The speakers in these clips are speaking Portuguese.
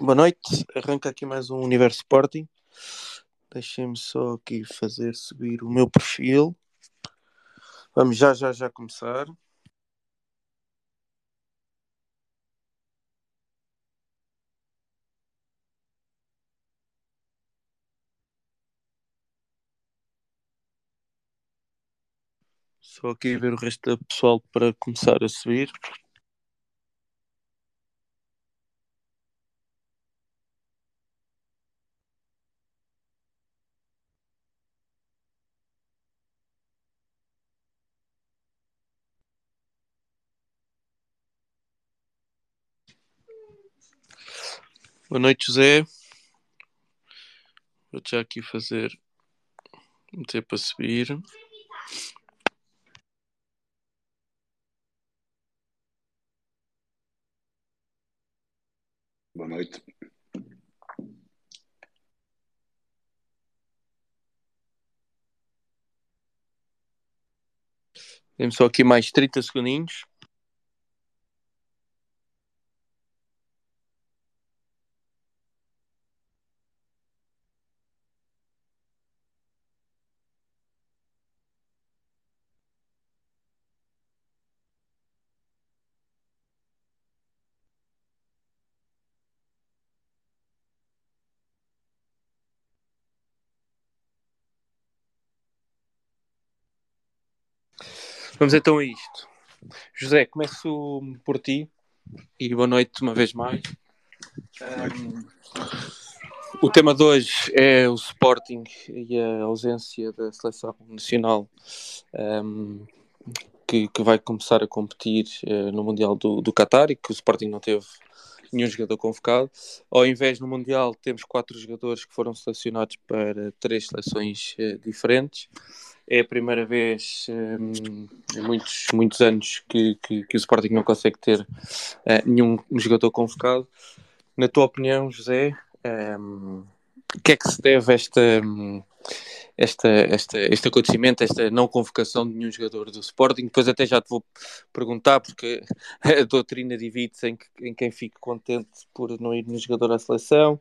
Boa noite, arranca aqui mais um Universo Sporting. Deixem-me só aqui fazer subir o meu perfil. Vamos já, já, já começar. Só aqui ver o resto do pessoal para começar a subir. Boa noite, José. Vou já aqui fazer. meter para subir. Boa noite. Temos só aqui mais 30 segundinhos. Vamos então a isto. José, começo por ti e boa noite uma vez mais. Um, o tema de hoje é o Sporting e a ausência da seleção nacional um, que, que, vai começar a competir uh, no Mundial do, do Qatar e que o Sporting não teve nenhum jogador convocado. Ao invés no Mundial, temos quatro jogadores que foram selecionados para três seleções uh, diferentes é a primeira vez um, em muitos, muitos anos que, que, que, o Sporting não consegue ter uh, nenhum jogador convocado. Na tua opinião, José, um, que é que se deve esta, esta, esta, este acontecimento, esta não convocação de nenhum jogador do Sporting? Depois até já te vou perguntar, porque a doutrina divide-se em, em, quem fique contente por não ir no jogador à seleção.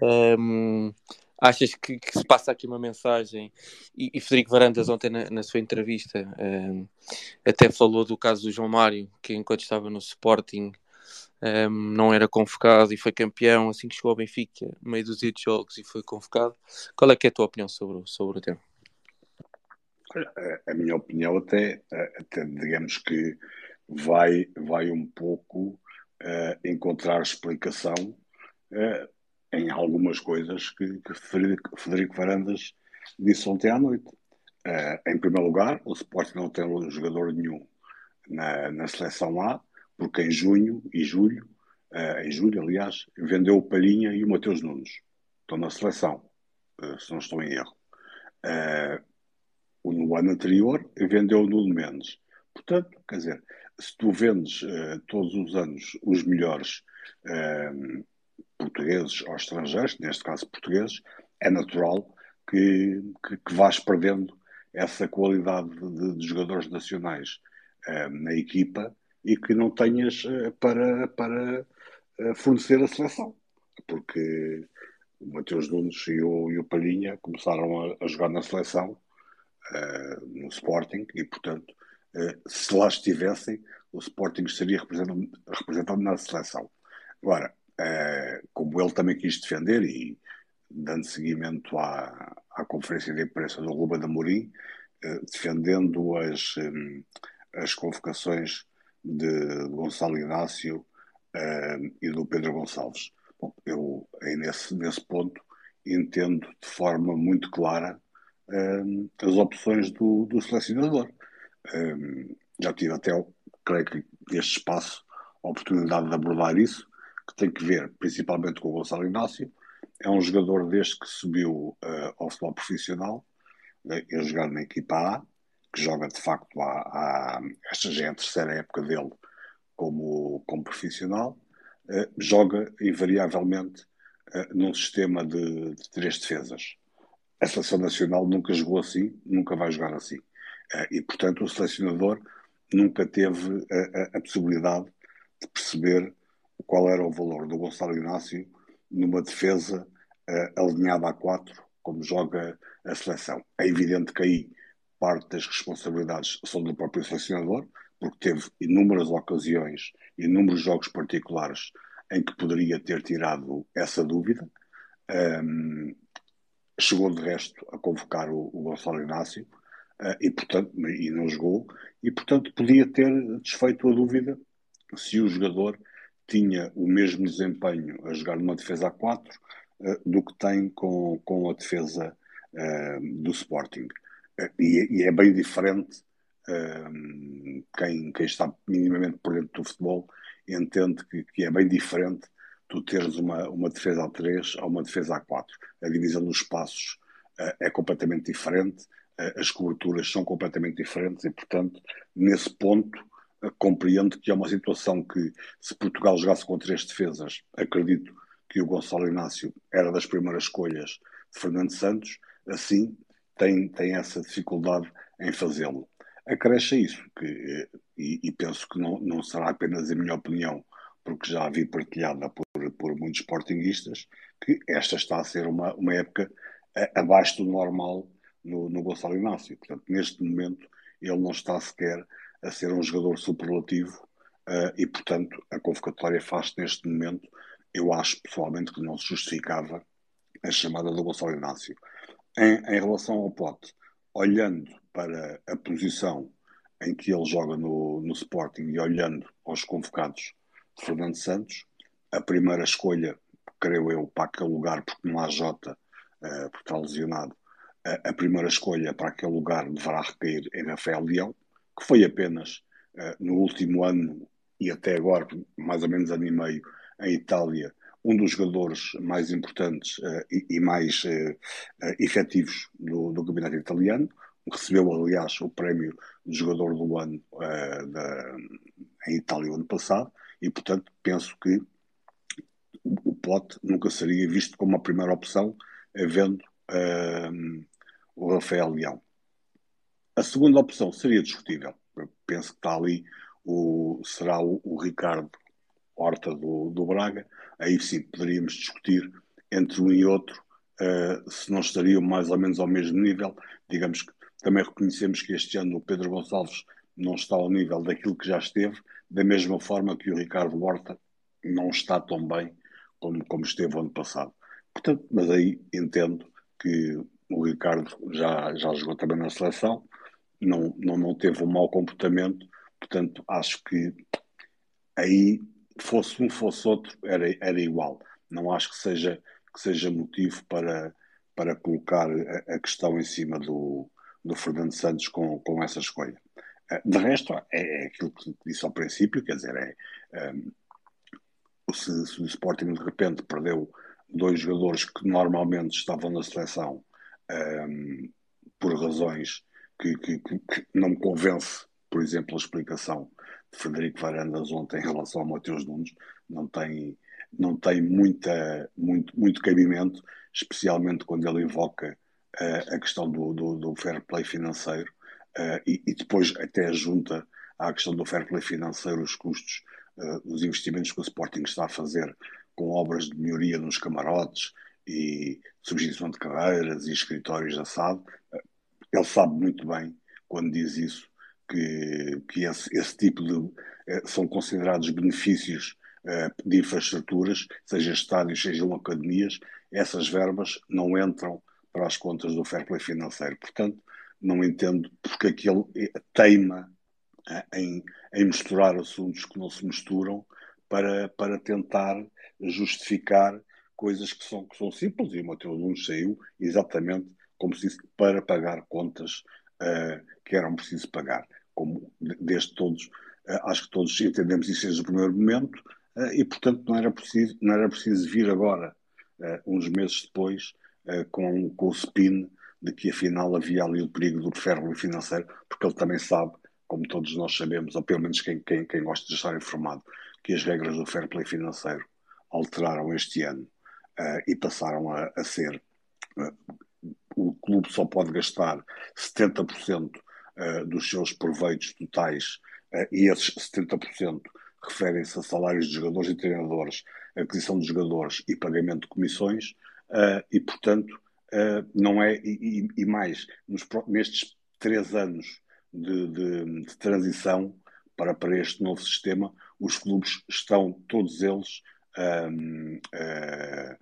Um, Achas que, que, se passa aqui uma mensagem? E, e Frederico Varandas, ontem na, na sua entrevista, um, até falou do caso do João Mário, que enquanto estava no Sporting um, não era convocado e foi campeão assim que chegou ao Benfica, meio dos de jogos e foi convocado. Qual é que é a tua opinião sobre, sobre o tema? A, a minha opinião até, até digamos que vai, vai um pouco uh, encontrar explicação uh, em algumas coisas que, que Frederico, Varandas disse ontem à noite. Uh, em primeiro lugar, o Sporting não tem jogador nenhum na, na seleção A, porque em junho e julho, uh, em julho, aliás, vendeu o Palhinha e o Mateus Nunes. Estão na seleção, uh, se não estou em erro. no ano anterior, vendeu o Nuno Mendes. Portanto, quer dizer, se tu vendes todos os anos os melhores portugueses ou estrangeiros, neste caso portugueses, é natural que, que, que vás perdendo essa qualidade de, de jogadores nacionais uh, na equipa e que não tenhas uh, para, para uh, fornecer a seleção. Porque o Mateus Nunes e o, e o Palhinha começaram a, a jogar na seleção, no Sporting, e portanto, se lá estivessem, o Sporting estaria representado, representado na seleção. Agora, ele também quis defender e dando seguimento à, à conferência de imprensa do Ruba da Morim, uh, defendendo as, um, as convocações de Gonçalo Inácio uh, e do Pedro Gonçalves. Bom, eu, nesse, nesse ponto, entendo de forma muito clara um, as opções do, do selecionador. Um, já tive até, creio que, este espaço, a oportunidade de abordar isso, que tem que ver principalmente com o Gonçalo Inácio. É um jogador desde que subiu uh, ao futebol profissional, uh, ele jogar na equipa A, que joga de facto há, há esta já é a terceira época dele como, como profissional, uh, joga invariavelmente uh, num sistema de, de, três defesas. A seleção nacional nunca jogou assim, nunca vai jogar assim. e, portanto, o selecionador nunca teve a, a, a possibilidade de perceber qual era o valor do Gonçalo Inácio numa defesa uh, alinhada a quatro, como joga a seleção. É evidente que aí parte das responsabilidades são do próprio selecionador, porque teve inúmeras ocasiões, inúmeros jogos particulares em que poderia ter tirado essa dúvida. Um, chegou de resto a convocar o, o Gonçalo Inácio uh, e, portanto, e não jogou, e portanto podia ter desfeito a dúvida se o jogador tinha o mesmo desempenho a jogar numa defesa a 4 uh, do que tem com, com a defesa uh, do Sporting. E, e, é bem diferente quem, quem está minimamente por dentro do futebol entende que, que é bem diferente tu teres uma, uma defesa a 3 ou uma defesa a 4. A divisão dos espaços uh, é completamente diferente, uh, as coberturas são completamente diferentes e, portanto, nesse ponto, compreendo que é uma situação que, se Portugal jogasse com três defesas, acredito que o Gonçalo Inácio era das primeiras escolhas de Fernando Santos, assim tem, tem essa dificuldade em fazê-lo. Acresce isso, que, e, e, penso que não, não será apenas a minha opinião, porque já a vi partilhada por, por muitos sportinguistas, que esta está a ser uma, uma época abaixo do normal no, no Gonçalo Inácio. Portanto, neste momento, ele não está sequer a ser um jogador superlativo uh, e, portanto, a convocatória faz neste momento, eu acho pessoalmente que não se justificava a chamada do Gonçalo Inácio. Em, em relação ao Pote, olhando para a posição em que ele joga no, no Sporting e olhando aos convocados de Fernando Santos, a primeira escolha, creio eu, para aquele lugar, porque não há Jota, uh, porque está lesionado, a primeira escolha para aquele lugar deverá recair em Rafael Leão, que foi apenas uh, no último ano e até agora, mais ou menos ano e meio, em Itália, um dos jogadores mais importantes uh, e, e, mais uh, uh, efetivos do, do campeonato italiano. Recebeu, aliás, o prémio de jogador do ano da, em Itália o ano passado e, portanto, penso que o, o Pote nunca seria visto como a primeira opção, havendo o Rafael Leão. A segunda opção seria discutível. Eu penso que está ali o, será o, o Ricardo Horta do, do Braga, aí sim poderíamos discutir entre um e outro uh, se não estariam mais ou menos ao mesmo nível. Digamos que também reconhecemos que este ano o Pedro Gonçalves não está ao nível daquilo que já esteve, da mesma forma que o Ricardo Horta não está tão bem como, como esteve ano passado. Portanto, mas aí entendo que o Ricardo já, já jogou também na seleção, não, não, não teve um mau comportamento, portanto, acho que aí fosse um, fosse outro, era, era igual. Não acho que seja, que seja motivo para, para colocar a, a questão em cima do, do Fernando Santos com, com essa escolha. Eh, de resto, é, é aquilo que disse ao princípio, quer dizer, é, um, ehm, se, se, o Sporting de repente perdeu dois jogadores que normalmente estavam na seleção um, ehm, por razões que, que, que, não me convence, por exemplo, a explicação Frederico Varandas ontem em relação ao Mateus Nunes não tem, não tem muita, muito, muito cabimento, especialmente quando ele invoca uh, a questão do, do, do, fair play financeiro uh, e, e, depois até junta à questão do fair play financeiro os custos uh, dos investimentos que o Sporting está a fazer com obras de melhoria nos camarotes e substituição de cadeiras e escritórios de assado. Ele sabe muito bem, quando diz isso, que, que esse, esse, tipo de. Eh, são considerados benefícios eh, de infraestruturas, seja estádios, sejam academias, essas verbas não entram para as contas do fair play financeiro. Portanto, não entendo porque é teima em, em misturar assuntos que não se misturam para, para tentar justificar coisas que são, que são simples. E o Mateus Nunes saiu exatamente como se disse, para pagar contas uh, que eram preciso pagar. Como desde todos, eh, acho que todos entendemos isso desde o primeiro momento, eh, e portanto não era preciso, não era preciso vir agora, uns meses depois, com, com o spin de que afinal havia ali o perigo do ferro financeiro, porque ele também sabe, como todos nós sabemos, ou pelo menos quem, quem, quem gosta de estar informado, que as regras do fair play financeiro alteraram este ano uh, e passaram a, a ser uh, o clube só pode gastar 70% uh, dos seus proveitos totais, uh, e esses 70% referem-se a salários de jogadores e treinadores, aquisição de jogadores e pagamento de comissões, uh, e portanto não é, e, mais, nestes três anos de, de, de, transição para, para este novo sistema, os clubes estão todos eles um, uh,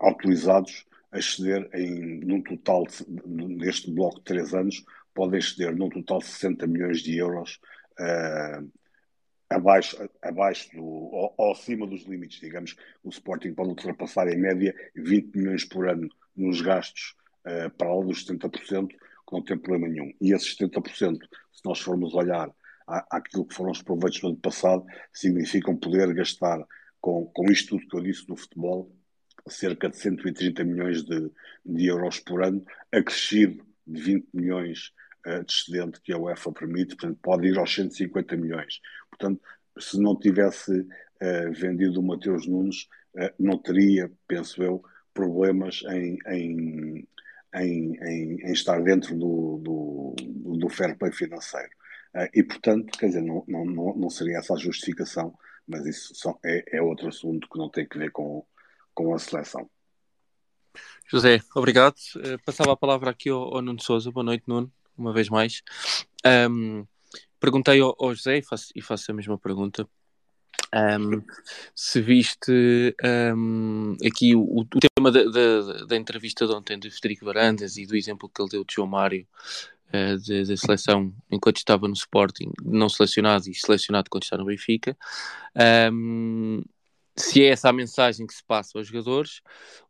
autorizados exceder em, num total, neste bloco de três anos, podem exceder num total de 60 milhões de euros uh, abaixo, abaixo do, ou, ou, acima dos limites, digamos, o Sporting pode ultrapassar em média 20 milhões por ano nos gastos uh, para lá dos 70%, que não tem problema nenhum. E esses 70%, se nós formos olhar àquilo que foram os proveitos do ano passado, significam poder gastar com, com isto tudo que eu disse do futebol, cerca de 130 milhões de, de euros por ano, acrescido de 20 milhões uh, de excedente que a UEFA permite, portanto pode ir aos 150 milhões. Portanto, se não tivesse uh, vendido o Mateus Nunes, uh, não teria, penso eu, problemas em, em, em, em estar dentro do, do, do fair play financeiro. e, portanto, quer dizer, não, não, não seria essa a justificação, mas isso só é, é outro assunto que não tem que ver com, com a seleção. José, obrigado. Uh, passava a palavra aqui ao, ao Nuno Souza. Boa noite, Nuno, uma vez mais. Um, perguntei ao, ao José e faço, e faço, a mesma pergunta. Um, se viste um, aqui o, o tema da, da, da, entrevista de ontem de Federico Varandas e do exemplo que ele deu de João Mário uh, da seleção enquanto estava no Sporting, não selecionado e selecionado quando está no Benfica. Um, se é essa a mensagem que se passa aos jogadores,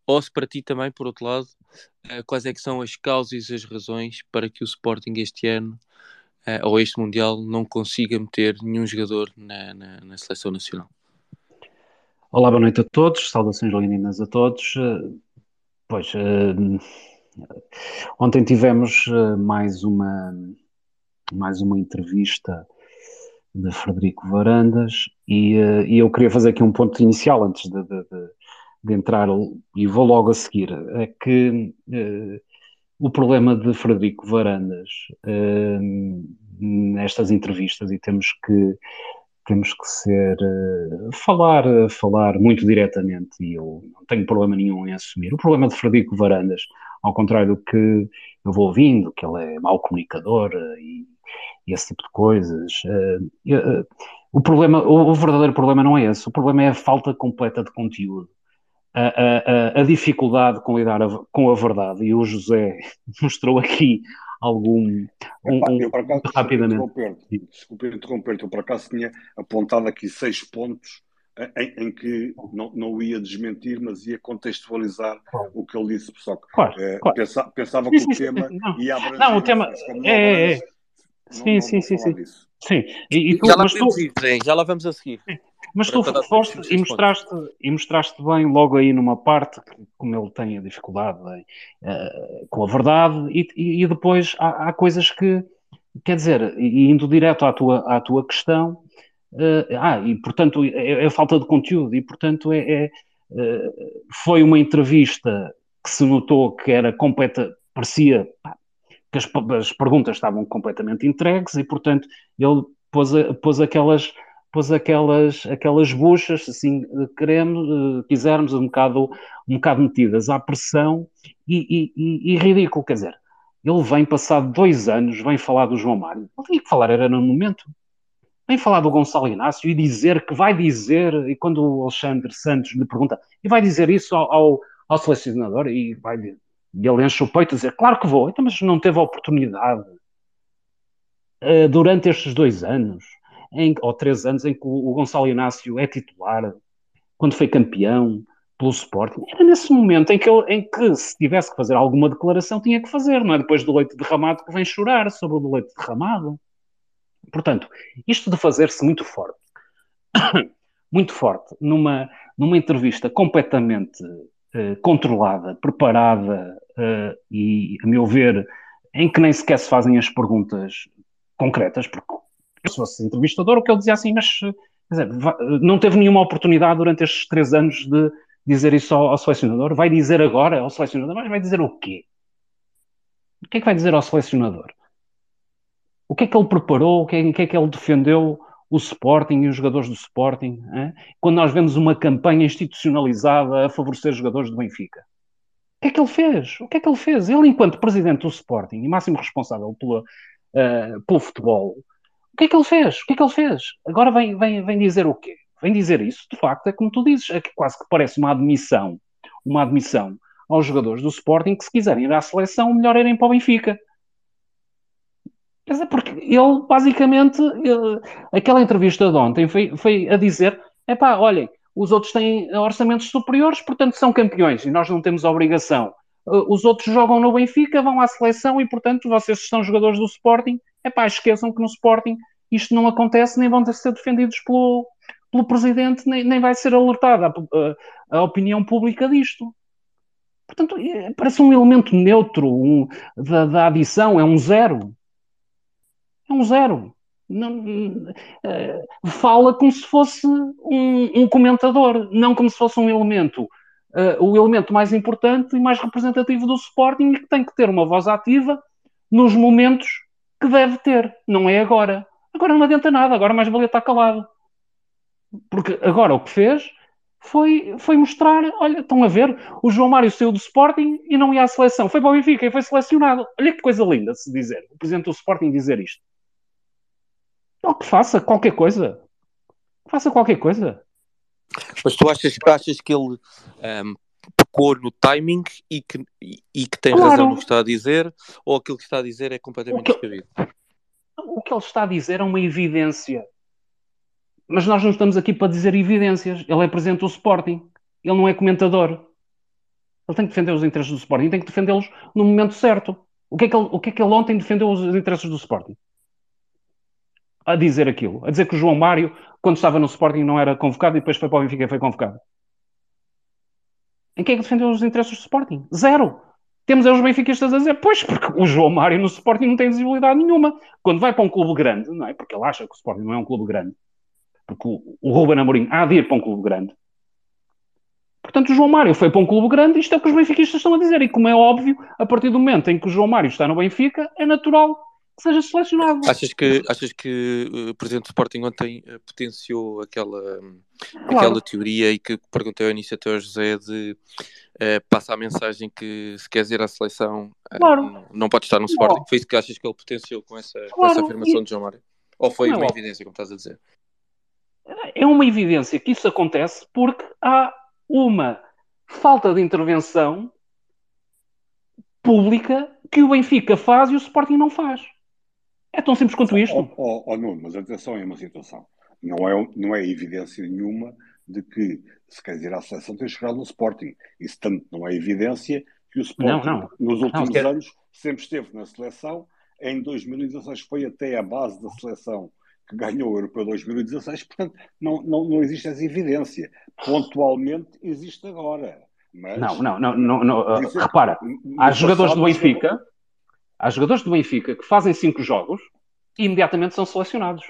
ou se para ti também, por outro lado, uh, quais é que são as causas e as razões para que o Sporting este ano, uh, ou este Mundial, não consiga meter nenhum jogador na, na, na, seleção nacional? Olá, boa noite a todos, saudações leoninas a todos. Uh, pois, ontem tivemos mais uma, mais uma entrevista de Frederico Varandas, e, uh, e, eu queria fazer aqui um ponto inicial antes de, de, de, de entrar, e vou logo a seguir, é que uh, o problema de Frederico Varandas uh, nestas entrevistas, e temos que temos que ser falar falar muito diretamente e eu não tenho problema nenhum em assumir. O problema de Frederico Varandas ao contrário do que eu vou ouvindo que ele é mau comunicador e e esse tipo de coisas. Uh, uh, o, problema, o, verdadeiro problema não é esse, o problema é a falta completa de conteúdo. A, a, a, dificuldade com lidar a, com a verdade, e o José mostrou aqui algum. Um, um, eu, por acaso, rapidamente. Desculpe interromper-te, eu por acaso tinha apontado aqui seis pontos em, em, que não, não ia desmentir, mas ia contextualizar claro. o que ele disse. Só que claro, eh, claro. Pensava, pensava que o tema não. ia abranger. Não, o tema. É, é, Sim, não, sim, não sim, sim. Sim, e, e tu, já, lá tu... Já lá vamos a seguir. Mas tu foste e mostraste, e mostraste bem logo aí numa parte, como ele tem a dificuldade uh, com a verdade, e, e depois há, há, coisas que, quer dizer, indo direto à tua, à tua questão, uh, ah, e portanto é, é, falta de conteúdo, e portanto é, é uh, foi uma entrevista que se notou que era completa, parecia, pá, que as, as, perguntas estavam completamente entregues e, portanto, ele pôs, pôs aquelas pôs aquelas, aquelas buchas, assim, queremos, quisermos, um bocado, um bocado metidas à pressão e, e, e, ridículo, quer dizer, ele vem passado dois anos, vem falar do João Mário, não tinha que falar, era no momento, vem falar do Gonçalo Inácio e dizer que vai dizer, e quando o Alexandre Santos lhe pergunta, e vai dizer isso ao, ao, ao selecionador, e vai e ele enche o peito a dizer, claro que vou, então, mas não teve oportunidade. Uh, durante estes dois anos, em, ou três anos, em que o, o Gonçalo Inácio é titular, quando foi campeão pelo Sporting, era nesse momento em que, em que se tivesse que fazer alguma declaração, tinha que fazer, não é? Depois do leite derramado que vem chorar sobre o leite derramado. Portanto, isto de fazer-se muito forte, muito forte, numa, numa entrevista completamente controlada, preparada uh, e, a meu ver, em que nem sequer se fazem as perguntas concretas, porque se fosse entrevistador, o que ele dizia assim, mas dizer, não teve nenhuma oportunidade durante estes três anos de dizer isso ao, ao, selecionador, vai dizer agora ao selecionador, mas vai dizer o quê? O que é que vai dizer ao selecionador? O que é que ele preparou? O que é, o que, é que ele defendeu o Sporting e os jogadores do Sporting, hein? quando nós vemos uma campanha institucionalizada a favorecer jogadores do Benfica. O que é que ele fez? O que é que ele fez? Ele, enquanto presidente do Sporting e máximo responsável pela, uh, pelo futebol, o que é que ele fez? O que é que ele fez? Agora vem, vem, vem dizer o quê? Vem dizer isso, de facto, é como tu dizes, é que quase que parece uma admissão, uma admissão aos jogadores do Sporting que se quiserem ir à seleção, melhor irem para o Benfica. Mas é porque ele, basicamente, ele, aquela entrevista de ontem foi, foi a dizer: é pá, olhem, os outros têm orçamentos superiores, portanto são campeões e nós não temos obrigação. Uh, os outros jogam no Benfica, vão à seleção e, portanto, vocês são jogadores do Sporting, é pá, esqueçam que no Sporting isto não acontece, nem vão ter de ser defendidos pelo, pelo presidente, nem, nem vai ser alertada a, a, a opinião pública disto. Portanto, é, parece um elemento neutro um, da, da adição, é um zero. É um zero. Não, uh, fala como se fosse um, um, comentador, não como se fosse um elemento, uh, o elemento mais importante e mais representativo do Sporting e que tem que ter uma voz ativa nos momentos que deve ter, não é agora. Agora não adianta nada, agora mais valia estar calado. Porque agora o que fez foi, foi mostrar, olha, estão a ver, o João Mário saiu do Sporting e não ia à seleção, foi para o Benfica e foi selecionado. Olha que coisa linda se dizer, o presidente do Sporting dizer isto. Ou que faça qualquer coisa. Faça qualquer coisa. Mas tu achas, achas que ele um, pecou no timing e que, e, e que tem claro. razão no que está a dizer, ou aquilo que está a dizer é completamente descabido? O que ele está a dizer é uma evidência. Mas nós não estamos aqui para dizer evidências. Ele é presidente do Sporting. Ele não é comentador. Ele tem que defender os interesses do Sporting. Tem que defendê-los no momento certo. O que, é que ele, o que é que ele ontem defendeu os interesses do Sporting? A dizer aquilo, a dizer que o João Mário, quando estava no Sporting, não era convocado e depois foi para o Benfica e foi convocado. Em quem é que defendeu os interesses do Sporting? Zero. Temos é os benfiquistas a dizer, pois, porque o João Mário no Sporting não tem visibilidade nenhuma. Quando vai para um clube grande, não é? Porque ele acha que o Sporting não é um clube grande. Porque o, o Ruben Amorim há de ir para um clube grande. Portanto, o João Mário foi para um clube grande, isto é o que os benfiquistas estão a dizer. E como é óbvio, a partir do momento em que o João Mário está no Benfica, é natural que seja selecionado. Achas que, achas que uh, o Presidente do Sporting ontem uh, potenciou aquela, um, claro. aquela teoria e que perguntei ao início até ao José de uh, passa a mensagem que se queres ir à seleção claro. não, não pode estar no Sporting? Foi isso que achas que ele potenciou com essa, com essa afirmação e... de João Mário? Ou foi não, uma evidência, como estás a dizer? É uma evidência que isso acontece porque há uma falta de intervenção pública que o Benfica faz e o Sporting não faz. É tão simples quanto isto. Oh, oh, oh Nuno, mas atenção é uma situação. Não é, não é evidência nenhuma de que, se queres ir à seleção, tens jogado no Sporting. Isso tanto não é evidência que o Sporting, não, não. nos últimos não, anos, sempre esteve na seleção. Em 2016 foi até a base da seleção que ganhou o Europeu 2016. Portanto, não, não, não existe essa evidência. Pontualmente existe agora. Mas, não, não, não, não, não. Uh, repara, há jogadores do Benfica Há jogadores do Benfica que fazem cinco jogos e imediatamente são selecionados.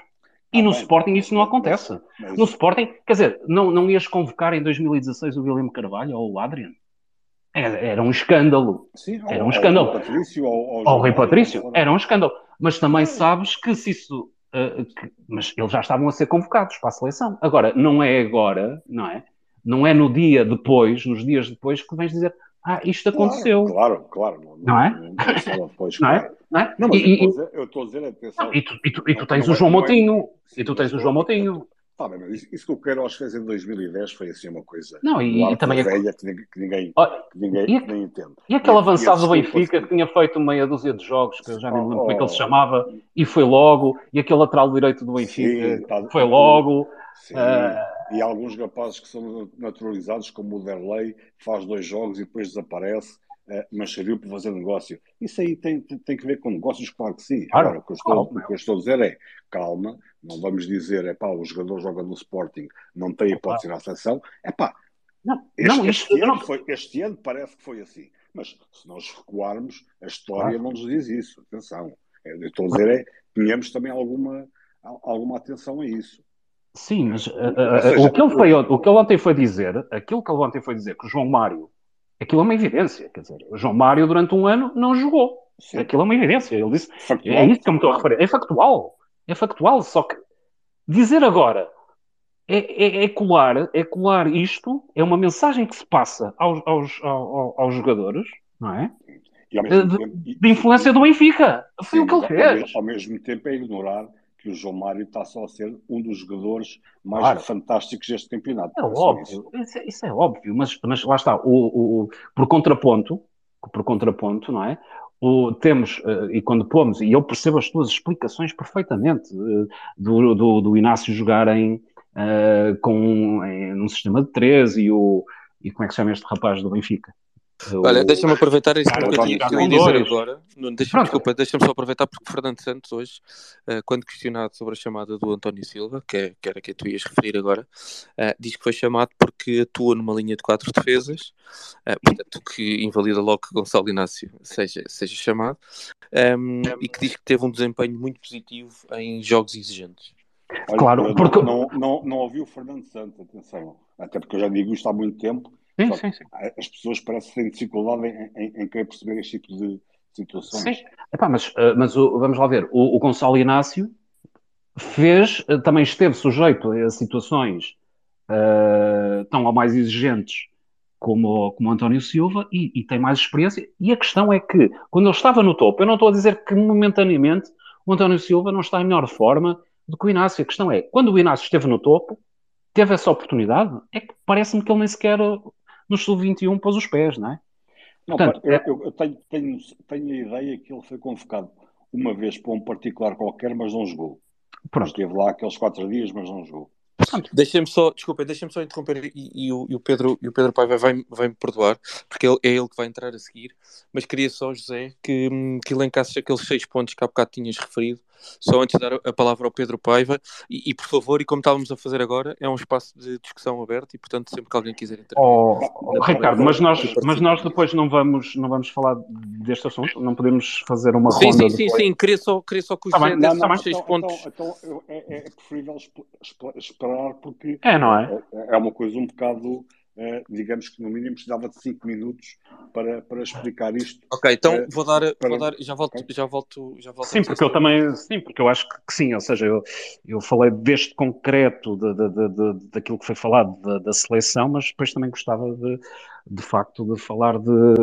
E ah, no bem, Sporting isso não acontece. Mas... No Sporting, quer dizer, não, não ias convocar em 2016 o William Carvalho ou o Adrian? Era, era um escândalo. Sim, era um escândalo. Ao Patrício, ou ao Rui Patrício, era um escândalo. Mas também sabes que se isso. Uh, que, mas eles já estavam a ser convocados para a seleção. Agora, não é agora, não é? Não é no dia depois, nos dias depois, que vens dizer ah, isto aconteceu. Claro, claro. Não, não é? Não, depois, não, é? Não é? Não, mas e, eu estou a dizer, atenção. E tu, e tu, e tu tens o João Motinho. E tu tens o João Motinho. Tá bem, mas isso que o Queiroz fez em 2010 foi assim uma coisa. Não, e, e também. Velha, que, ninguém, que ninguém, que ninguém, e, entende. E aquele avançado do Benfica que tinha feito meia dúzia de jogos, que eu já nem lembro oh, como é que ele se chamava, e foi logo. E aquele lateral direito do Benfica sim, tá, foi logo. Sim. Uh, e há alguns rapazes que são naturalizados, como o Derlei, faz dois jogos e depois desaparece, uh, mas serviu para fazer negócio. Isso aí tem, tem que ver com negócios, claro que sim. Claro, Agora, o que, eu estou, o que eu estou a dizer é, calma, não vamos dizer, é pá, o jogador joga no Sporting, não tem hipótese claro. na seleção. É pá, este, não, este, ano não... Foi, este ano parece que foi assim. Mas se nós recuarmos, a história claro. não nos diz isso. Atenção. Eu estou a dizer é, tenhamos também alguma, alguma atenção a isso. Sim, mas uh, uh, o, que ele foi, o que ele ontem foi dizer, aquilo que ele ontem foi dizer que o João Mário, aquilo é uma evidência, quer dizer, o João Mário durante um ano não jogou. Sim. Aquilo é uma evidência. Ele disse, factual. é isso que eu me estou a referir. É factual. É factual, só que Dizer agora é, é, é, colar, é colar isto, é uma mensagem que se passa aos, aos, aos, aos jogadores, não é? De, tempo, de, influência do Benfica. Foi sim, o que ele fez. Ao, ao mesmo tempo é ignorar que o João Mário está só a ser um dos jogadores mais claro. fantásticos deste campeonato. É óbvio, isso. É, isso. é, óbvio, mas, mas lá está, o, o, por contraponto, por contraponto, não é? O, temos, uh, e quando pomos, e eu percebo as tuas explicações perfeitamente, uh, do, do, do, Inácio jogar em, uh, com, em, num sistema de 13 e o, e como é que se chama este rapaz do Benfica? Olha, deixa-me aproveitar isso que eu ia dizer agora. Deixa desculpa, deixa-me só aproveitar porque o Fernando Santos hoje, uh, quando questionado sobre a chamada do António Silva, que, é, que era que tu ias referir agora, uh, diz que foi chamado porque atua numa linha de quatro defesas, uh, portanto que invalida logo que Gonçalo Inácio seja, seja chamado, um, ehm, e que diz que teve um desempenho muito positivo em jogos exigentes. Olha, claro, porque... Não, não, não ouvi o Fernando Santos, atenção, até porque eu já digo isto há muito tempo, Sim, sim, sim. As pessoas parecem ter dificuldade em, em, em querer perceber este tipo de situações. Sim. Epá, mas, eh, mas o, vamos lá ver, o, o Gonçalo Inácio fez, eh, também esteve sujeito a situações uh, tão ou mais exigentes como, como António Silva e, e, tem mais experiência. E a questão é que, quando ele estava no topo, eu não estou a dizer que momentaneamente o António Silva não está em melhor forma do que o Inácio. A questão é, quando o Inácio esteve no topo, teve essa oportunidade, é que parece-me que ele nem sequer no sub-21 pôs os pés, não é? Não, Portanto, eu, é- eu tenho, tenho, tenho, a ideia que ele foi convocado uma vez para um particular qualquer, mas não jogou. Pronto. Esteve lá aqueles quatro dias, mas não jogou. Deixem-me só, desculpa, deixem-me só interromper e, e, o, e, o, Pedro, e o Pedro Paiva vai, vai me perdoar, porque ele, é ele que vai entrar a seguir, mas queria só, José, que, que elencasses aqueles seis pontos que há bocado tinhas referido, só antes de dar a palavra ao Pedro Paiva, e, e por favor, e como estávamos a fazer agora, é um espaço de discussão aberto e, portanto, sempre que alguém quiser entrar. Oh, oh, Ricardo, mas nós, mas nós depois não vamos, não vamos falar deste assunto, não podemos fazer uma sim, ronda Sim, sim, sim, queria só, queria só que o tá desse não, seis então, pontos. Então, então é, é, preferível esperar, porque é, não é? É, é uma coisa um bocado, eh, digamos que no mínimo precisava de 5 minutos para, para explicar isto. Ok, então uh, vou, dar, para... vou dar, já volto, okay. já volto, já volto. Sim, porque eu também, sim, porque eu acho que, que, sim, ou seja, eu, eu falei deste concreto de, de, de, de daquilo que foi falado da, da, seleção, mas depois também gostava de, de facto de falar de,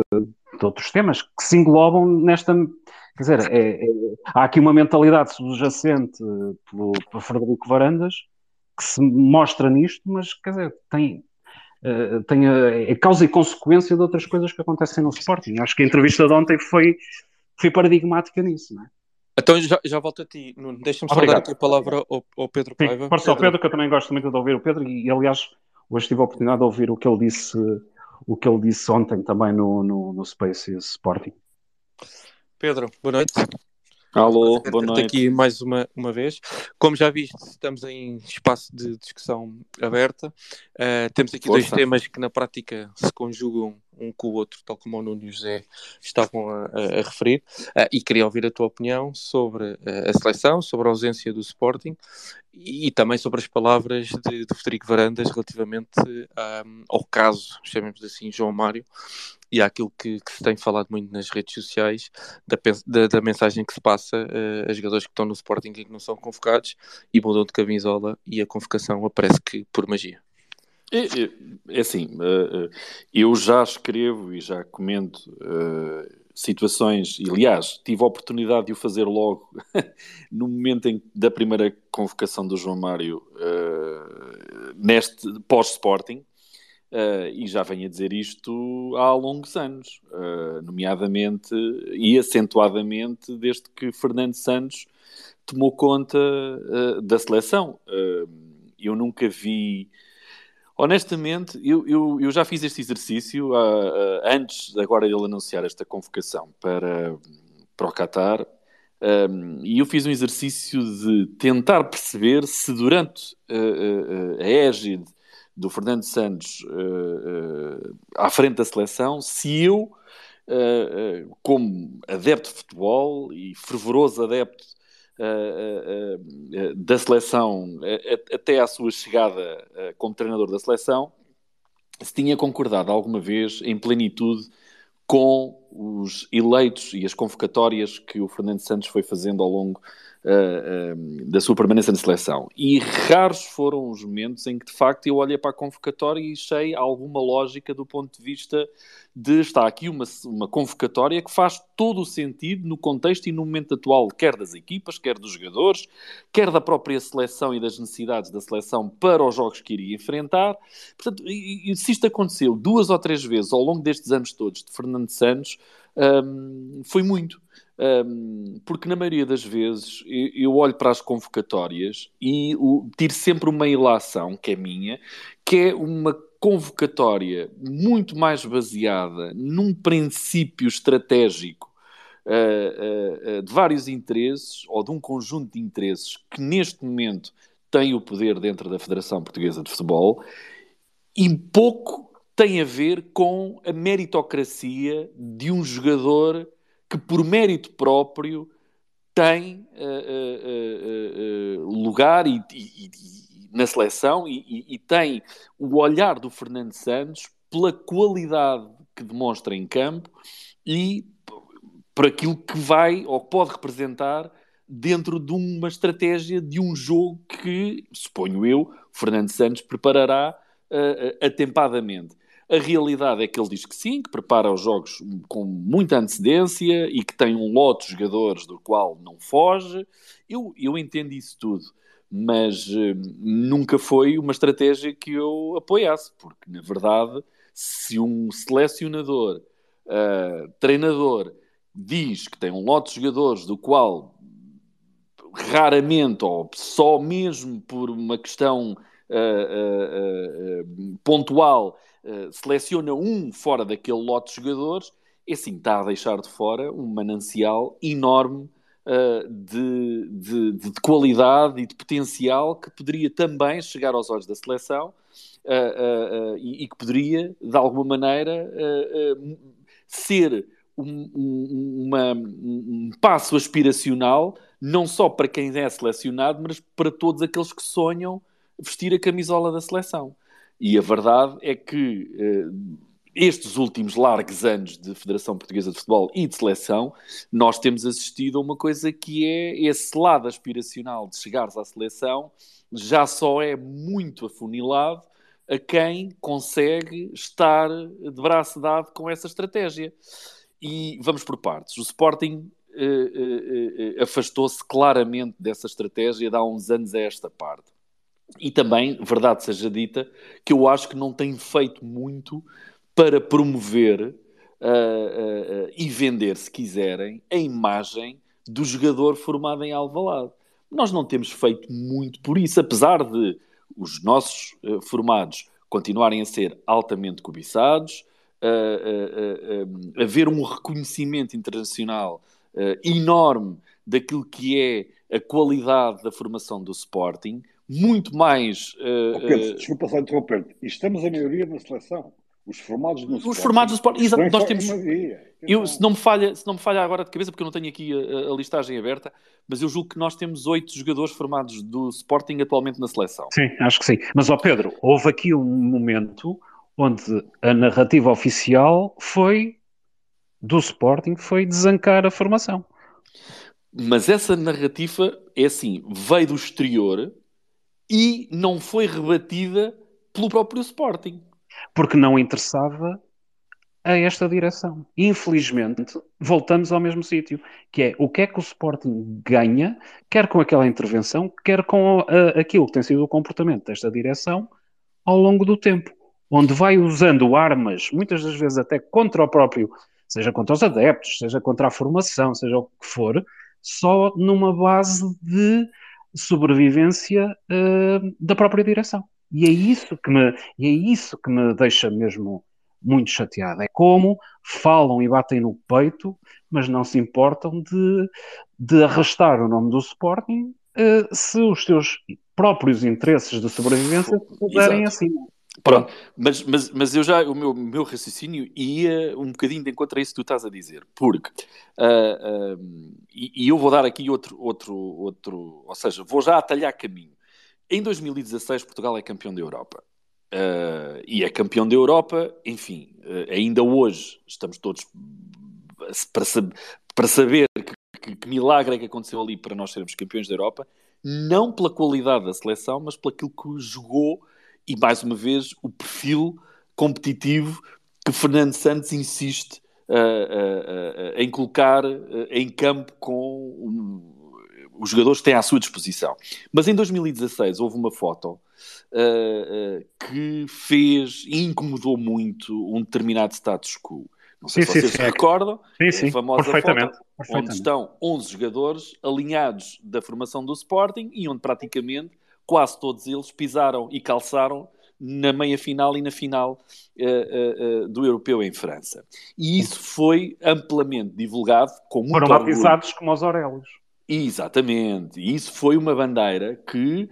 de outros temas que se englobam nesta Quer dizer, é, é, há aqui uma mentalidade subjacente pelo, pelo Frederico Varandas que se mostra nisto, mas quer dizer, tem, uh, tem a, é causa e consequência de outras coisas que acontecem no Sporting. Acho que a entrevista de ontem foi, foi paradigmática nisso, não é? Então já, já volto a ti, Deixa-me só dar aqui a palavra ao, ao Pedro Paiva. Sim, Pedro. ao Pedro, que eu também gosto muito de ouvir o Pedro, e aliás, hoje tive a oportunidade de ouvir o que ele disse, o que ele disse ontem também no, no, no Space Sporting. Pedro, boa noite. Alô, boa noite. aqui mais uma, uma vez. Como já viste, estamos em espaço de discussão aberta. Uh, temos aqui Força. dois temas que na prática se conjugam um com o outro, tal como o Nuno e o José estavam a, a, referir. Uh, e queria ouvir a tua opinião sobre uh, a seleção, sobre a ausência do Sporting e, e também sobre as palavras de, de Federico Varandas relativamente ao caso, chamemos assim, João Mário, e àquilo que, que, se tem falado muito nas redes sociais, da, da, da mensagem que se passa uh, a jogadores que estão no Sporting e que não são convocados e mudam de camisola e a convocação aparece que por magia. É, é, é assim, uh, eu já escrevo e já comento uh, situações, e aliás, tive a oportunidade de o fazer logo no momento em, da primeira convocação do João Mário neste pós-Sporting, Uh, e já venho a dizer isto há longos anos, uh, nomeadamente e acentuadamente desde que Fernando Santos tomou conta da seleção. eu nunca vi. Honestamente, eu, eu, eu já fiz este exercício antes agora ele anunciar esta convocação para, para o Qatar. Um, e eu fiz um exercício de tentar perceber se durante a égide do Fernando Santos uh, uh, à frente da seleção, se eu, uh, como adepto de futebol e fervoroso adepto da seleção, até à sua chegada como treinador da seleção, se tinha concordado alguma vez em plenitude com os eleitos e as convocatórias que o Fernando Santos foi fazendo ao longo uh, uh, da sua permanência na seleção. E raros foram os momentos em que, de facto, eu olhei para a convocatória e achei alguma lógica do ponto de vista de estar aqui uma, uma convocatória que faz todo o sentido no contexto e no momento atual, quer das equipas, quer dos jogadores, quer da própria seleção e das necessidades da seleção para os jogos que iria enfrentar. Portanto, e, e se isto aconteceu duas ou três vezes ao longo destes anos todos de Fernando Santos, um, foi muito. Um, porque na maioria das vezes eu, olho para as convocatórias e o, tiro sempre uma ilação, que é minha, que é uma convocatória muito mais baseada num princípio estratégico uh, uh, uh, de vários interesses, ou de um conjunto de interesses que neste momento tem o poder dentro da Federação Portuguesa de Futebol, e pouco tem a ver com a meritocracia de um jogador que, por mérito próprio, tem uh, uh, uh, lugar e, e, e, na seleção e, tem o olhar do Fernando Santos pela qualidade que demonstra em campo e por aquilo que vai ou pode representar dentro de uma estratégia de um jogo que, suponho eu, Fernando Santos preparará atempadamente. A realidade é que ele diz que sim, que prepara os jogos com muita antecedência e que tem um lote de jogadores do qual não foge. Eu, eu entendo isso tudo, mas uh, nunca foi uma estratégia que eu apoiasse, porque na verdade, se um selecionador, uh, treinador, diz que tem um lote de jogadores do qual raramente ou só mesmo por uma questão uh, pontual eh, seleciona um fora daquele lote de jogadores, é assim, está a deixar de fora um manancial enorme uh, de, de, de, qualidade e de potencial que poderia também chegar aos olhos da seleção uh, e, e, que poderia, de alguma maneira, ser um, um, uma, um passo aspiracional, não só para quem é selecionado, mas para todos aqueles que sonham vestir a camisola da seleção. E a verdade é que uh, estes últimos largos anos de Federação Portuguesa de Futebol e de seleção, nós temos assistido a uma coisa que é esse lado aspiracional de chegares à seleção, já só é muito afunilado a quem consegue estar de braço dado com essa estratégia. E vamos por partes. O Sporting uh, uh, afastou-se claramente dessa estratégia de há uns anos a esta parte. E também, verdade seja dita, que eu acho que não tem feito muito para promover uh, uh, uh, e vender, se quiserem, a imagem do jogador formado em Alvalade. Nós não temos feito muito por isso, apesar de os nossos formados continuarem a ser altamente cobiçados, haver um reconhecimento internacional enorme daquilo que é a qualidade da formação do Sporting, muito mais. Uh, oh Pedro, uh, desculpa só interromper. Estamos a maioria na seleção. Os formados no Os Sporting, formados do Sporting, exato, nós temos. Eu, se, não me falha, se não me falha agora de cabeça, porque eu não tenho aqui a, a, listagem aberta, mas eu julgo que nós temos oito jogadores formados do Sporting atualmente na seleção. Sim, acho que sim. Mas, ó Pedro, houve aqui um momento onde a narrativa oficial foi do Sporting foi desancar a formação. Mas essa narrativa é assim, veio do exterior e não foi rebatida pelo próprio Sporting. Porque não interessava a esta direção. Infelizmente, voltamos ao mesmo sítio, que é o que é que o Sporting ganha, quer com aquela intervenção, quer com a, aquilo que tem sido o comportamento desta direção ao longo do tempo, onde vai usando armas, muitas das vezes até contra o próprio, seja contra os adeptos, seja contra a formação, seja o que for, só numa base de sobrevivência uh, da própria direção. E é isso que me, e é isso que me deixa mesmo muito chateado. É como falam e batem no peito, mas não se importam de, de arrastar o nome do Sporting uh, se os seus próprios interesses de sobrevivência puderem assim. Pronto, mas, mas, mas eu já, o meu, meu raciocínio ia um bocadinho de encontro a isso que tu estás a dizer, porque, uh, uh, e, e, eu vou dar aqui outro, outro, outro, ou seja, vou já atalhar caminho. Em 2016, Portugal é campeão da Europa. Uh, e é campeão da Europa, enfim, ainda hoje estamos todos para saber, para saber que, que, que, milagre é que aconteceu ali para nós sermos campeões da Europa, não pela qualidade da seleção, mas pelo que jogou e, mais uma vez, o perfil competitivo que Fernando Santos insiste uh, uh, uh, em colocar em campo com um, os jogadores que têm à sua disposição. Mas em 2016 houve uma foto que fez e incomodou muito um determinado status quo. Não sei sim, se vocês sim, se recordam, sim, sim, a famosa perfeitamente, foto perfeitamente. onde estão 11 jogadores alinhados da formação do Sporting e onde praticamente quase todos eles pisaram e calçaram na meia final e na final uh, uh, uh, do Europeu em França. E isso foi amplamente divulgado com muito Foram batizados como os Aurelos. Exatamente, e isso foi uma bandeira que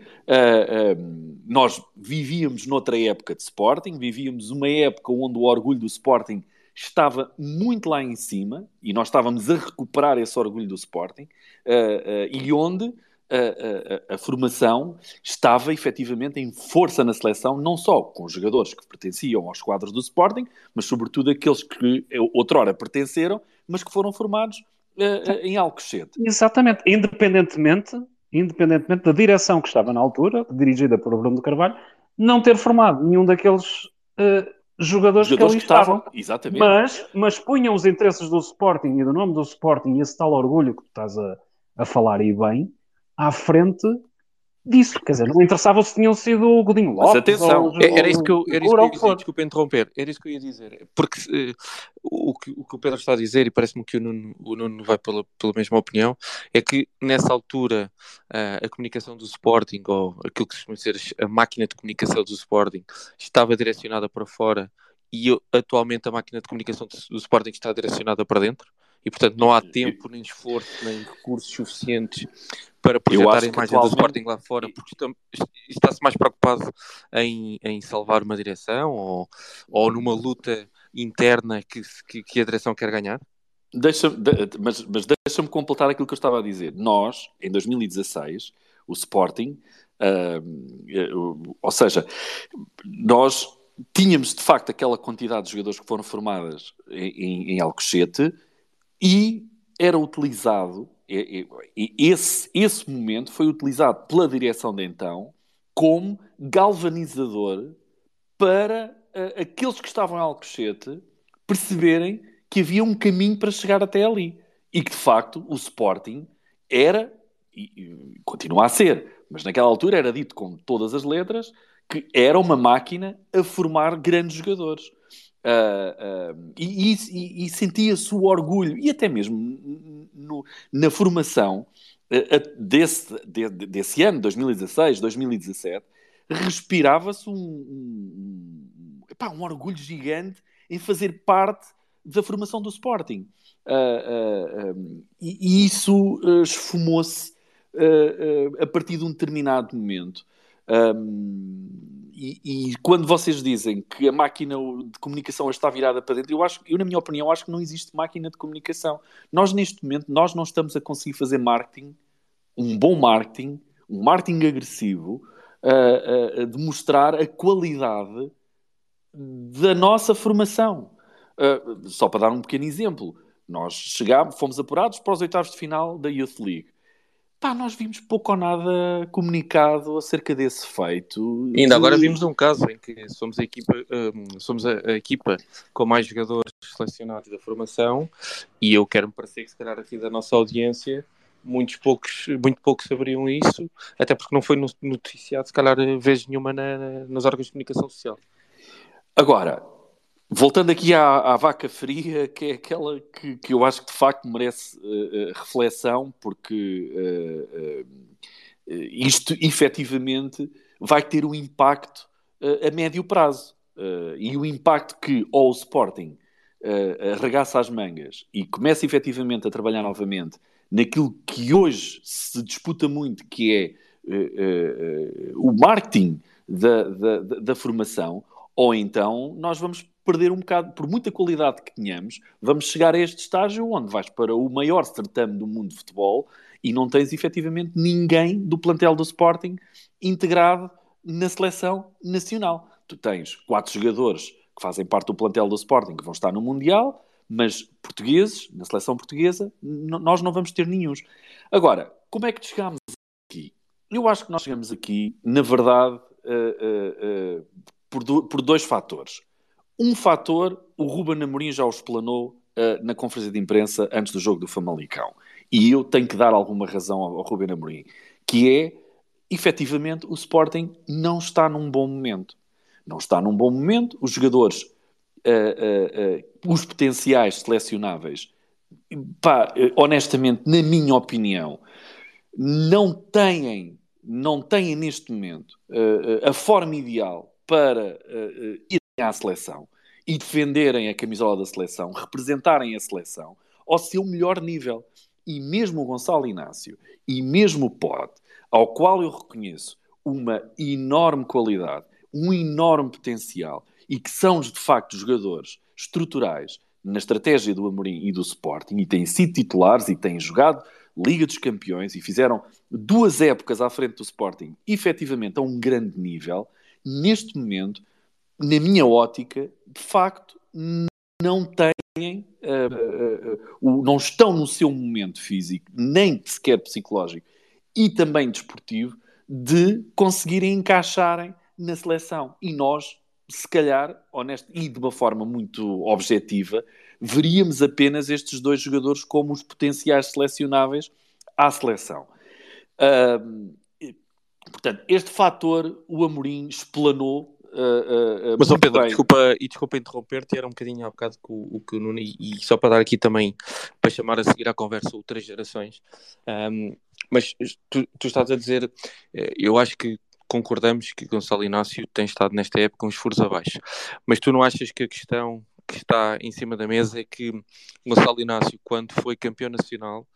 nós vivíamos noutra época de Sporting, vivíamos uma época onde o orgulho do Sporting estava muito lá em cima e nós estávamos a recuperar esse orgulho do Sporting e onde a, a, a, formação estava efetivamente em força na seleção, não só com os jogadores que pertenciam aos quadros do Sporting, mas sobretudo aqueles que outrora pertenceram, mas que foram formados uh, uh, em Alcochete. Exatamente, independentemente, independentemente da direção que estava na altura, dirigida por Bruno de Carvalho, não ter formado nenhum daqueles uh, jogadores, jogadores, que ali que estavam. estavam. Exatamente. Mas, mas punham os interesses do Sporting e do nome do Sporting e esse tal orgulho que tu estás a, a falar aí bem, à frente disso. Quer dizer, não interessava se tinham sido o Godinho Lopes. Mas atenção, ou, era isso que eu, era isso que eu ia dizer, desculpa interromper, era isso que eu ia dizer. Porque uh, o, que, o que o Pedro está a dizer, e parece-me que o Nuno, o Nuno vai pela, pela mesma opinião, é que nessa altura uh, a comunicação do Sporting, ou aquilo que se chama ser a máquina de comunicação do Sporting, estava direcionada para fora e atualmente a máquina de comunicação do, do Sporting está direcionada para dentro e portanto não há tempo, nem esforço, nem recursos suficientes para projetar a imagem do Sporting lá fora, porque está-se mais preocupado em, em salvar uma direção ou, ou numa luta interna que, que, que a direção quer ganhar? Deixa, mas, mas deixa-me completar aquilo que eu estava a dizer. Nós, em 2016, o Sporting, uh, ou seja, nós tínhamos de facto aquela quantidade de jogadores que foram formadas em, em Alcochete e era utilizado, esse, esse momento foi utilizado pela direção de então como galvanizador para uh, aqueles que estavam em Alcochete perceberem que havia um caminho para chegar até ali. E que, de facto, o Sporting era, e, e continua a ser, mas naquela altura era dito com todas as letras, que era uma máquina a formar grandes jogadores. Uh, uh, e, e, e sentia-se o orgulho, e até mesmo no, na formação uh, desse, de, desse ano, 2016, 2017, respirava-se um, um, epá, um, orgulho gigante em fazer parte da formação do Sporting. Um, e, e, isso esfumou-se a partir de um determinado momento. Um, e, e, quando vocês dizem que a máquina de comunicação está virada para dentro, eu acho, eu na minha opinião, acho que não existe máquina de comunicação. Nós neste momento, nós não estamos a conseguir fazer marketing, um bom marketing, um marketing agressivo, a, a, a demonstrar a qualidade da nossa formação. Uh, só para dar um pequeno exemplo, nós chegámos, fomos apurados para os oitavos de final da Youth League pá, nós vimos pouco ou nada comunicado acerca desse feito. E ainda agora vimos um caso em que somos a equipa, um, somos a, a, equipa com mais jogadores selecionados da formação e eu quero-me parecer que se calhar aqui da nossa audiência muitos poucos, muito poucos saberiam isso, até porque não foi noticiado se calhar vez nenhuma na, nas órgãos de comunicação social. Agora, Voltando aqui à, à, vaca fria, que é aquela que, que eu acho que de facto merece uh, reflexão, porque uh, uh, isto efetivamente vai ter um impacto a médio prazo. e o impacto que ou o Sporting arregaça as mangas e começa efetivamente a trabalhar novamente naquilo que hoje se disputa muito, que é o marketing da, da, da formação, ou então nós vamos perder um bocado, por muita qualidade que tenhamos, vamos chegar a este estágio onde vais para o maior certame do mundo de futebol e não tens efetivamente ninguém do plantel do Sporting integrado na seleção nacional. Tu tens quatro jogadores que fazem parte do plantel do Sporting que vão estar no Mundial, Mas portugueses, na seleção portuguesa, nós não vamos ter nenhums. Agora, como é que chegámos aqui? Eu acho que nós chegamos aqui, na verdade, uh, uh, uh, por, do, por, dois fatores. Um fator, o Ruben Amorim já o explanou na conferência de imprensa antes do jogo do Famalicão. E eu tenho que dar alguma razão ao, Ruben Amorim, que é, efetivamente, o Sporting não está num bom momento. Não está num bom momento, os jogadores uh, uh, os potenciais selecionáveis, pá, honestamente, na minha opinião, não têm, não têm neste momento a forma ideal para irem à seleção e defenderem a camisola da seleção, representarem a seleção ao seu melhor nível. E mesmo o Gonçalo Inácio e mesmo o Pote, ao qual eu reconheço uma enorme qualidade, um enorme potencial e que são de facto jogadores estruturais na estratégia do Amorim e do Sporting e têm sido titulares e têm jogado Liga dos Campeões e fizeram duas épocas à frente do Sporting, efetivamente a um grande nível, neste momento, na minha ótica, de facto, não têm, uh, uh, uh, não estão no seu momento físico, nem sequer psicológico e também desportivo, de conseguirem encaixarem na seleção. E nós se calhar, honesto, e de uma forma muito objetiva, veríamos apenas estes dois jogadores como os potenciais selecionáveis à seleção. Portanto, este fator o Amorim explanou. Uh, uh, Mas, oh Pedro, bem. desculpa, e desculpa interromper-te, era um bocadinho há bocado o, o que o Nuno, e, e, só para dar aqui também, para chamar a seguir à conversa o Três Gerações, um, mas tu, tu estás a dizer, eh, eu acho que concordamos que Gonçalo Inácio tem estado nesta época uns furos abaixo. Mas tu não achas que a questão que está em cima da mesa é que Gonçalo Inácio, quando foi campeão nacional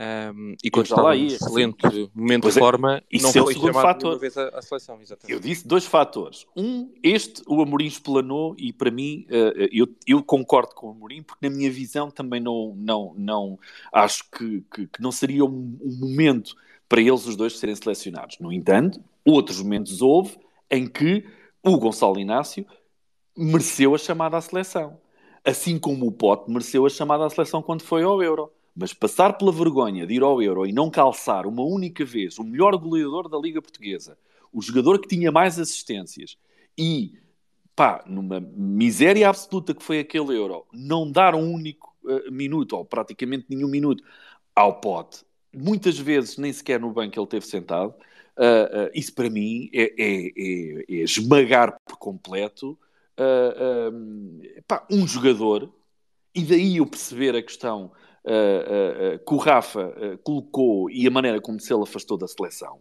um, e quando estava em excelente assim, momento de é, forma, não é foi chamado fator. vez à, à seleção. Exatamente. Eu disse dois fatores. Um, este o Amorim explanou e para mim, uh, eu, eu, concordo com o Amorim porque na minha visão também não, não, não acho que, que, que não seria um, um momento para eles os dois serem selecionados. No entanto, outros momentos houve em que o Gonçalo Inácio mereceu a chamada à seleção. Assim como o Pote mereceu a chamada à seleção quando foi ao Euro. Mas passar pela vergonha de ir ao Euro e não calçar uma única vez o melhor goleador da Liga Portuguesa, o jogador que tinha mais assistências e, pá, numa miséria absoluta que foi aquele Euro, não dar um único uh, minuto, ou praticamente nenhum minuto, ao Pote, muitas vezes nem sequer no banco ele teve sentado, Uh, uh, isso para mim é, é, é, é esmagar por completo pá, um jogador, e daí eu perceber a questão que o Rafa colocou e a maneira como se ele afastou da seleção.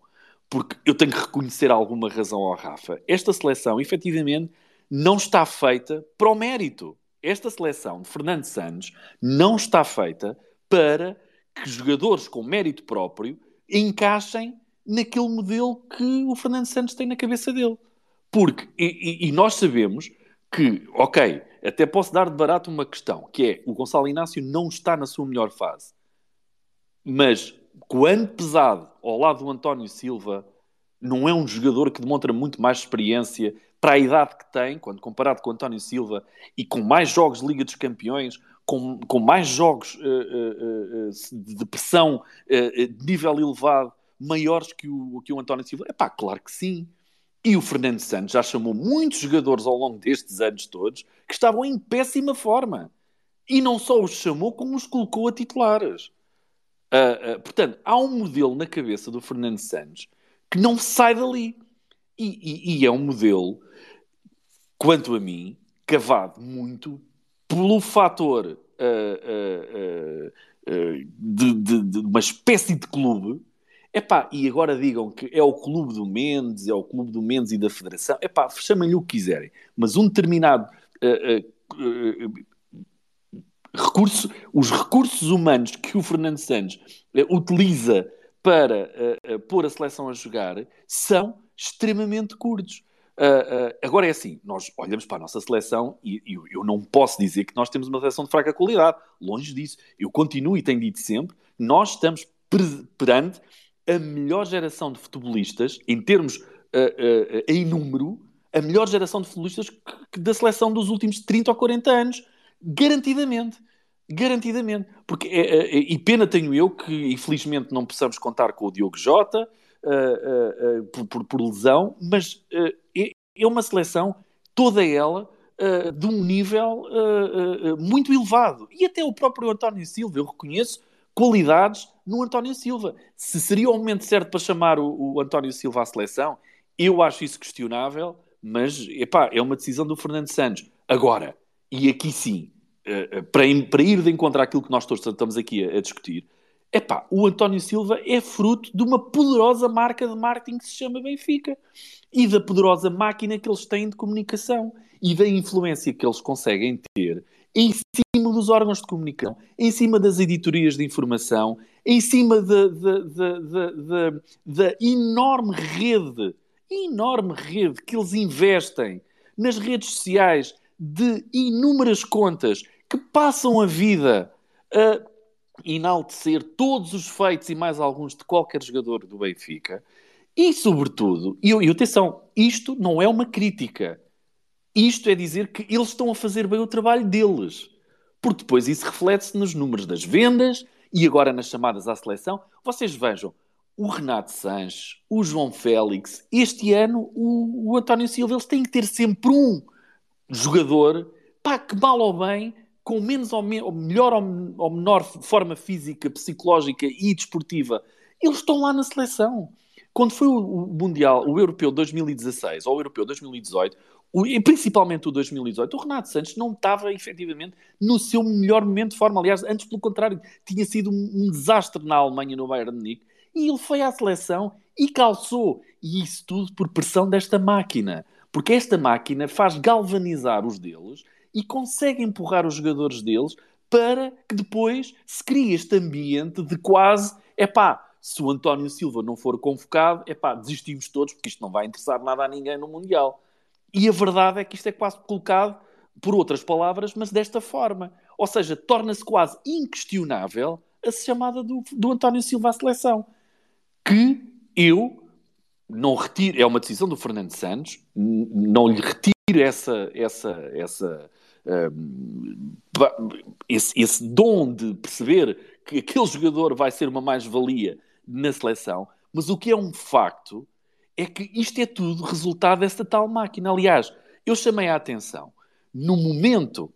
Porque eu tenho que reconhecer alguma razão ao Rafa. Esta seleção, efetivamente, não está feita para o mérito. Esta seleção de Fernando Santos não está feita para que jogadores com mérito próprio encaixem naquele modelo que o Fernando Santos tem na cabeça dele. Porque, e, e, nós sabemos que, ok, até posso dar de barato uma questão, que é o Gonçalo Inácio não está na sua melhor fase. Mas quando pesado ao lado do António Silva, não é um jogador que demonstra muito mais experiência para a idade que tem, quando comparado com o António Silva e com mais jogos de Liga dos Campeões, com, com mais jogos uh, uh, uh, de pressão de nível elevado, maiores que o, que o António Silva? É pá, claro que sim. E o Fernando Santos já chamou muitos jogadores ao longo destes anos todos que estavam em péssima forma. E não só os chamou, como os colocou a titulares. Uh, uh, portanto, há um modelo na cabeça do Fernando Santos que não sai dali. E, e, e é um modelo, quanto a mim, cavado muito pelo fator uh, de, de, de, uma espécie de clube Epá, e agora digam que é o clube do Mendes, é o clube do Mendes e da Federação. Epá, chamem-lhe o que quiserem. Mas um determinado uh, uh, uh, recurso, os recursos humanos que o Fernando Santos utiliza para pôr a seleção a jogar são extremamente curtos. Uh, uh, agora é assim, nós olhamos para a nossa seleção e, e, eu não posso dizer que nós temos uma seleção de fraca qualidade, longe disso. Eu continuo e tenho dito sempre, nós estamos perante a melhor geração de futebolistas, em termos uh, uh, em número, a melhor geração de futebolistas da seleção dos últimos 30 ou 40 anos. Garantidamente. Garantidamente. Porque, é, é, e pena tenho eu que, infelizmente, não possamos contar com o Diogo Jota uh, por, por, por, lesão, mas é, é uma seleção, toda ela, de um nível muito elevado. E até o próprio António Silva, eu reconheço qualidades no António Silva. Se seria o momento certo para chamar o, o António Silva à seleção, eu acho isso questionável, mas epá, é uma decisão do Fernando Santos. Agora, e aqui sim, uh, para, para, ir de encontro àquilo que nós todos estamos aqui a discutir, epá, o António Silva é fruto de uma poderosa marca de marketing que se chama Benfica e da poderosa máquina que eles têm de comunicação e da influência que eles conseguem ter em cima dos órgãos de comunicação, em cima das editorias de informação, em cima da, enorme rede, enorme rede que eles investem nas redes sociais de inúmeras contas que passam a vida a enaltecer todos os feitos e mais alguns de qualquer jogador do Benfica. E, sobretudo, e, e atenção, isto não é uma crítica. Isto é dizer que eles estão a fazer bem o trabalho deles. Porque depois isso reflete-se nos números das vendas e agora nas chamadas à seleção. Vocês vejam, o Renato Sanches, o João Félix, este ano o, o António Silva, eles têm que ter sempre um jogador, pá, que mal ou bem, com menos ou, me, ou melhor ou, ou, menor forma física, psicológica e desportiva, eles estão lá na seleção. Quando foi o, Mundial, o Europeu 2016 ou o Europeu 2018, o, e principalmente o 2018, o Renato Santos não estava efetivamente no seu melhor momento de forma. Aliás, antes, pelo contrário, tinha sido um, um desastre na Alemanha no Bayern de Munique e ele foi à seleção e calçou. E isso tudo por pressão desta máquina. Porque esta máquina faz galvanizar os deles e consegue empurrar os jogadores deles para que depois se crie este ambiente de quase, é pá, se o António Silva não for convocado, é pá, desistimos todos porque isto não vai interessar nada a ninguém no Mundial. E a verdade é que isto é quase colocado, por outras palavras, mas desta forma. Ou seja, torna-se quase inquestionável a chamada do, do António Silva à seleção. Que eu não retiro, é uma decisão do Fernando Santos, não lhe retiro essa, essa, essa, um, esse, esse dom de perceber que aquele jogador vai ser uma mais-valia na seleção, mas o que é um facto é que isto é tudo resultado desta tal máquina. Aliás, eu chamei a atenção no momento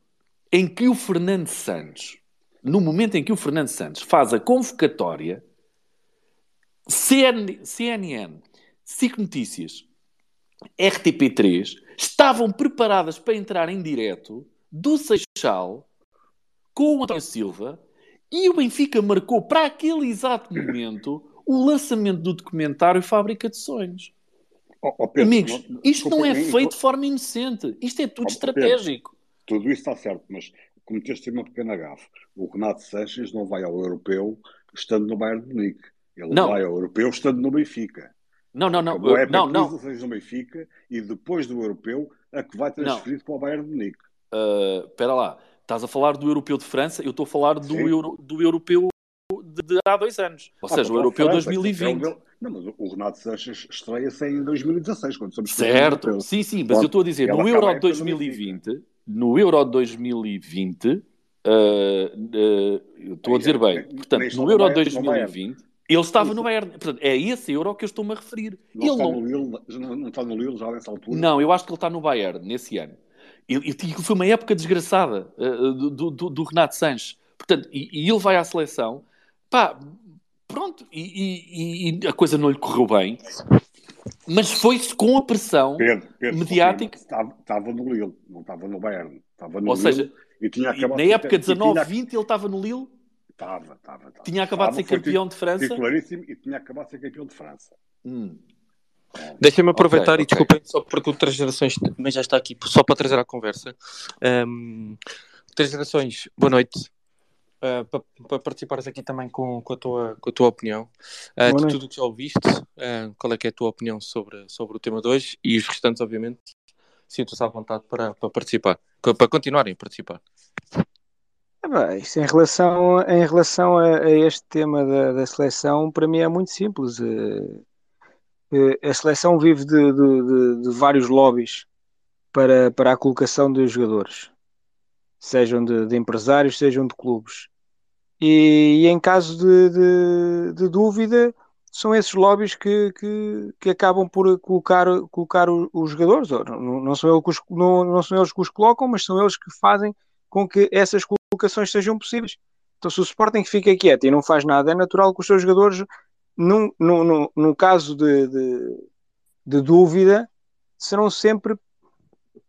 em que o Fernando Santos, no momento em que o Fernando Santos faz a convocatória, CN, CNN, SIC Notícias, RTP3 estavam preparadas para entrar em direto do Seixal com o António Silva e o Benfica marcou para aquele exato momento o lançamento do documentário Fábrica de Sonhos. Oh, oh Pedro, Amigos, não, isto não é feito de forma inocente. Isto é tudo oh, estratégico. Pedro, tudo isso está certo, mas cometeste uma pequena gafe. O Renato Sanches não vai ao europeu estando no Bayern de Munique. Ele não. vai ao europeu estando no Benfica. Não, não, não. A época não, não. no Benfica e depois do europeu a que vai transferido para o Bayern de Munique. Uh, espera lá. Estás a falar do europeu de França, eu estou a falar do, euro, do europeu de, de, há dois anos. Ou ah, seja, o europeu França, 2020. É não, mas o Renato Sanches estreia-se em 2016, quando somos Certo, sim, sim, mas eu estou a dizer, no Euro 2020, no Euro 2020, uh, uh, estou a dizer bem, portanto, no Euro 2020, ele estava no Bayern. Portanto, é esse Euro que eu estou-me a referir. Não ele está, não... No Lille, não está no Lille já nessa altura? Não, eu acho que ele está no Bayern, nesse ano. E, e foi uma época desgraçada uh, do, do, do, Renato Sanches. Portanto, e, e, ele vai à seleção, pá, pronto, e, e, a coisa não lhe correu bem, mas foi-se com a pressão Pedro, Pedro, mediática. Estava, estava, no Lille, não estava no Bayern. Estava no Ou Lille, seja, e na época 19-20 ele estava no Lille? Estava, estava, estava. Tinha acabado de ser campeão de França? Claríssimo, e tinha acabado de ser campeão de França. Hum. Deixem-me aproveitar okay, e desculpem só porque o Três Gerações também já está aqui, só para trazer à conversa. Um, Três Gerações, boa noite. Uh, para, para, participares aqui também com, com, a, tua, com a tua opinião uh, de tudo o que já ouviste, uh, qual é que é a tua opinião sobre, sobre o tema 2 e os restantes, obviamente, sinto-se à vontade para, para participar, para continuarem a participar. Isso em relação, em relação a, a este tema da, da, seleção, para mim é muito simples. a seleção vive de, de, de, vários lobbies para, para a colocação dos jogadores. sejam de, de empresários, sejam de clubes. E, e em caso de, dúvida, são esses lobbies que, que, que acabam por colocar, colocar os, jogadores. Não, não, são eles que os, não, não são eles que os colocam, mas são eles que fazem com que essas colocações sejam possíveis. Então, se o Sporting fica quieto e não faz nada, é natural que os seus jogadores, no, no, no caso de, de, de dúvida, serão sempre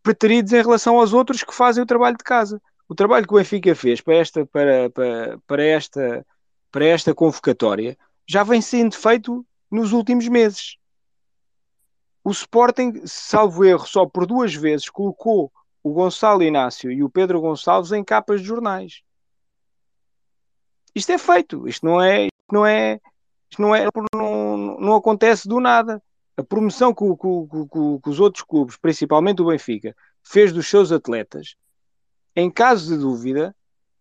preteridos em relação aos outros que fazem o trabalho de casa. O trabalho que o Benfica fez para esta, para, para, para esta, para esta convocatória já vem sendo feito nos últimos meses. O Sporting, salvo erro, só por duas vezes colocou o Gonçalo Inácio e o Pedro Gonçalves em capas de jornais. Isto é feito, isto não é, isto não é, isto não, é não, não acontece do nada. A promoção que, que, que, que os outros clubes, principalmente o Benfica, fez dos seus atletas, em caso de dúvida,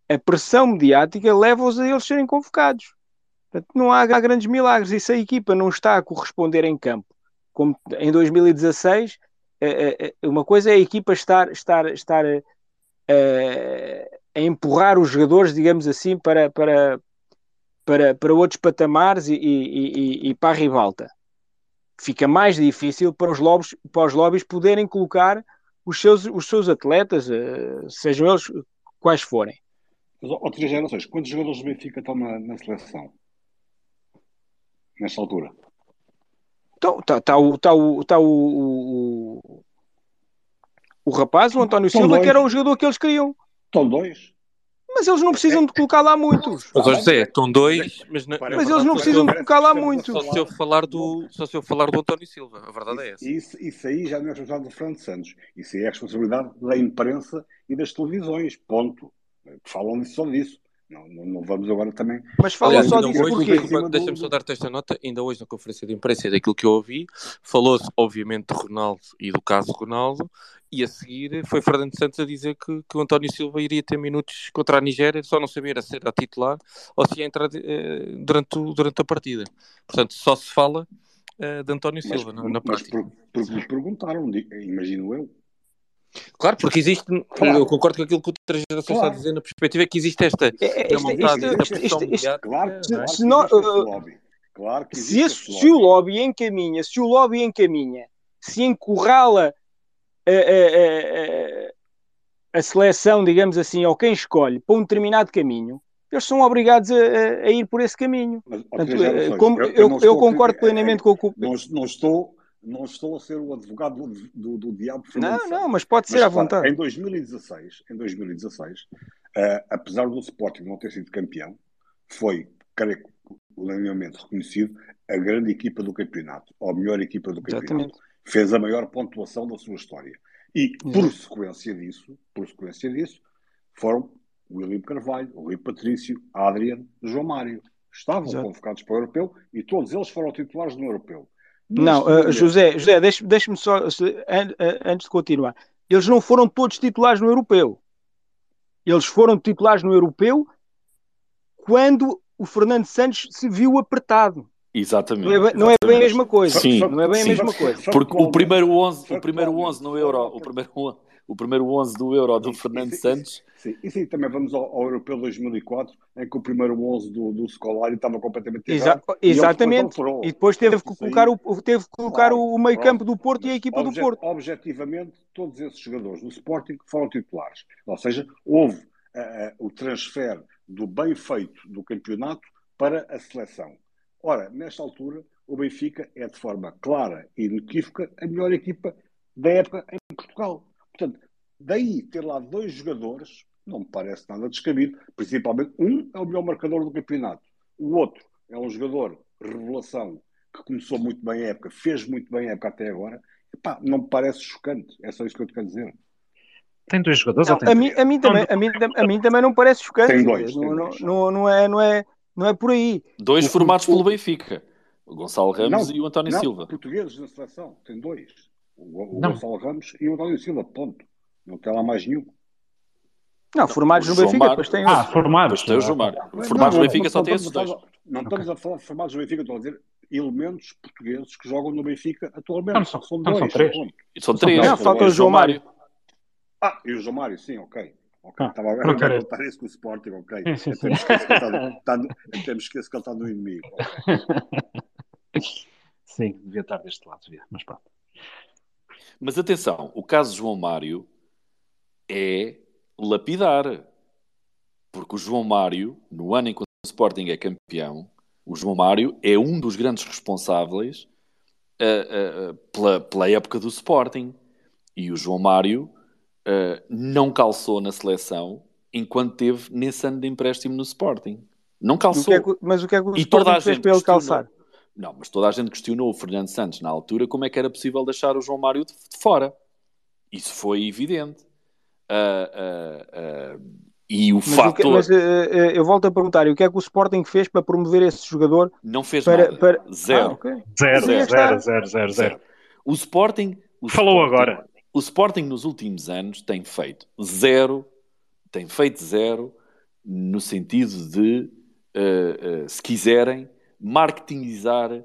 a pressão mediática leva-os a eles serem convocados. Portanto, não há, há, grandes milagres. E se a equipa não está a corresponder em campo, como em 2016, é, é, uma coisa é a equipa estar, estar, estar é, a empurrar os jogadores, digamos assim, para, para, para, para outros patamares e, e, e, e para a ribalta. Fica mais difícil para os, lobbies, para os lobbies poderem colocar os seus, os seus atletas, uh, sejam eles quais forem. Três gerações, quantos jogadores do Benfica estão na, na seleção? Nesta altura? Então, está tá o, tá o, tá o, o, o rapaz, o António Silva, dois. que era o jogador que eles queriam. Estão dois. Mas eles não precisam de colocar lá muitos. Mas, José, estão dois, mas, na, mas eles não precisam de colocar lá muitos. Só se eu falar do, só se eu falar do António Silva, a verdade é essa. Isso, isso aí já não é responsabilidade do Fernando Santos. Isso aí é a responsabilidade da imprensa e das televisões. Ponto. Falam só disso. Não, não, não, vamos agora também. Mas fala só disso porque. Deixa-me só dar-te esta nota. Ainda hoje, na conferência de imprensa, daquilo que eu ouvi, falou-se, obviamente, de Ronaldo e do caso Ronaldo, e a seguir foi Fernando Santos a dizer que, que o António Silva iria ter minutos contra a Nigéria, só não sabia a ser a titular ou se ia entrar eh, durante, o, durante a partida. Portanto, só se fala eh, de António Silva mas, na, na. Mas por, por, perguntaram, imagino eu. Claro, porque existe, claro. eu concordo com aquilo que o Três Gerações claro. está a dizer, na perspectiva é que existe esta, é, esta, Claro, se, não, uh, claro que se, esse, se o lobby encaminha, se o lobby encaminha, se encurrala a, a, a, a, seleção, digamos assim, ou quem escolhe para um determinado caminho, eles são obrigados a, ir por esse caminho. Mas, Portanto, eh, como, eu, eu, eu concordo plenamente é, com o. Não, não estou não estou a ser o advogado do, do, do diabo Fernando Não, não, mas pode ser mas, à vontade. Em 2016, em 2016 uh, apesar do Sporting não ter sido campeão, foi, creio unanimemente reconhecido, a grande equipa do campeonato, ou a melhor equipa do campeonato. Exatamente. Fez a maior pontuação da sua história. E, por sequência disso, por sequência disso, foram William Carvalho, Rui Patrício, Adriano, João Mário. Estavam Exato. convocados para o Europeu e todos eles foram titulares no Europeu. Não, uh, José, José deixe-me deixe só, antes de continuar. Eles não foram todos titulares no europeu. Eles foram titulares no europeu quando o Fernando Santos se viu apertado. Exatamente. Não é, bem, não é bem a mesma coisa. Sim, não é bem sim. a mesma coisa. Porque o primeiro 11, o primeiro 11 no Euro, o primeiro o primeiro 11 do Euro do Fernando Santos. Sim, e sim, também vamos ao, ao, Europeu 2004, em que o primeiro 11 do, do Scolari estava completamente errado. Exa exatamente. E, e, depois teve que colocar, o, teve que colocar claro, o meio campo do Porto e a equipa do Porto. Objetivamente, todos esses jogadores do Sporting foram titulares. Ou seja, houve uh, o transfer do bem feito do campeonato para a seleção. Ora, nesta altura, o Benfica é de forma clara e inequívoca a melhor equipa da época em Portugal. Portanto, daí ter lá dois jogadores não me parece nada descabido. Principalmente, um é o melhor marcador do campeonato, o outro é um jogador revelação que começou muito bem a época, fez muito bem a época até agora. Epá, não me parece chocante. É só isso que eu te quero dizer. Tem dois jogadores não, ou tem a, mim, a, mim também, a, mim, a mim também não parece chocante. Tem dois. Não, tem dois. Não, não, é, não, é, não é por aí. Dois o, formados o, pelo Benfica. O Gonçalo Ramos não, e o António não, Silva. portugueses na seleção. Tem dois. O, o Gonçalo Ramos e o António Silva. Ponto. Não tem lá mais nenhum. Não, formados no Benfica, depois tem Ah, formados. Tem o João Formados no Benfica só tem esses dois. Não estamos a falar de formados no Benfica, estou a dizer elementos portugueses que jogam no Benfica atualmente. Não, são, são dois. São três. São três. Não, falta o João Mário. Ah, e o João Mário, sim, ok. Ok, estava a contar isso com o Sporting, ok. Sim, sim, sim. Esqueço que ele está que ele está no inimigo. Sim, devia estar deste lado, devia, mas pronto. Mas atenção, o caso de João Mário é lapidar. Porque o João Mário, no ano em que o Sporting é campeão, o João Mário é um dos grandes responsáveis uh, uh, pela, pela, época do Sporting. E o João Mário uh, não calçou na seleção enquanto teve nesse ano de empréstimo no Sporting. Não calçou. O é que, mas o que é que o e Sporting toda a fez para ele calçar? Não, mas toda a gente questionou o Fernando Santos na altura como é que era possível deixar o João Mário de, de fora. Isso foi evidente. Uh, uh, uh, e o mas fator. Que, mas eu volto a perguntar: o que é que o Sporting fez para promover esse jogador? Não fez para, nada. Para... Zero. Ah, okay. zero, zero, zero, zero, zero, zero, O Sporting. O Falou Sporting, agora. O Sporting nos últimos anos tem feito zero, tem feito zero no sentido de, se quiserem, marketingizar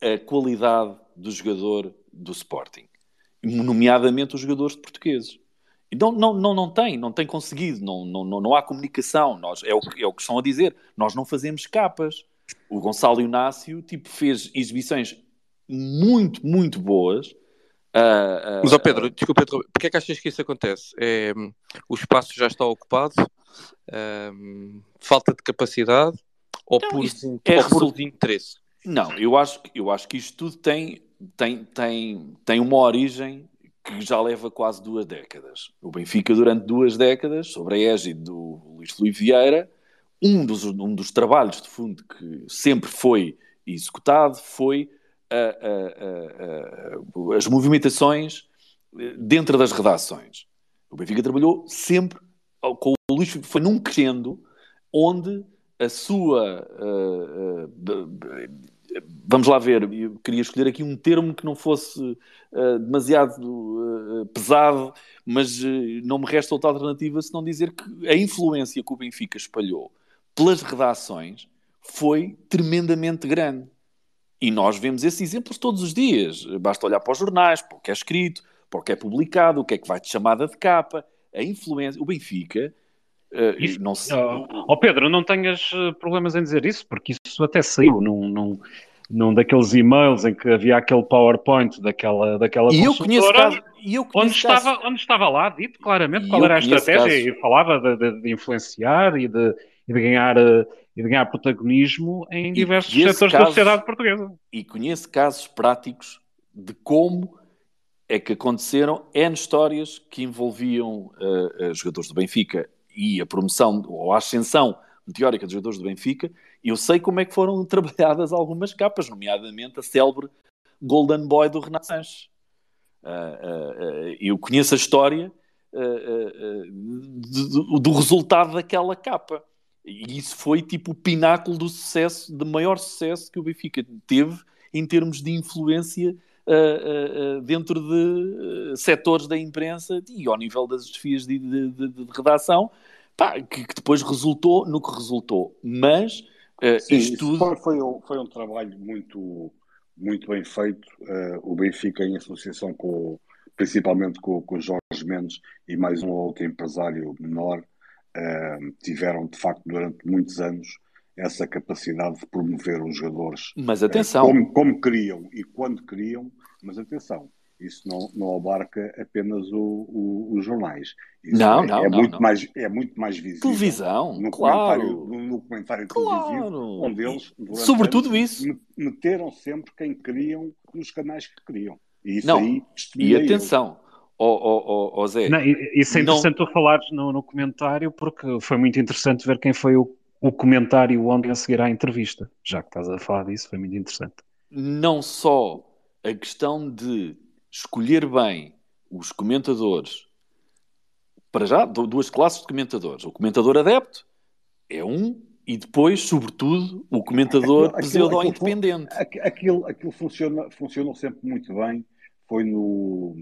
a qualidade do jogador do Sporting, nomeadamente os jogadores portugueses. Não, não, não, não tem, não tem conseguido, não, não, não há comunicação, nós, é, o, é o que estão a dizer, nós não fazemos capas. O Gonçalo Inácio tipo, fez exibições muito, muito boas. Uh, uh, Mas, oh Pedro, uh, desculpa, porque é que achas que isso acontece? É, o espaço já está ocupado, falta de capacidade ou não, por, é ou por interesse? Não, eu acho, eu acho que isto tudo tem, tem, tem, tem uma origem que já leva quase duas décadas. O Benfica, durante duas décadas, sobre a égide do Luís Filipe Vieira, um dos, um dos trabalhos de fundo que sempre foi executado foi as movimentações eh, dentro das redações. O Benfica trabalhou sempre com o Luís foi num crescendo onde a sua. Uh, uh, vamos lá ver, eu queria escolher aqui um termo que não fosse uh, demasiado pesado, mas não me resta outra alternativa se não dizer que a influência que o Benfica espalhou pelas redações foi tremendamente grande. E nós vemos esses exemplos todos os dias. Basta olhar para os jornais, para o que é escrito, para o que é publicado, o que é que vai de chamada de capa. A influência. O Benfica isso, não se... oh, Pedro, não tenhas eh, problemas em dizer isso, porque isso até saiu num, num, num daqueles e-mails em que havia aquele PowerPoint daquela, daquela e eu conheço caso, e eu conheço onde, caso... estava, onde estava lá dito claramente qual era a estratégia caso... e falava de, de, de, influenciar e de, e de ganhar eh, e de ganhar protagonismo em diversos setores casos, da sociedade portuguesa. E conheço casos práticos de como é que aconteceram N histórias que envolviam uh, uh, jogadores do Benfica e a promoção ou a ascensão meteórica dos jogadores do Benfica, eu sei como é que foram trabalhadas algumas capas, nomeadamente a célebre Golden Boy do Renato Sanches. Uh, uh, eu conheço a história do, do, resultado daquela capa. E isso foi tipo o pináculo do sucesso, de maior sucesso que o Benfica teve em termos de influência uh, uh, dentro de setores da imprensa e ao nível das desfias de, de, de, de redação, pá, que, que, depois resultou no que resultou. Mas Sim, isto tudo. Foi, foi, um, foi um trabalho muito, muito bem feito. o Benfica, em associação com, principalmente com, com Jorge Mendes e mais um outro empresário menor, tiveram de facto durante muitos anos essa capacidade de promover os jogadores. Mas atenção. como, como queriam e quando queriam, mas atenção, isso não, não abarca apenas o, o, os jornais. Isso não, é, não, é não, muito não. Mais, é muito mais visível. Televisão, no claro. Comentário, no, comentário televisivo, claro. onde eles, sobretudo isso, meteram sempre quem queriam nos canais que queriam. E isso não. aí E atenção, ó oh, oh, oh, Zé. Não, isso é interessante não... tu falares no, no comentário, porque foi muito interessante ver quem foi o, o comentário ontem a seguir à entrevista. Já que estás a falar disso, foi muito interessante. Não só a questão de escolher bem os comentadores, para já, duas classes de comentadores. O comentador adepto é um, e depois, sobretudo, o comentador pseudo-independente. Aquilo, aquilo, aquilo funciona, funcionou sempre muito bem, foi no,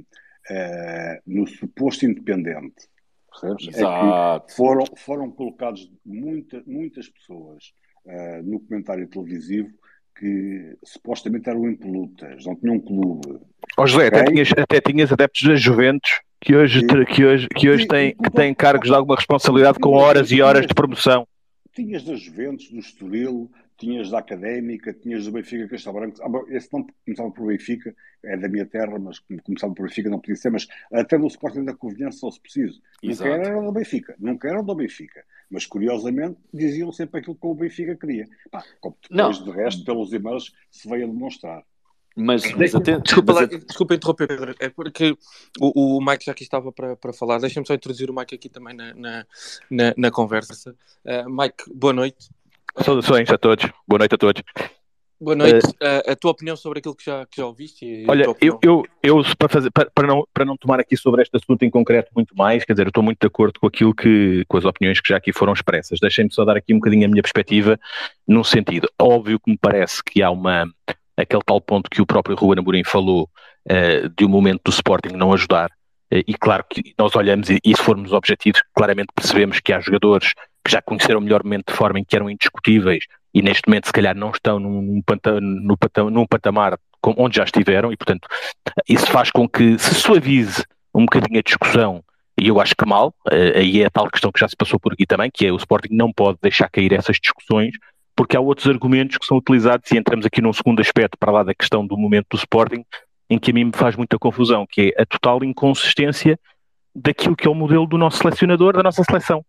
uh, no suposto independente. Percebes? Exato. É foram, foram colocados muita, muitas pessoas uh, no comentário televisivo que supostamente eram impolutas, não tinham um clube. Ó oh, José, okay? até, tinhas, até tinhas adeptos da Juventus que hoje, que hoje, que hoje tem, que tem cargos de alguma responsabilidade com horas e horas de promoção. Tinhas das Juventus, do Estoril, tinhas da Académica, tinhas do Benfica Castelo Branco. Ah, esse não começava por Benfica, é da minha terra, mas começava por Benfica não podia ser, mas até no Sporting da Conveniência só se preciso. Exato. Nunca era do Benfica, nunca era do Benfica. Mas curiosamente diziam sempre aquilo que o Benfica queria. Pá, como depois, não. de resto, pelos e-mails se veio a demonstrar. Mas, mas até, desculpa, mas lá, desculpa interromper, Pedro. É porque o, o Mike já aqui estava para, para falar. Deixa-me só introduzir o Mike aqui também na, na, na, na conversa. Uh, Mike, boa noite. Saudações a todos. Boa noite a todos. Boa noite. Uh, a tua opinião sobre aquilo que já, que já ouviste? Olha, eu, eu, eu para, fazer, para, para, não, para não tomar aqui sobre este assunto em concreto muito mais, quer dizer, eu estou muito de acordo com aquilo que, com as opiniões que já aqui foram expressas. Deixem-me só dar aqui um bocadinho a minha perspectiva, num sentido. Óbvio que me parece que há uma, aquele tal ponto que o próprio Ruben Amorim falou uh, de um momento do Sporting não ajudar, uh, e claro que nós olhamos e, e, se formos objetivos, claramente percebemos que há jogadores que já conheceram o melhor momento de forma em que eram indiscutíveis e neste momento se calhar não estão num, num, patamar, onde já estiveram e portanto isso faz com que se suavize um bocadinho a discussão e eu acho que mal, uh, aí é a tal questão que já se passou por aqui também, que é o Sporting não pode deixar cair essas discussões porque há outros argumentos que são utilizados, e entramos aqui num segundo aspecto para lá da questão do momento do Sporting, em que a mim me faz muita confusão, que é a total inconsistência daquilo que é o modelo do nosso selecionador, da nossa seleção.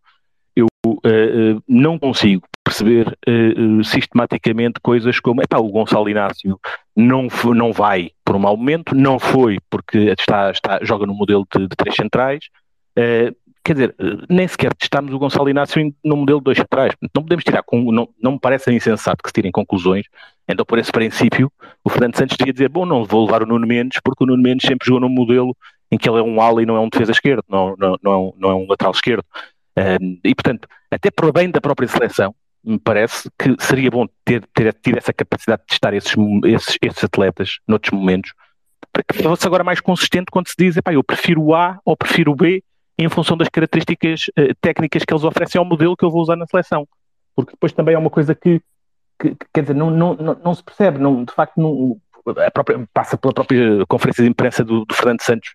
Eu uh, uh, não consigo perceber uh, sistematicamente coisas como epá, o Gonçalo Inácio não, não vai por um mau momento, não foi porque está, está, joga no modelo de, de três centrais, quer dizer, nem sequer testámos o Gonçalo Inácio no modelo 2 atrás. Não podemos tirar, não, não me parece insensato que se tirem conclusões. Então, por esse princípio, o Fernando Santos devia dizer: bom, não vou levar o Nuno Mendes, porque o Nuno Mendes sempre jogou num modelo em que ele é um ala e não é um defesa esquerdo, não, não, não, é, um, não é um lateral esquerdo. E, portanto, até para bem da própria seleção, me parece que seria bom ter, ter tido essa capacidade de testar esses, esses, esses atletas noutros momentos, para que fosse agora mais consistente quando se diz: eu prefiro o A ou prefiro o B em função das características uh, técnicas que eles oferecem ao modelo que eu vou usar na seleção. Porque depois também é uma coisa que, que, que quer dizer, não, não, não, não, se percebe, não, de facto, não, própria, passa pela própria conferência de imprensa do, do, Fernando Santos,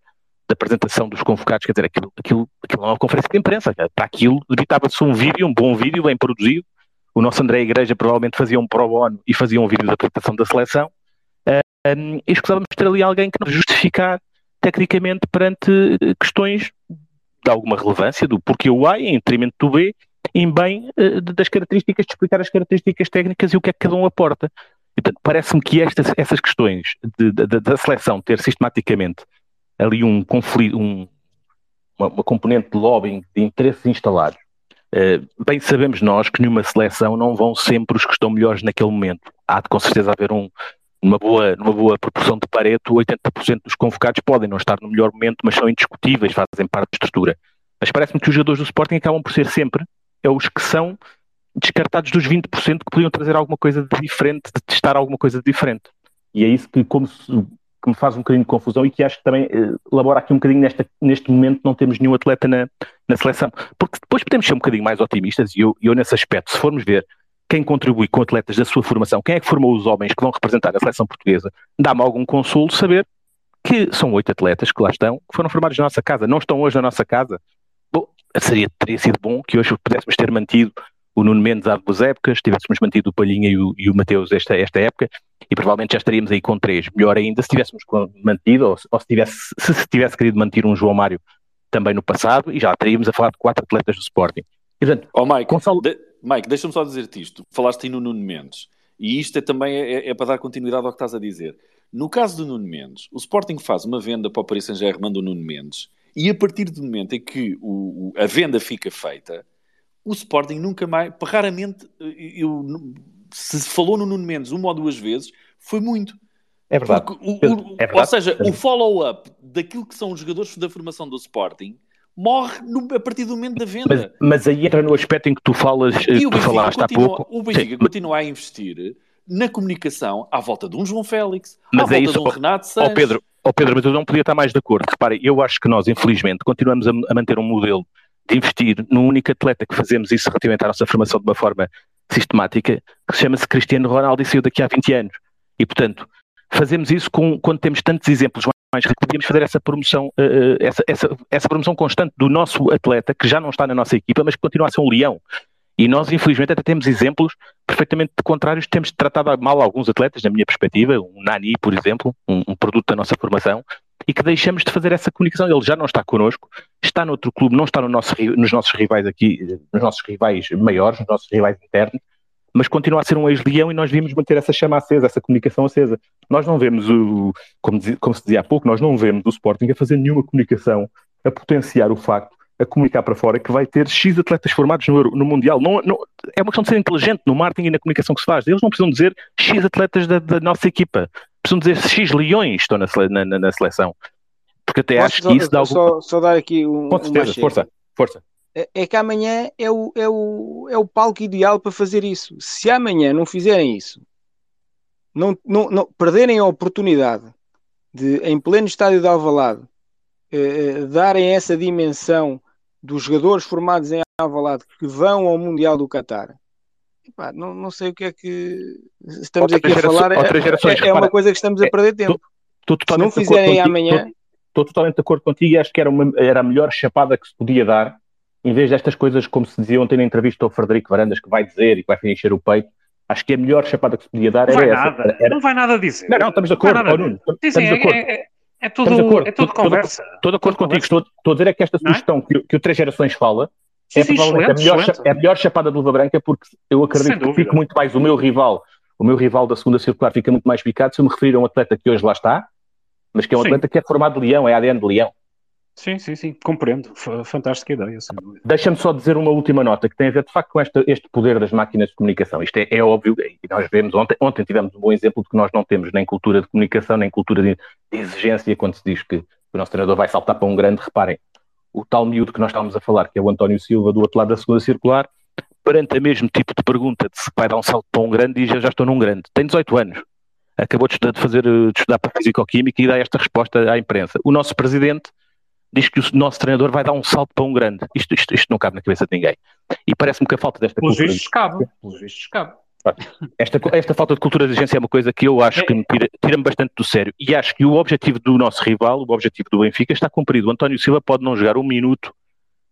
da apresentação dos convocados, quer dizer, aquilo, aquilo, aquilo não é uma conferência de imprensa, para aquilo debitava-se um vídeo, um bom vídeo, bem produzido, o nosso André Igreja provavelmente fazia um pro bono e fazia um vídeo da apresentação da seleção, e escusávamos ter ali alguém que nos justificar tecnicamente perante questões de alguma relevância do porquê o A em detrimento do B, em bem uh, das características, de explicar as características técnicas e o que é que cada um aporta. Portanto, parece-me que estas, essas questões de, de, da seleção ter sistematicamente ali um conflito, um, uma, uma, componente de lobbying, de interesses instalados, uh, bem sabemos nós que numa seleção não vão sempre os que estão melhores naquele momento. Há de com certeza haver um, numa boa, numa boa proporção de Pareto, 80% dos convocados podem não estar no melhor momento, mas são indiscutíveis, fazem parte da estrutura. Mas parece-me que os jogadores do Sporting acabam por ser sempre é os que são descartados dos 20% que podiam trazer alguma coisa de diferente, de testar alguma coisa de diferente. E é isso que, como que me faz um bocadinho de confusão e que acho que também eh, elabora aqui um bocadinho nesta, neste momento não temos nenhum atleta na, na seleção. Porque depois podemos ser um bocadinho mais otimistas e eu, eu nesse aspecto, se formos ver quem contribui com atletas da sua formação, quem é que formou os homens que vão representar a seleção portuguesa, dá-me algum consolo saber que são oito atletas que lá estão, que foram formados na nossa casa, não estão hoje na nossa casa. Bom, seria, teria sido bom que hoje pudéssemos ter mantido o Nuno Mendes há duas épocas, tivéssemos mantido o Palhinha e o, e o Mateus esta, esta época, e provavelmente já estaríamos aí com três. Melhor ainda se tivéssemos mantido, ou, ou se, tivesse, se se tivesse querido manter um João Mário também no passado, e já teríamos a falar de quatro atletas do Sporting. E, portanto, oh, Mike, Gonçalo... de... Mike, deixa-me só dizer-te isto. Falaste aí no Nuno Mendes. E isto é também é, é, para dar continuidade ao que estás a dizer. No caso do Nuno Mendes, o Sporting faz uma venda para o Paris Saint-Germain do Nuno Mendes e a partir do momento em que o, o, a venda fica feita, o Sporting nunca mais, raramente, eu, se falou no Nuno Mendes uma ou duas vezes, foi muito. É verdade. O, é verdade. Ou seja, o follow-up daquilo que são os jogadores da formação do Sporting morre no, a partir do momento da venda. Mas, mas, aí entra no aspecto em que tu falas, e tu falaste continua, há pouco. O Benfica Sim. continua a investir na comunicação à volta de um João Félix, mas à é volta isso, de um Renato Sanches. Oh Pedro, oh Pedro, mas eu não podia estar mais de acordo. Repare, eu acho que nós, infelizmente, continuamos a, a manter um modelo de investir num único atleta que fazemos isso relativamente à nossa formação de uma forma sistemática, que chama-se Cristiano Ronaldo e saiu daqui há 20 anos. E, portanto, fazemos isso com, quando temos tantos exemplos mais rico, podíamos fazer essa promoção, uh, essa, essa, essa promoção constante do nosso atleta, que já não está na nossa equipa, mas que continua a ser um leão. E nós, infelizmente, até temos exemplos perfeitamente contrários. Temos tratado mal alguns atletas, na minha perspectiva, um Nani, por exemplo, um, um, produto da nossa formação, e que deixamos de fazer essa comunicação. Ele já não está connosco, está noutro clube, não está no nosso, nos nossos rivais aqui, nos nossos rivais maiores, nos nossos rivais internos, mas continua a ser um ex-leão e nós vimos manter essa chama acesa, essa comunicação acesa. Nós não vemos o, como, como se dizia há pouco, nós não vemos o Sporting a fazer nenhuma comunicação a potenciar o facto a comunicar para fora que vai ter X atletas formados no, no Mundial. Não, não, é uma questão de ser inteligente no marketing e na comunicação que se faz. Eles não precisam dizer X atletas da, da nossa equipa. Precisam dizer X leões estão na, na, na seleção. Porque até Posso acho que isso dá algum... Só, só dar aqui um... Com certeza, força, força. É, é que amanhã é o, é, o, é o palco ideal para fazer isso. Se amanhã não fizerem isso, não, não, não perderem a oportunidade de, em pleno estádio de Alvalade, eh, eh darem essa dimensão dos jogadores formados em Alvalade que vão ao Mundial do Qatar. Epá, não, não sei o que é que estamos outra aqui a falar. É, é, uma coisa que estamos a perder tempo. Tô, tô Se não fizerem amanhã. Estou totalmente de acordo contigo e acho que era, uma, era a melhor chapada que se podia dar, em vez destas coisas, como se dizia ontem na entrevista ao Frederico Varandas, que vai dizer e que vai encher o peito. Acho que a melhor chapada que se podia dar não era essa. Nada. Era... Não vai nada dizer. Não, não, estamos de acordo, oh, Nuno. Estamos de acordo. É, é, é tudo, acordo, é tudo conversa. Estou de acordo contigo. Estou, estou a dizer é que esta é? sugestão que, que o Três Gerações fala é sim, provavelmente excelente, a, melhor, é a melhor chapada de luva branca porque eu acredito que fica muito mais o meu rival, o meu rival da segunda circular fica muito mais picado se eu me referir a um atleta que hoje lá está, mas que é um sim. atleta que é formado de leão, é ADN de leão. Sim, sim, sim, compreendo. Fantástica ideia. Deixa-me só dizer uma última nota que tem a ver de facto com este, este poder das máquinas de comunicação. Isto é, é, óbvio, e nós vemos ontem, ontem tivemos um bom exemplo de que nós não temos nem cultura de comunicação, nem cultura de, de exigência quando se diz que o nosso treinador vai saltar para um grande. Reparem, o tal miúdo que nós estávamos a falar, que é o António Silva, do outro lado da segunda circular, perante o mesmo tipo de pergunta de se vai dar um salto para um grande, diz: Eu já estou num grande. Tem 18 anos. Acabou de estudar, de fazer, de estudar para Físico-Química e dá esta resposta à imprensa. O nosso presidente diz que o nosso treinador vai dar um salto para um grande. Isto, isto, isto não cabe na cabeça de ninguém. E parece-me que a falta desta Pelos cultura... vistos cabe. Pelos vistos cabe. Esta, esta falta de cultura de agência é uma coisa que eu acho que me tira, tira-me bastante do sério. E acho que o objetivo do nosso rival, o objetivo do Benfica, está cumprido. O António Silva pode não jogar um minuto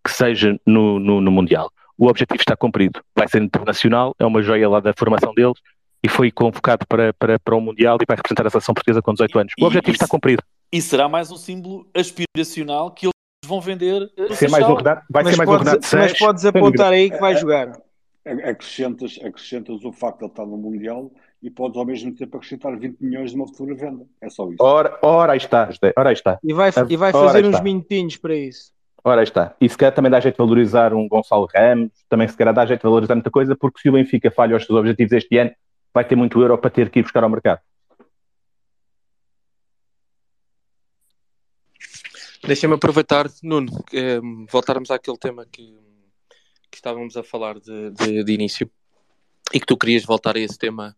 que seja no, no, no Mundial. O objetivo está cumprido. Vai ser internacional, é uma joia lá da formação deles e foi convocado para, para, para o Mundial e vai representar a seleção portuguesa com 18 anos. O objetivo está cumprido. E será mais um símbolo aspiracional que eles vão vender. Vai ser mais um Renato, vai mas ser mais podes, um Renato Mas podes apontar aí que vai jogar. Acrescentas, acrescentas o facto de ele estar no Mundial e podes ao mesmo tempo acrescentar 20 milhões de uma futura venda. É só isso. Ora, ora aí está, ora aí está. E vai, e vai fazer uns minutinhos para isso. Ora aí está. E se calhar também dá jeito de valorizar um Gonçalo Ramos, também se calhar dá jeito de valorizar muita coisa, porque se o Benfica falha os seus objetivos este ano, vai ter muito euro para ter que ir buscar ao mercado. Deixa-me aproveitar, Nuno, eh, voltarmos àquele tema que, que estávamos a falar de, de, de, início e que tu querias voltar a esse tema.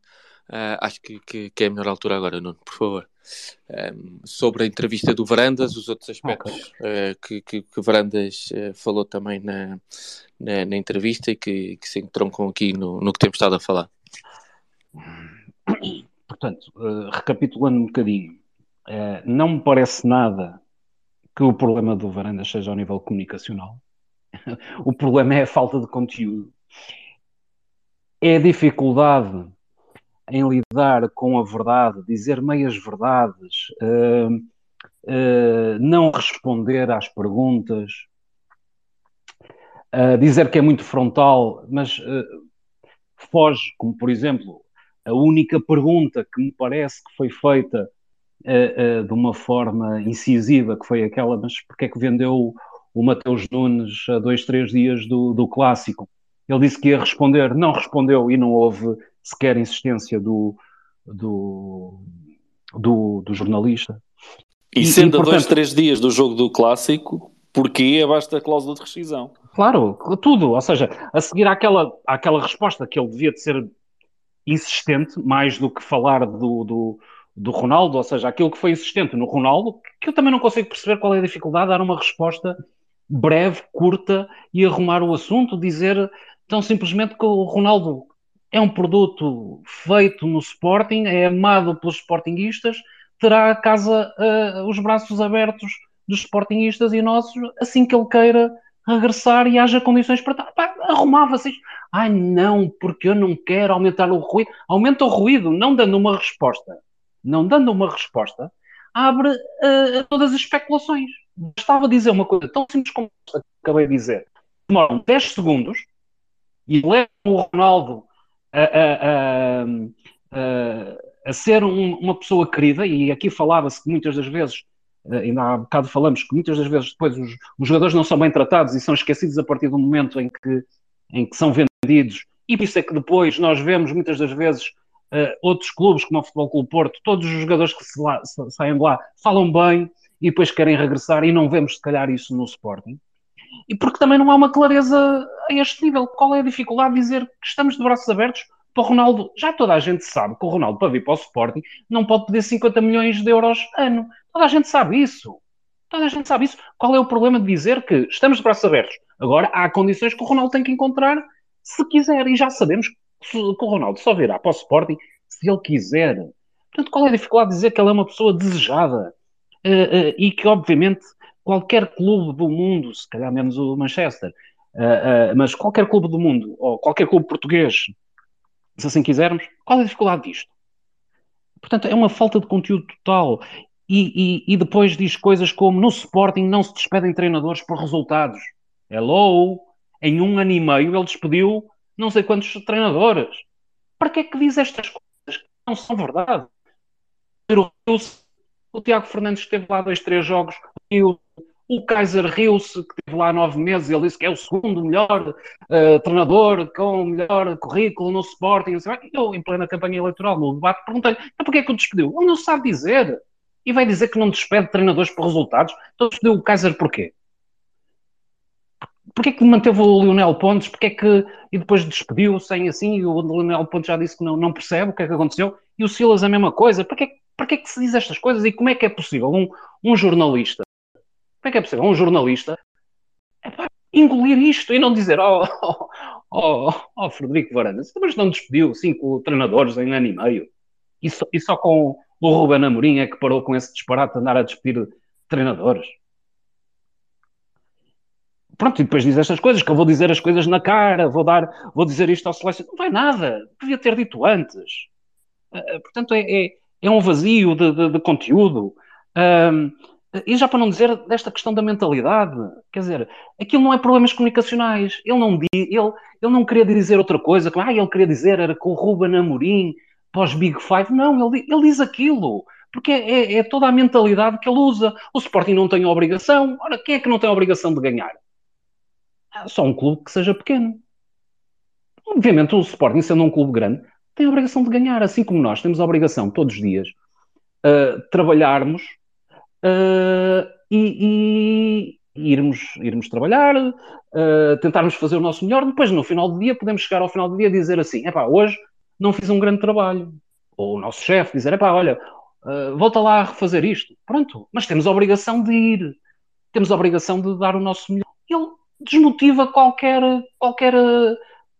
Uh, acho que, que, que, é a melhor altura agora, Nuno, por favor. Um, eh, sobre a entrevista do Varandas, os outros aspectos okay. uh, que, que, que, Varandas uh, falou também na, na, na, entrevista e que, que se entroncam aqui no, no que temos estado a falar. Portanto, recapitulando um bocadinho, não me parece nada que o problema do Varandas seja ao nível comunicacional. o problema é a falta de conteúdo. É a dificuldade em lidar com a verdade, dizer meias verdades, uh, uh, não responder às perguntas, uh, dizer que é muito frontal, mas foge, como por exemplo, a única pergunta que me parece que foi feita de uma forma incisiva, que foi aquela, mas porque é que vendeu o Mateus Nunes a dois, três dias do, do clássico? Ele disse que ia responder, não respondeu e não houve sequer insistência do, do, do, do jornalista. E, sendo e, portanto, a dois, três dias do jogo do clássico, porquê basta a cláusula de rescisão? Claro, tudo. Ou seja, a seguir àquela, àquela resposta que ele devia de ser insistente, mais do que falar do, do, do Ronaldo, ou seja, aquilo que foi existente no Ronaldo, que eu também não consigo perceber qual é a dificuldade, dar uma resposta breve, curta e arrumar o assunto, dizer tão simplesmente que o Ronaldo é um produto feito no Sporting, é amado pelos Sportinguistas, terá a casa uh, os braços abertos dos sportingistas e nossos assim que ele queira regressar e haja condições para arrumava-se isto. Ai não, porque eu não quero aumentar o ruído. Aumenta o ruído, não dando uma resposta. Não dando uma resposta, abre uh, todas as especulações. Bastava dizer uma coisa tão simples como acabei de dizer. Demoram 10 segundos e levam o Ronaldo a, a, a, a ser um, uma pessoa querida, e aqui falava-se que muitas das vezes, eh, ainda há bocado falamos que muitas das vezes depois os, os, jogadores não são bem tratados e são esquecidos a partir do momento em que, em que são vendidos, e por isso é que depois nós vemos muitas das vezes uh, outros clubes, como o Futebol Clube Porto, todos os jogadores que lá, saem de lá falam bem e depois querem regressar, e não vemos se calhar isso no Sporting. E porque também não há uma clareza a este nível. Qual é a dificuldade de dizer que estamos de braços abertos para o Ronaldo? Já toda a gente sabe que o Ronaldo, para vir para o Sporting, não pode pedir 50 milhões de euros ano. Toda a gente sabe isso. Toda a gente sabe isso. Qual é o problema de dizer que estamos de braços abertos? Agora, há condições que o Ronaldo tem que encontrar se quiser. E já sabemos que o Ronaldo só virá para o Sporting se ele quiser. Portanto, qual é a dificuldade de dizer que ele é uma pessoa desejada? Uh, uh, e que, obviamente, qualquer clube do mundo, se calhar menos o Manchester, uh, mas qualquer clube do mundo, ou qualquer clube português, se assim quisermos, qual é a dificuldade disto? Portanto, é uma falta de conteúdo total. E, e, e depois diz coisas como no Sporting não se despedem treinadores por resultados. Hello! Em um ano e meio ele despediu não sei quantos treinadores. Para que é que diz estas coisas que não são verdade? O, o Tiago Fernandes esteve lá dois, três jogos e o Kaiser riu-se, que teve lá nove meses, ele disse que é o segundo melhor uh, treinador com o melhor currículo no Sporting. Eu, em plena campanha eleitoral, no debate, perguntei-lhe então porquê é que o despediu? Ele não sabe dizer. E vai dizer que não despede treinadores por resultados. Então despediu o Kaiser porquê? Porquê que manteve o Lionel Pontes? Porquê que... E depois despediu sem assim, e o Lionel Pontes já disse que não, não percebe o que é que aconteceu. E o Silas a mesma coisa. Porquê, porquê que se diz estas coisas? E como é que é possível um, um jornalista como é que é possível um jornalista engolir isto e não dizer oh, oh, oh, oh Frederico Varandas, mas não despediu cinco treinadores em ano e meio e só, e só com o Ruben Amorim é que parou com esse disparate de andar a despedir treinadores. Pronto, e depois diz estas coisas, que eu vou dizer as coisas na cara, vou dar, vou dizer isto ao silêncio. Não vai nada, devia ter dito antes. Uh, portanto, é, é, é, um vazio de, de, de conteúdo. Um, e já para não dizer desta questão da mentalidade, quer dizer, aquilo não é problemas comunicacionais. Ele não, ele, ele não queria dizer outra coisa, que ah, ele queria dizer era com o Ruben Amorim, pós Big Five. Não, ele, ele diz aquilo, porque é, é, é, toda a mentalidade que ele usa. O Sporting não tem obrigação. Ora, quem é que não tem obrigação de ganhar? É só um clube que seja pequeno. Obviamente, o Sporting, sendo um clube grande, tem a obrigação de ganhar, assim como nós temos a obrigação, todos os dias, uh, trabalharmos uh, e, e, irmos, irmos trabalhar, uh, tentarmos fazer o nosso melhor. Depois, no final do dia, podemos chegar ao final do dia e dizer assim: é pá, hoje não fiz um grande trabalho. Ou o nosso chefe dizer: é pá, olha, volta lá a refazer isto. Pronto, mas temos a obrigação de ir, temos a obrigação de dar o nosso melhor. Ele desmotiva qualquer, qualquer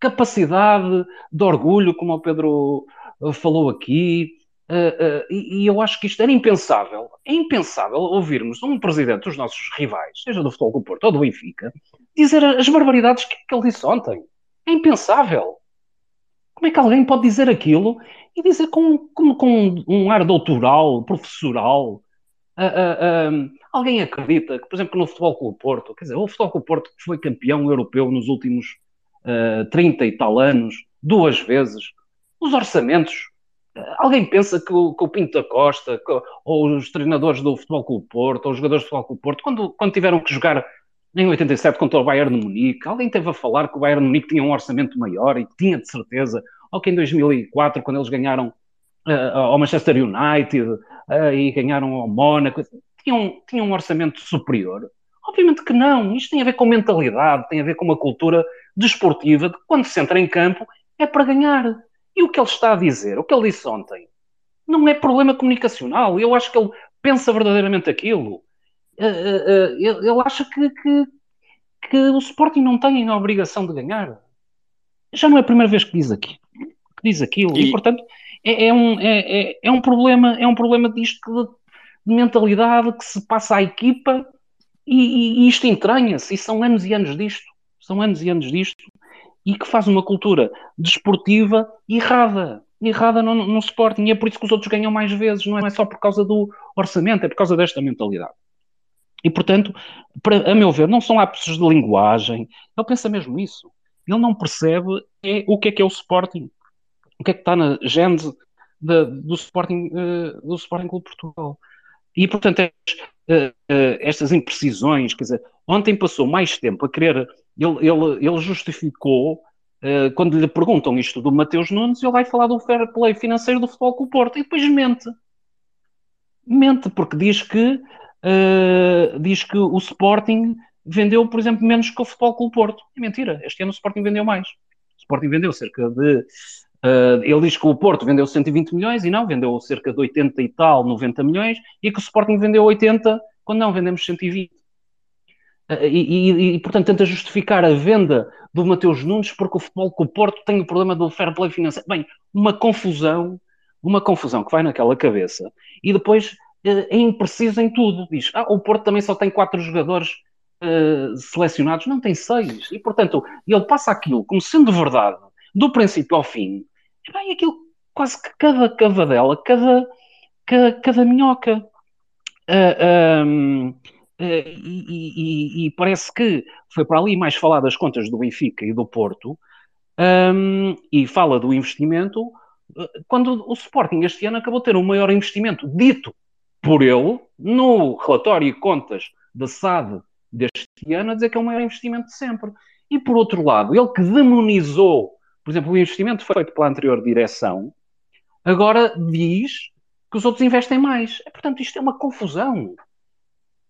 capacidade de orgulho, como o Pedro falou aqui, Uh, uh, e, e, eu acho que isto era impensável. É impensável ouvirmos um presidente dos nossos rivais, seja do Futebol do Porto ou do Benfica, dizer as barbaridades que, que ele disse ontem. É impensável. Como é que alguém pode dizer aquilo e dizer com, com, com um ar doutoral, professoral? Uh, alguém acredita que, por exemplo, no Futebol Clube Porto, quer dizer, o Futebol Clube Porto foi campeão europeu nos últimos uh, 30 e tal anos, duas vezes, os orçamentos Alguém pensa que o, que o Pinto da Costa, que, ou os treinadores do Futebol Clube Porto, ou os jogadores do Futebol Clube Porto, quando, quando tiveram que jogar em 87 contra o Bayern de Munique, alguém teve a falar que o Bayern de Munique tinha um orçamento maior e tinha de certeza, ou que em 2004, quando eles ganharam uh, ao Manchester United uh, e ganharam ao Mónaco, tinham, tinham um orçamento superior. Obviamente que não. Isto tem a ver com mentalidade, tem a ver com uma cultura desportiva de que quando se entra em campo é para ganhar. E o que ele está a dizer, o que ele disse ontem, não é problema comunicacional. Eu acho que ele pensa verdadeiramente aquilo. Uh, uh, ele, ele, acha que, que, que, o Sporting não tem a obrigação de ganhar. Já não é a primeira vez que diz, aqui, que diz aquilo. E, e portanto, é, é um, é, é, é, um problema, é um problema disto de, de mentalidade que se passa à equipa e, e, isto entranha-se, e são anos e anos disto, são anos e anos disto, e que faz uma cultura desportiva errada, errada no, no Sporting, e é por isso que os outros ganham mais vezes, não é só por causa do orçamento, é por causa desta mentalidade. E, portanto, para, a meu ver, não são lapsos de linguagem, ele pensa mesmo isso. Ele não percebe é, o que é que é o Sporting, o que é que está na gênese do, Sporting, uh, do Sporting Clube Portugal. E, portanto, é, uh, uh, estas imprecisões, quer dizer, ontem passou mais tempo a querer, ele, ele, ele justificou, uh, quando lhe perguntam isto do Mateus Nunes, ele vai falar do fair play financeiro do Futebol com o Porto, e depois mente. Mente, porque diz que, diz que o Sporting vendeu, por exemplo, menos que o Futebol com o Porto. É mentira, este ano o Sporting vendeu mais. O Sporting vendeu cerca de Uh, ele diz que o Porto vendeu 120 milhões e não, vendeu cerca de 80 e tal, 90 milhões, e que o Sporting vendeu 80, quando não, vendemos 120. Uh, e, e, e, portanto, tenta justificar a venda do Mateus Nunes porque o futebol com o Porto tem o problema do fair play financeiro. Bem, uma confusão, uma confusão que vai naquela cabeça, e depois uh, é impreciso em tudo. Diz, ah, o Porto também só tem quatro jogadores selecionados, não tem seis, e portanto, ele passa aquilo como sendo verdade, do princípio ao fim, e bem, aquilo quase que cada cavadela, cada, cada, cada minhoca. Uh, um, uh, e, e, e, parece que foi para ali mais falar das contas do Benfica e do Porto um, e fala do investimento quando o Sporting este ano acabou de ter o maior investimento dito por ele no relatório e contas da SAD deste ano a dizer que é o maior investimento de sempre. E por outro lado, ele que demonizou por exemplo, o investimento feito pela anterior direção agora diz que os outros investem mais. Portanto, isto é uma confusão.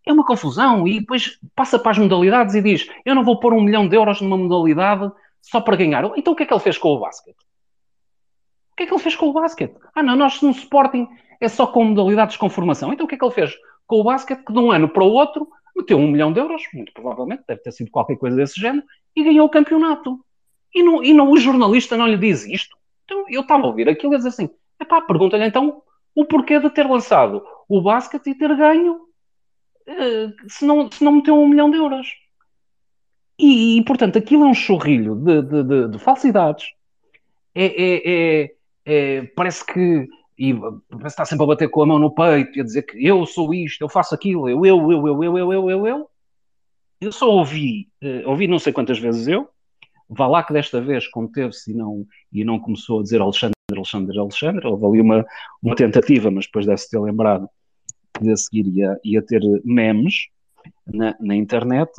É uma confusão. E depois passa para as modalidades e diz: Eu não vou pôr um milhão de euros numa modalidade só para ganhar. Então o que é que ele fez com o basquete? O que é que ele fez com o basquete? Ah, não, nós no Sporting é só com modalidades com formação. Então o que é que ele fez com o basquete que de um ano para o outro meteu um milhão de euros, muito provavelmente, deve ter sido qualquer coisa desse género, e ganhou o campeonato. E, não, e não, o jornalista não lhe diz isto. Então eu estava a ouvir aquilo e dizer assim: epá, pergunta-lhe então o porquê de ter lançado o basquete e ter ganho uh, se, não, se não meteu um milhão de euros. E, e portanto, aquilo é um chorrilho de, de, de, de falsidades. É, é, é, é, parece que e está sempre a bater com a mão no peito e a dizer que eu sou isto, eu faço aquilo, eu, eu, eu, eu, eu, eu, eu, eu, eu. Eu só ouvi, uh, ouvi não sei quantas vezes eu, Vá lá que desta vez conteve-se e não, e não começou a dizer Alexandre, Alexandre, Alexandre. Houve ali uma, uma tentativa, mas depois deve-se ter lembrado que a seguir ia, ia ter memes na, na internet.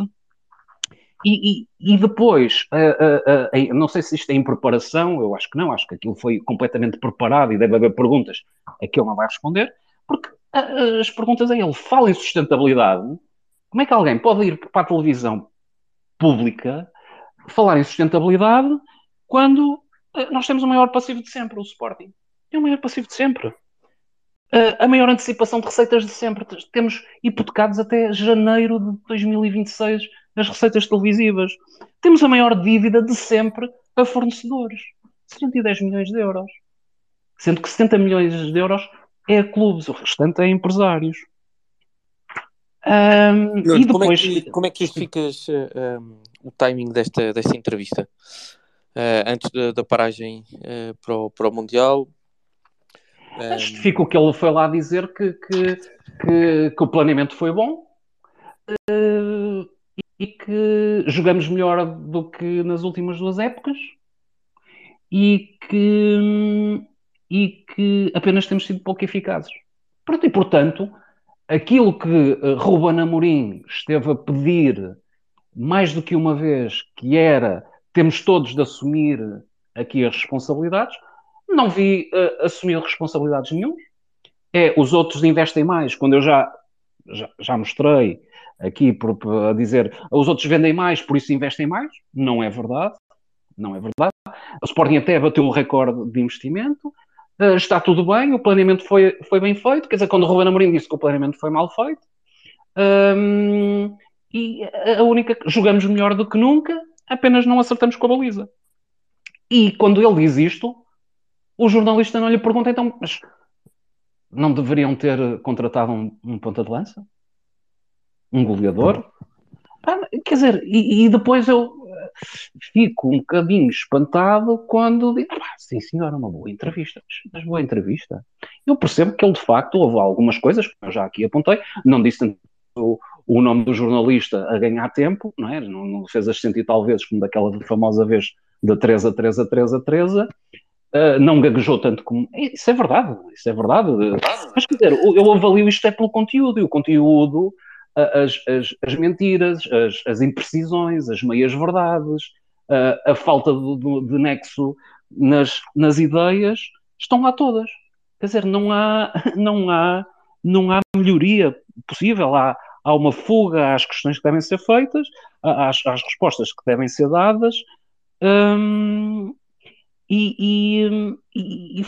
E, e, e depois, uh, uh, uh, não sei se isto é em preparação, eu acho que não, acho que aquilo foi completamente preparado e deve haver perguntas a que ele não vai responder, porque as perguntas a ele, fala em sustentabilidade, como é que alguém pode ir para a televisão pública falar em sustentabilidade quando eh, nós temos o maior passivo de sempre, o Sporting. É o maior passivo de sempre. A maior antecipação de receitas de sempre. Temos hipotecados até janeiro de 2026 as receitas televisivas. Temos a maior dívida de sempre a fornecedores. 110 milhões de euros. Sendo que 70 milhões de euros é a clubes, o restante é a empresários. Um, e depois... como, é que, como é que justificas um, o timing desta, desta entrevista? Uh, antes da, paragem uh, para, o, para o Mundial? Um... Justifico que ele foi lá dizer que, que, que, que o planeamento foi bom uh, e que jogamos melhor do que nas últimas duas épocas e que, e que apenas temos sido pouco eficazes. Pronto, e portanto aquilo que Ruben Amorim esteve a pedir mais do que uma vez, que era temos todos de assumir aqui as responsabilidades, não vi uh, assumir responsabilidades nenhum. É, os outros investem mais, quando eu já, já, já mostrei aqui por, por, a dizer os outros vendem mais, por isso investem mais. Não é verdade. Não é verdade. O Sporting até bateu o recorde de investimento. Uh, está tudo bem, o planeamento foi, foi bem feito. Quer dizer, quando o Ruben Amorim disse que o planeamento foi mal feito, um, e a única jogamos melhor do que nunca, apenas não acertamos com a baliza. E quando ele diz isto, o jornalista não lhe pergunta, então, mas não deveriam ter contratado um, um ponta de lança? Um goleador? Ah, quer dizer, e, e, depois eu eh, fico um bocadinho espantado quando digo, ah, sim senhor, uma boa entrevista, mas boa entrevista. Eu percebo que ele de facto houve algumas coisas, que eu já aqui apontei, não disse tanto o, nome do jornalista a ganhar tempo, não é? Não, não fez as cento e tal vezes como daquela famosa vez da 3 a 3 a 3 a 3 a, Uh, não gaguejou tanto como. Isso é verdade, isso é verdade. Mas quer dizer, eu avalio isto é pelo conteúdo, e o conteúdo, as, as, as mentiras, as, as, imprecisões, as meias-verdades, uh, a falta de, de, de, nexo nas, nas ideias, estão lá todas. Quer dizer, não há, não há, não há melhoria possível. Há, há uma fuga às questões que devem ser feitas, às, às respostas que devem ser dadas. Hum, e, e, e,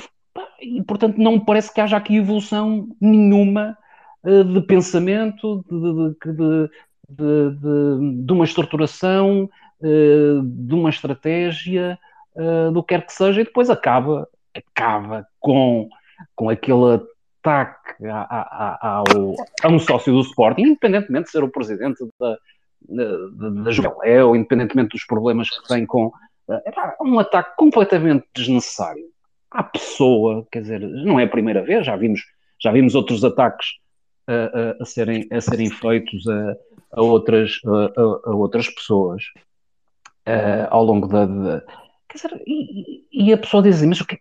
e, portanto, não parece que haja aqui evolução nenhuma uh, de pensamento, de, de, de, de uma estruturação, uh, de uma estratégia, uh, do que quer que seja, e depois acaba, acaba com, com aquele ataque a, a, a, ao, a um sócio do Sporting, independentemente de ser o presidente da, da, da Jubilé, ou independentemente dos problemas que tem com, é um ataque completamente desnecessário à pessoa, quer dizer, não é a primeira vez, já vimos, já vimos outros ataques a, a, a serem, a serem feitos a, a outras, a, outras pessoas ao longo da. De, quer dizer, e, e, a pessoa diz assim, mas o que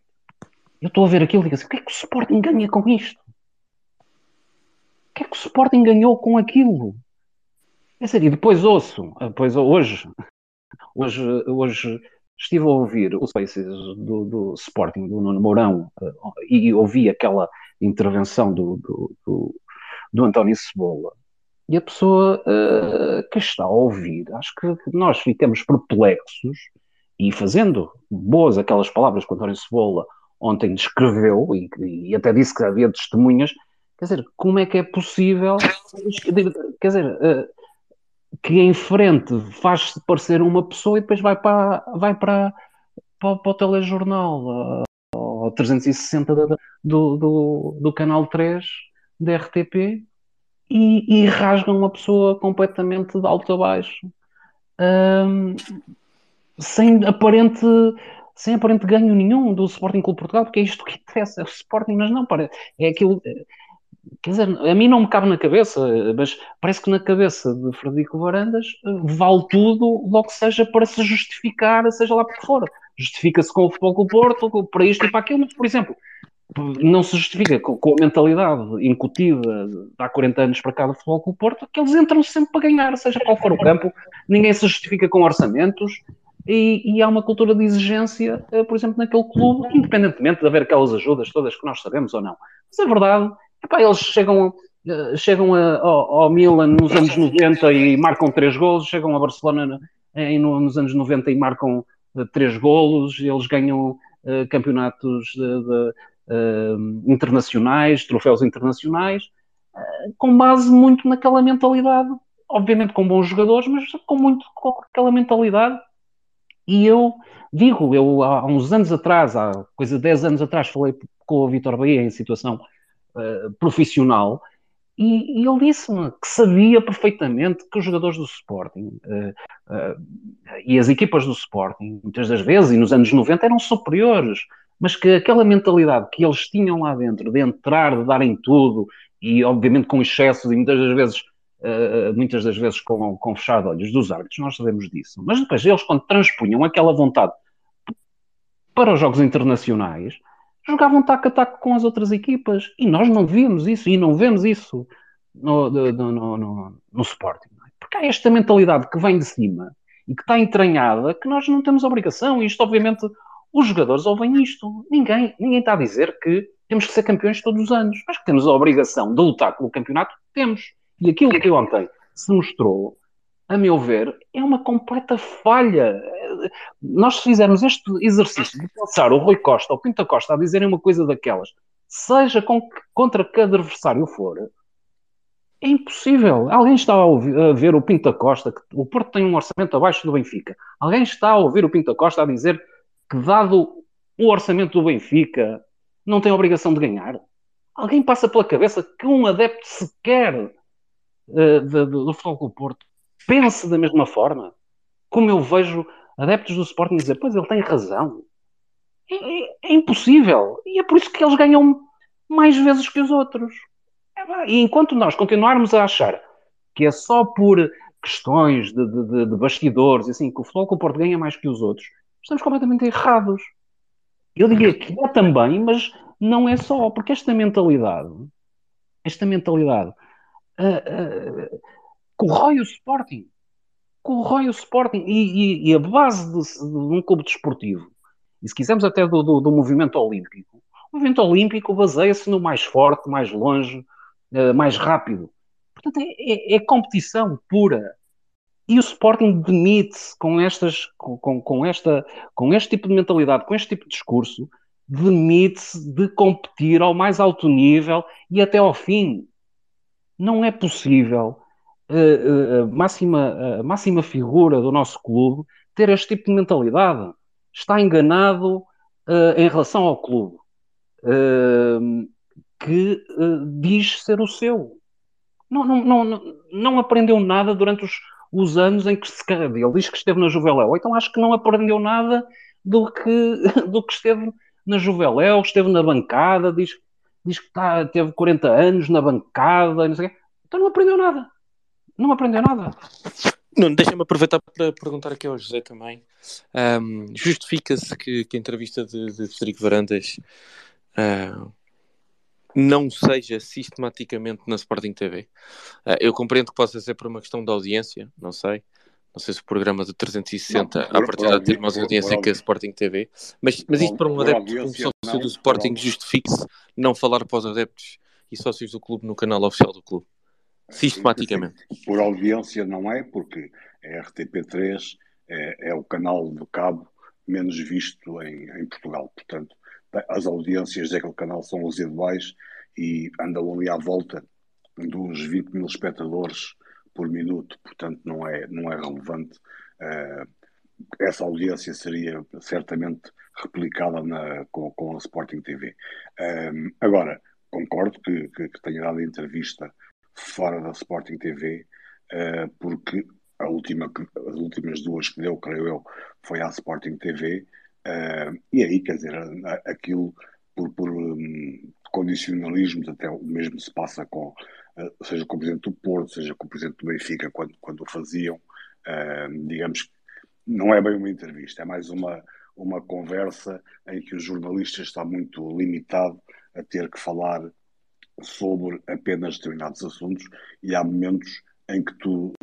eu estou a ver aquilo e digo assim, o que é que o Sporting ganha com isto? O que é que o Sporting ganhou com aquilo? Dizer, e depois ouço, depois hoje, hoje, hoje estive a ouvir o Spaces do, do Sporting, do Nuno Mourão, uh, e ouvi aquela intervenção do, do, do, do António Cebola, e a pessoa uh, que está a ouvir, acho que nós ficamos perplexos, e fazendo boas aquelas palavras que o António Cebola ontem descreveu, e, e até disse que havia testemunhas, quer dizer, como é que é possível, quer dizer, uh, que em frente faz-se parecer uma pessoa e depois vai para, vai para, para, para o telejornal, ao 360 do, do, do canal 3 da RTP e, e rasgam uma pessoa completamente de alto a baixo. Sem aparente sem aparente ganho nenhum do Sporting Clube Portugal, porque é isto que interessa, é o Sporting, mas não, para, é aquilo, Quer dizer, a mim não me cabe na cabeça, mas parece que na cabeça de Frederico Varandas eh, vale tudo, logo seja para se justificar, seja lá por que for. Justifica-se com o Futebol o Porto, para isto e para aquilo, mas, por exemplo, não se justifica com, a mentalidade incutida há 40 anos para cá do Futebol com o Porto, que eles entram sempre para ganhar, seja qual for o campo, ninguém se justifica com orçamentos, e, e, há uma cultura de exigência, eh, por exemplo, naquele clube, independentemente de haver aquelas ajudas todas que nós sabemos ou não. Mas a verdade Epá, eles chegam, eh, chegam a, ao, ao, Milan nos anos 90 e marcam três golos, chegam a Barcelona em, nos anos 90 e marcam uh, três golos, eles ganham uh, campeonatos de, de, uh, internacionais, troféus internacionais, com base muito naquela mentalidade, obviamente com bons jogadores, mas com muito com aquela mentalidade. E eu digo, eu há uns anos atrás, há coisa de 10 anos atrás, falei com o Vitor Bahia em situação uh, profissional, e, e ele disse-me que sabia perfeitamente que os jogadores do Sporting uh, uh, e as equipas do Sporting, muitas das vezes, e nos anos 90, eram superiores, mas que aquela mentalidade que eles tinham lá dentro, de entrar, de darem tudo, e obviamente com excesso, e muitas das vezes, muitas das vezes com, com fechado olhos dos árbitros, nós sabemos disso. Mas depois eles, quando transpunham aquela vontade para os jogos internacionais, jogavam taco a taco com as outras equipas e nós não víamos isso e não vemos isso no, no, no, no, no Sporting. É? Porque há esta mentalidade que vem de cima e que está entranhada que nós não temos obrigação. E isto, obviamente, os jogadores ouvem isto. Ninguém, ninguém está a dizer que temos que ser campeões todos os anos, mas que temos a obrigação de lutar pelo campeonato, temos. E aquilo que ontem se mostrou a meu ver, é uma completa falha. Nós fizermos este exercício de pensar o Rui Costa ou o Pinta Costa a dizerem uma coisa daquelas, seja com, contra que adversário for, é impossível. Alguém está a, ouvir, a ver o Pinta Costa, que o Porto tem um orçamento abaixo do Benfica. Alguém está a ouvir o Pinta Costa a dizer que, dado o orçamento do Benfica não tem obrigação de ganhar? Alguém passa pela cabeça que um adepto sequer de, de, do Futebol do Porto pense da mesma forma? Como eu vejo adeptos do Sporting dizer, pois ele tem razão. É, é, é, impossível. E é por isso que eles ganham mais vezes que os outros. É, e enquanto nós continuarmos a achar que é só por questões de, de, de bastidores, assim, que o Futebol do Porto ganha mais que os outros, estamos completamente errados. Eu diria que é também, mas não é só, porque esta mentalidade, esta mentalidade uh, uh, corrói o Sporting. Corrói o Sporting. E, e, e a base de, de, um clube desportivo, e se quisermos até do, do, do movimento olímpico, o movimento olímpico baseia-se no mais forte, mais longe, uh, mais rápido. Portanto, é, é, é competição pura. E o Sporting demite-se com, com, com, esta, com este tipo de mentalidade, com este tipo de discurso, demite-se de competir ao mais alto nível e até ao fim. Não é possível a, eh, eh, a, máxima, máxima figura do nosso clube ter este tipo de mentalidade. Está enganado uh, em relação ao clube, uh, que uh, diz ser o seu. Não, não, não, não aprendeu nada durante os, os anos em que se Ele diz que esteve na Juveléu, então acho que não aprendeu nada do que, do que esteve na Juveléu, esteve na bancada, diz, diz que tá, teve 40 anos na bancada, não sei quê. então não aprendeu nada. Não aprendeu nada. Não, deixa-me aproveitar para perguntar aqui ao José também. Um, Justifica-se que, que, a entrevista de, de Federico Varandas uh, não seja sistematicamente na Sporting TV. Uh, ah, eu compreendo que possa ser por uma questão de audiência, não sei. Não sei se o programa de 360 não, a partir de ter mais audiência que a Sporting TV, mas, mas isto para um adepto, um sócio do Sporting justifique-se não falar para os adeptos e sócios do clube no canal oficial do clube. Sistematicamente. Por audiência não é, porque a RTP3 é, é o canal de cabo menos visto em, em Portugal. Portanto, as audiências daquele canal são residuais e andam ali à volta dos 20 mil espectadores por minuto, portanto não é, não é relevante. Uh, essa audiência seria certamente replicada na, com, com a Sporting TV. Um, eh, agora, concordo que, que, que, tenha dado entrevista fora da Sporting TV, eh, porque a última, as últimas duas que deu, creio eu, foi à Sporting TV, Uh, e aí, quer dizer, aquilo por, por um, condicionalismos, até o mesmo se passa com, uh, seja com o Presidente do Porto, seja com o Presidente do Benfica, quando, quando o faziam, uh, digamos não é bem uma entrevista, é mais uma, uma conversa em que o jornalista está muito limitado a ter que falar sobre apenas determinados assuntos e há momentos em que tu,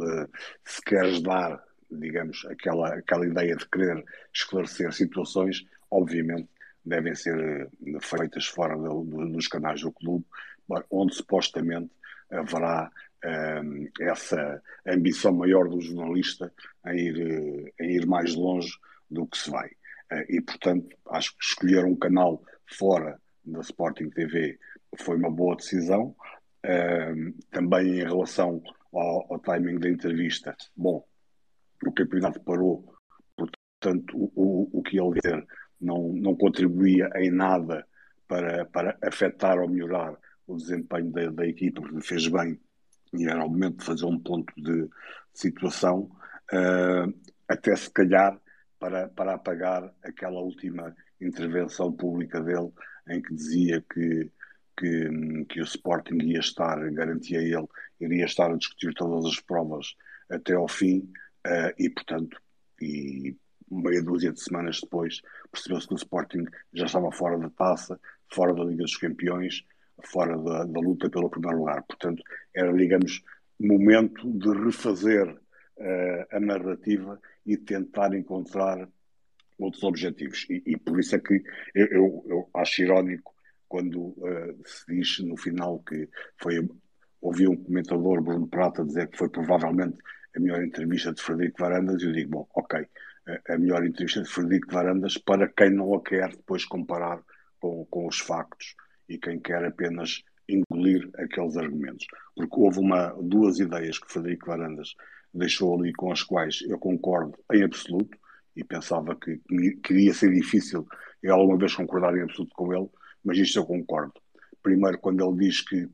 se queres dar digamos, aquela, aquela ideia de querer esclarecer situações, obviamente devem ser eh, feitas fora do, do, dos canais do clube, onde supostamente haverá um, ehm, essa ambição maior do jornalista em ir, eh, ir mais longe do que se vai. E, portanto, acho que escolher um canal fora da Sporting TV foi uma boa decisão. Uh, também em relação ao, ao timing da entrevista, bom, o campeonato parou, portanto, o, o, o que ele dizer não, não contribuía em nada para, para afetar ou melhorar o desempenho da, da equipa, porque fez bem e era o momento de fazer um ponto de situação, uh, até se calhar para, para apagar aquela última intervenção pública dele, em que dizia que, que, que o Sporting ia estar, garantia ele, iria estar a discutir todas as provas até ao fim, Uh, e, portanto, e meia dúzia de semanas depois, percebeu-se que o Sporting já estava fora da taça, fora da Liga dos Campeões, fora da, da luta pelo primeiro lugar. Portanto, era, digamos, momento de refazer uh, a narrativa e tentar encontrar outros objetivos. E, e por isso é que eu, eu, eu acho irónico quando uh, se diz no final que foi. Ouvi um comentador, Bruno Prata, dizer que foi provavelmente a melhor entrevista de Frederico Varandas, e eu digo, bom, ok, a melhor entrevista de Frederico Varandas para quem não a quer depois comparar com, com os factos e quem quer apenas engolir aqueles argumentos. Porque houve uma, duas ideias que Frederico Varandas deixou ali com as quais eu concordo em absoluto, e pensava que, que iria ser difícil eu alguma vez concordar em absoluto com ele, mas isto eu concordo. Primeiro, quando ele diz que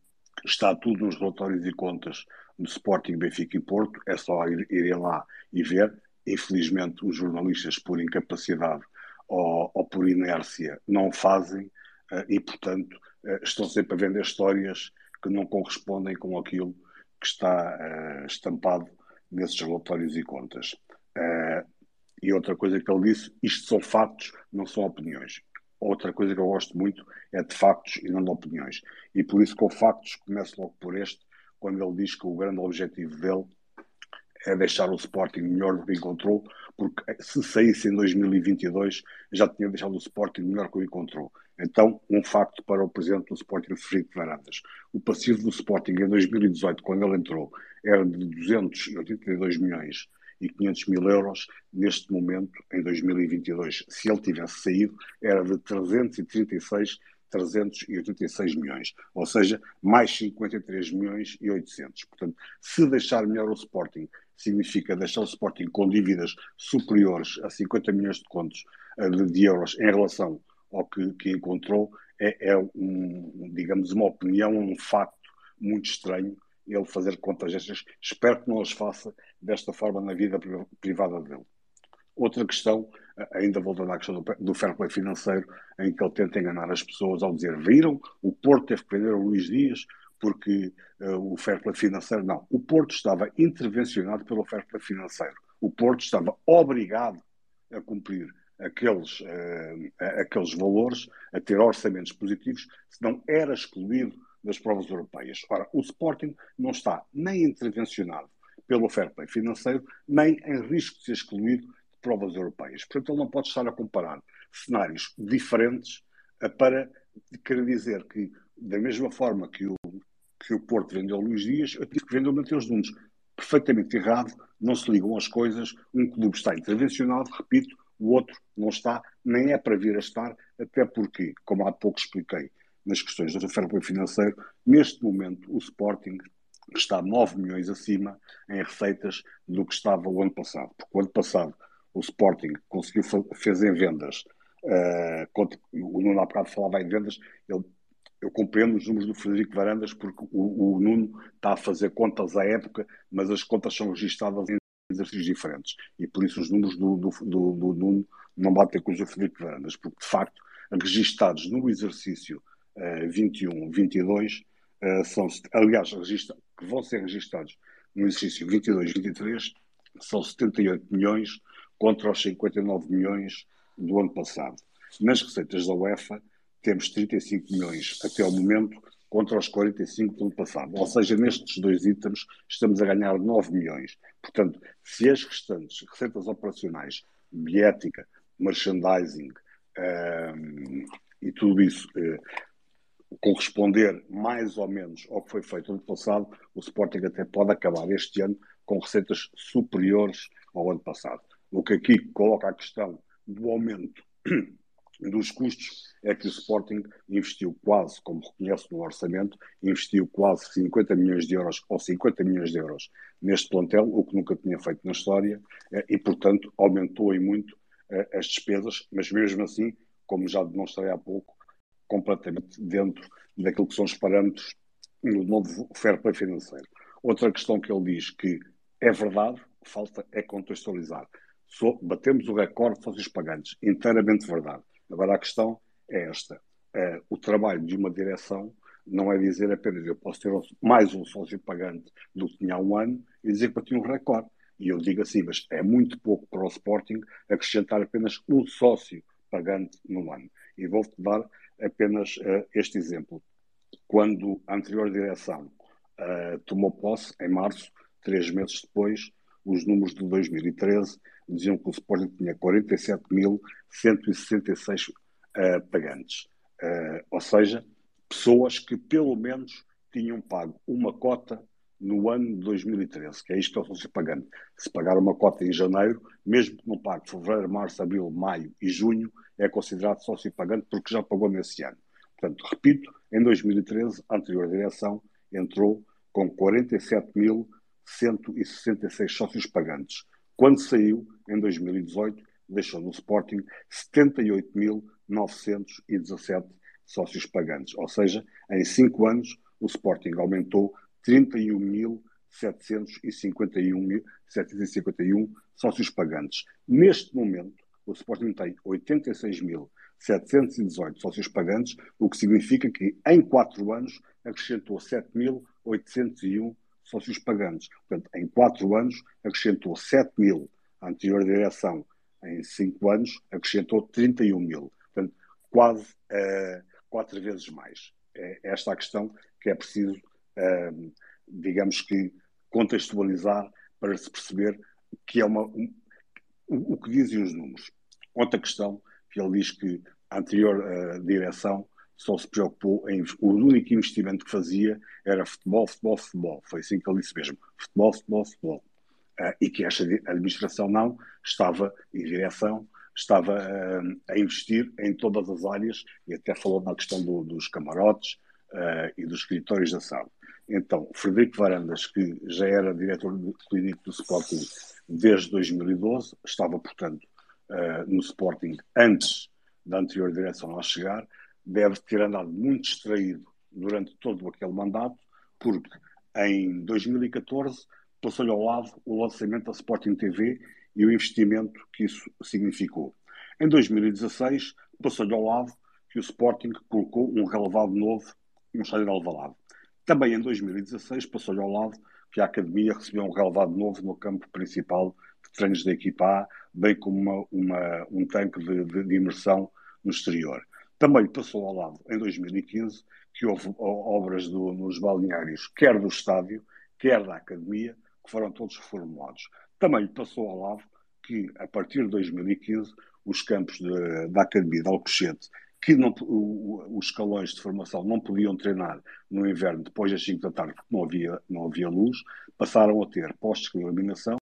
está tudo nos relatórios e contas do Sporting, Benfica e Porto, é só ir, irem lá e ver. Infelizmente, os jornalistas, por incapacidade ou, ou por inércia, não fazem uh, e, portanto, uh, estão sempre a vender histórias que não correspondem com aquilo que está uh, estampado nesses relatórios e contas. e outra coisa que ele disse, isto são fatos, não são opiniões. Outra coisa que eu gosto muito é de factos e não de opiniões. E por isso, com factos, começo logo por este, quando ele diz que o grande objetivo dele é deixar o Sporting melhor do que encontrou, porque se saísse em 2022 já tinha deixado o Sporting melhor que o encontrou. Então, um facto para o presidente do Sporting, Frederico Varandas. O passivo do Sporting em 2018, quando ele entrou, era de 282 milhões e 500 mil euros. Neste momento, em 2022, se ele tivesse saído, era de 336 386 milhões, ou seja, mais 53 milhões e 800. Portanto, se deixar melhor o Sporting, significa deixar o Sporting com dívidas superiores a 50 milhões de contos eh, de, euros em relação ao que, que encontrou, é, é um, digamos, uma opinião, um facto muito estranho ele fazer contas destas. Espero que não as faça desta forma na vida privada dele. Outra questão, ainda voltando à questão do, do fair play financeiro, em que ele tenta enganar as pessoas ao dizer viram, o Porto teve que vender o Luís Dias porque uh, o fair play financeiro, não. O Porto estava intervencionado pelo fair play financeiro. O Porto estava obrigado a cumprir aqueles, uh, aqueles valores, a ter orçamentos positivos, senão era excluído das provas europeias. Ora, o Sporting não está nem intervencionado pelo fair play financeiro, nem em risco de ser excluído de provas europeias. Portanto, ele não pode estar a comparar cenários diferentes uh, para querer dizer que, da mesma forma que o, que o Porto vendeu Luís Dias, eu tive que vender o Mateus Nunes. Perfeitamente errado, não se ligam as coisas. Um clube está intervencionado, repito, o outro não está, nem é para vir a estar, até porque, como há pouco expliquei nas questões do fair play financeiro, neste momento o Sporting está 9 milhões acima em receitas do que estava o ano passado. Porque o ano passado o Sporting conseguiu, fez em vendas, uh, o Nuno há bocado falava em vendas, ele, eu compreendo os números do Frederico Varandas porque o, o Nuno está a fazer contas à época, mas as contas são registradas em exercícios diferentes e por isso os números do, do, do, do Nuno não batem com os do Frederico Varandas, porque de facto registados no exercício uh, 21, 22 uh, são, aliás, que vão ser registados no exercício 22, 23 são 78 milhões contra os 59 milhões do ano passado. Nas receitas da UEFA temos 35 milhões até ao momento contra os 45 do ano passado. Ou seja, nestes dois itens estamos a ganhar 9 milhões. Portanto, se as restantes receitas operacionais, biética, merchandising um, e tudo isso uh, corresponder mais ou menos ao que foi feito no ano passado, o Sporting até pode acabar este ano com receitas superiores ao ano passado. O que aqui coloca a questão do aumento dos custos é que o Sporting investiu quase, como reconhece no orçamento, investiu quase 50 milhões de euros ou 50 milhões de euros neste plantel, o que nunca tinha feito na história, eh, e portanto aumentou em muito eh, as despesas, mas mesmo assim, como já demonstrei há pouco, completamente dentro daquilo que são os parâmetros do novo fair play financeiro. Outra questão que ele diz que é verdade, falta é contextualizar. Batemos o recorde de sócios pagantes, inteiramente verdade. Agora a questão é esta: é, o trabalho de uma direção não é dizer apenas eu posso ter mais um sócio pagante do que tinha há um ano e dizer que bati um recorde. E eu digo assim, mas é muito pouco para o Sporting acrescentar apenas um sócio pagante no ano. E vou-te dar apenas uh, este exemplo. Quando a anterior direção uh, tomou posse, em março, três meses depois, os números de 2013 diziam que o Sporting tinha 47.166 uh, pagantes. Uh, ou seja, pessoas que pelo menos tinham pago uma cota no ano de 2013, que é isto que é o sócio pagante. Se pagar uma cota em janeiro, mesmo que não pague fevereiro, março, abril, maio e junho, é considerado sócio pagante porque já pagou nesse ano. Portanto, repito, em 2013, a anterior direção entrou com 47.166 sócios pagantes. Quando saiu, em 2018, deixou no Sporting 78.917 sócios pagantes. Ou seja, em 5 anos, o Sporting aumentou 31.751 sócios pagantes. Neste momento, o Sporting tem 86.718 sócios pagantes, o que significa que em 4 anos acrescentou 7.801 sócios pagantes. Portanto, em 4 anos acrescentou 7 mil. A anterior direção, em 5 anos, acrescentou 31 mil. Quase uh, quatro vezes mais. É esta a questão que é preciso, uh, digamos que, contextualizar para se perceber que é uma, um, o, o, que dizem os números. Outra questão que ele diz que a anterior uh, direção só se preocupou em. O único investimento que fazia era futebol, futebol, futebol. Foi assim que ele disse mesmo: futebol, futebol, futebol. Uh, e que esta administração não estava, em direção, estava uh, a investir em todas as áreas, e até falou na questão do, dos camarotes uh, e dos escritórios da SAD. Então, Frederico Varandas, que já era diretor clínico do Sporting desde 2012, estava, portanto, no Sporting antes da anterior direção lá chegar, deve ter andado muito distraído durante todo aquele mandato, porque em 2014 passou-lhe ao lado o lançamento da Sporting TV e o investimento que isso significou. Em 2016 passou-lhe ao lado que o Sporting colocou um relevado novo no estádio de Alvalade. Também em 2016 passou-lhe ao lado que a Academia recebeu um relevado novo no campo principal de treinos da equipa A, bem como uma, uma, um tanque de, de, de imersão no exterior. Também passou ao lado, em 2015, que houve obras do, nos balneários, quer do estádio, quer da academia, que foram todos reformulados. Também passou ao lado que, a partir de 2015, os campos de, da Academia de Alcochete, que não, o, os escalões de formação não podiam treinar no inverno depois das 5 da tarde, porque não havia, não havia luz, passaram a ter postos de iluminação,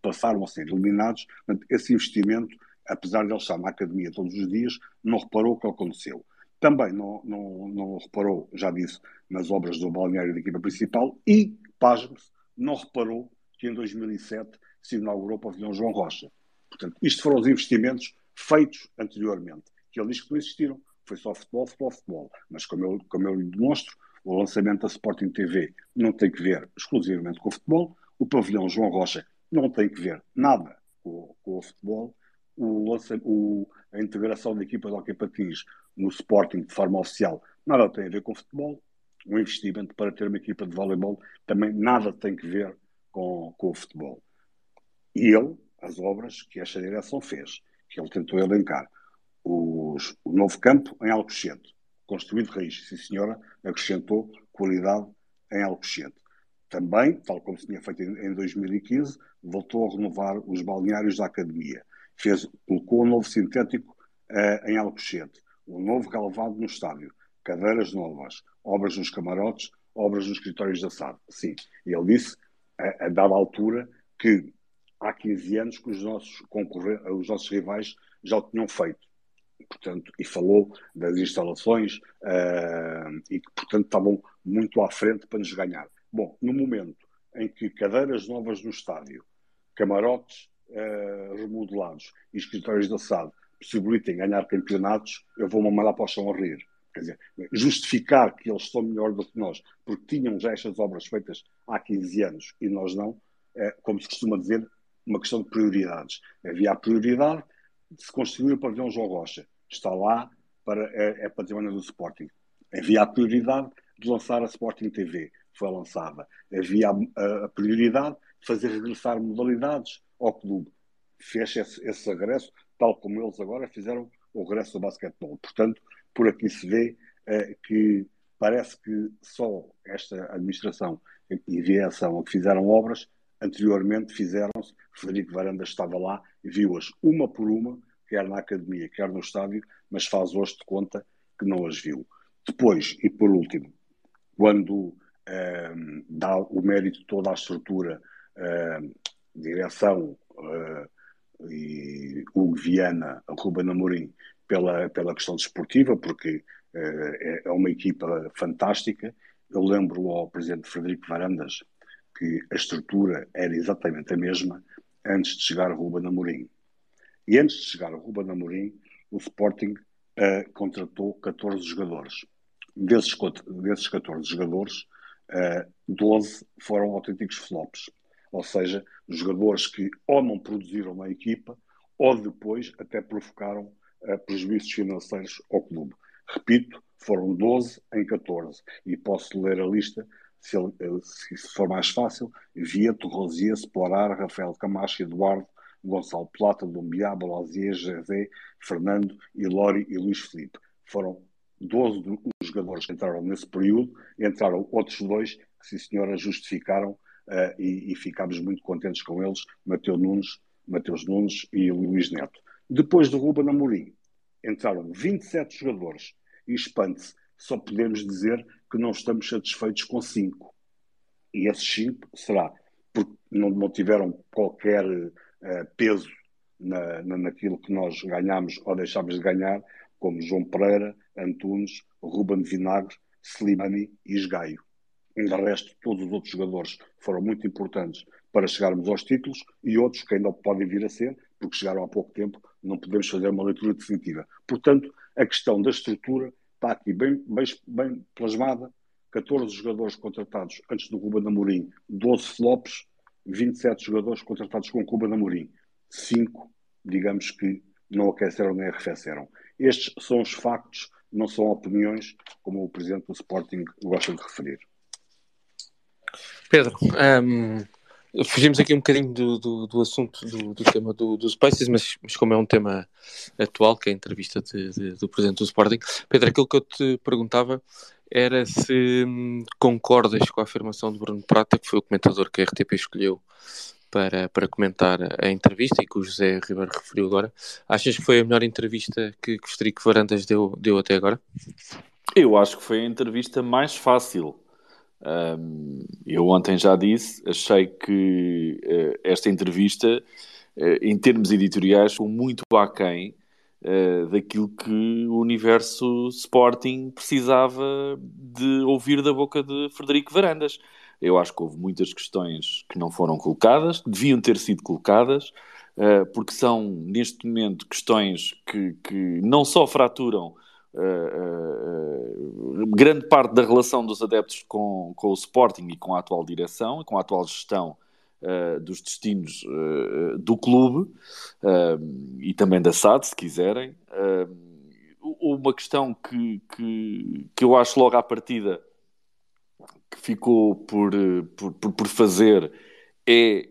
passaram a ser iluminados. Esse investimento apesar de ele estar na academia todos os dias, não reparou o que aconteceu. Também não, não, não reparou, já disse, nas obras do balneário da equipa principal e, pasme-se, não reparou que em 2007 se inaugurou o pavilhão João Rocha. Portanto, isto foram os investimentos feitos anteriormente, que ele diz que não existiram. Foi só futebol, futebol, futebol. Mas como eu, como eu lhe demonstro, o lançamento da Sporting TV não tem que ver exclusivamente com o futebol, o pavilhão João Rocha não tem que ver nada com, com o futebol o, o, a integração da equipa de hockey patins no Sporting de forma oficial nada tem a ver com futebol. O investimento para ter uma equipa de voleibol também nada tem que ver com, com o futebol. Ele, as obras que esta direção fez, que ele tentou elencar, os, o novo campo em Alcochete, construído de raiz, sim senhora, acrescentou qualidade em Alcochete. Também, tal como se tinha feito em, em 2015, voltou a renovar os balneários da academia fez, colocou um novo sintético uh, em Alcochete, um novo relevado no estádio, cadeiras novas, obras nos camarotes, obras nos escritórios da SAD. Sim, ele disse, a, a dada altura, que há 15 anos que os nossos, os nossos rivais já o tinham feito. Portanto, e falou das instalações uh, e que, portanto, estavam muito à frente para nos ganhar. Bom, no momento em que cadeiras novas no estádio, camarotes uh, remodelados e escritórios da SAD possibilitem ganhar campeonatos, eu vou-me mandar para o chão a rir. Quer dizer, justificar que eles estão melhor do que nós, porque tinham já estas obras feitas há 15 anos e nós não, é, como se costuma dizer, uma questão de prioridades. Havia a prioridade de se construir o pavilhão João Rocha. Está lá, para, é, é património do Sporting. Havia a prioridade de lançar a Sporting TV. Foi lançada. Havia a, a, a prioridade de fazer regressar modalidades ao clube. Fez esse, esse regresso, tal como eles agora fizeram o regresso do basquetebol. Portanto, por aqui se vê eh, que parece que só esta administração e direção que fizeram obras, anteriormente fizeram-se, Frederico Varanda estava lá e viu-as uma por uma, quer na academia, quer no estádio, mas faz hoje de conta que não as viu. Depois, e por último, quando eh, dá o mérito toda à estrutura eh, direção uh, e Hugo Viana, Ruben Amorim, pela, pela questão desportiva, porque uh, é, é uma equipa fantástica. Eu lembro ao presidente Frederico Varandas que a estrutura era exatamente a mesma antes de chegar Ruben Amorim. E antes de chegar ao Ruben Amorim, o Sporting uh, contratou 14 jogadores. Desses, desses 14 jogadores, uh, 12 foram autênticos flops. Ou seja, jogadores que ou não produziram na equipa ou depois até provocaram uh, prejuízos financeiros ao clube. Repito, foram 12 em 14. E posso ler a lista, se, se for mais fácil, Vieto, Rosier, Sporar, Rafael Camacho, Eduardo, Gonçalo Plata, Dumbiá, Balazier, José, Fernando, Ilori e Luís Felipe. Foram 12 os jogadores que entraram nesse período, entraram outros dois que, sim senhora, justificaram uh, e, e ficámos muito contentes com eles, Mateus Nunes, Mateus Nunes e Luís Neto. Depois do Ruben Amorim, entraram 27 jogadores e espante-se, só podemos dizer que não estamos satisfeitos com 5. E esses 5 será porque não, não tiveram qualquer uh, peso na, na, naquilo que nós ganhamos ou deixámos de ganhar, como João Pereira, Antunes, Ruben Vinagre, Slimani e Esgaio. De resto, todos os outros jogadores foram muito importantes para chegarmos aos títulos e outros que ainda podem vir a ser, porque chegaram há pouco tempo, não podemos fazer uma leitura definitiva. Portanto, a questão da estrutura está aqui bem, bem, bem plasmada. 14 jogadores contratados antes do Cuba Amorim, 12 flops, 27 jogadores contratados com o Cuba Amorim. 5, digamos que não aqueceram nem arrefeceram. Estes são os factos, não são opiniões, como o Presidente do Sporting gosta de referir. Pedro, um, Fugimos aqui um bocadinho do, do, do assunto do, do, tema do, dos Spaces, mas, mas, como é um tema atual, que é a entrevista de, de, do Presidente do Sporting, Pedro, aquilo que eu te perguntava era se hum, concordas com a afirmação de Bruno Prata, que foi o comentador que a RTP escolheu para, para comentar a entrevista e que o José Ribeiro referiu agora. Achas que foi a melhor entrevista que, Federico Varandas deu, deu até agora? Eu acho que foi a entrevista mais fácil um, eu ontem já disse, achei que uh, esta entrevista, uh, em termos editoriais, foi muito aquém uh, daquilo que o universo Sporting precisava de ouvir da boca de Frederico Varandas. Eu acho que houve muitas questões que não foram colocadas, que deviam ter sido colocadas, porque são, neste momento, questões que, que não só fraturam Uh, uh, grande parte da relação dos adeptos com, com o Sporting e com a atual direção com a atual gestão uh, dos destinos do clube e também da SAD, se quiserem. uma questão que, que, que eu acho logo à partida que ficou por, por, por fazer é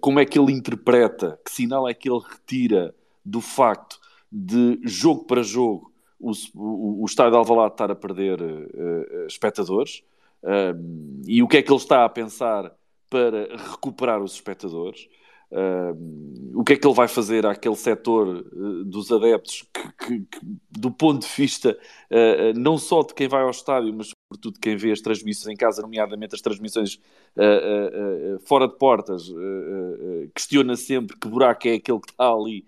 como é que ele interpreta, que sinal é que ele retira do facto de jogo para jogo o, o, o estádio de Alvalade estar a perder uh, espectadores uh, e o que é que ele está a pensar para recuperar os espectadores. Uh, o que é que ele vai fazer àquele setor uh, dos adeptos que, que, que, do ponto de vista uh, não só de quem vai ao estádio, mas sobretudo de quem vê as transmissões em casa, nomeadamente as transmissões fora de portas, questiona sempre que buraco é aquele que está ali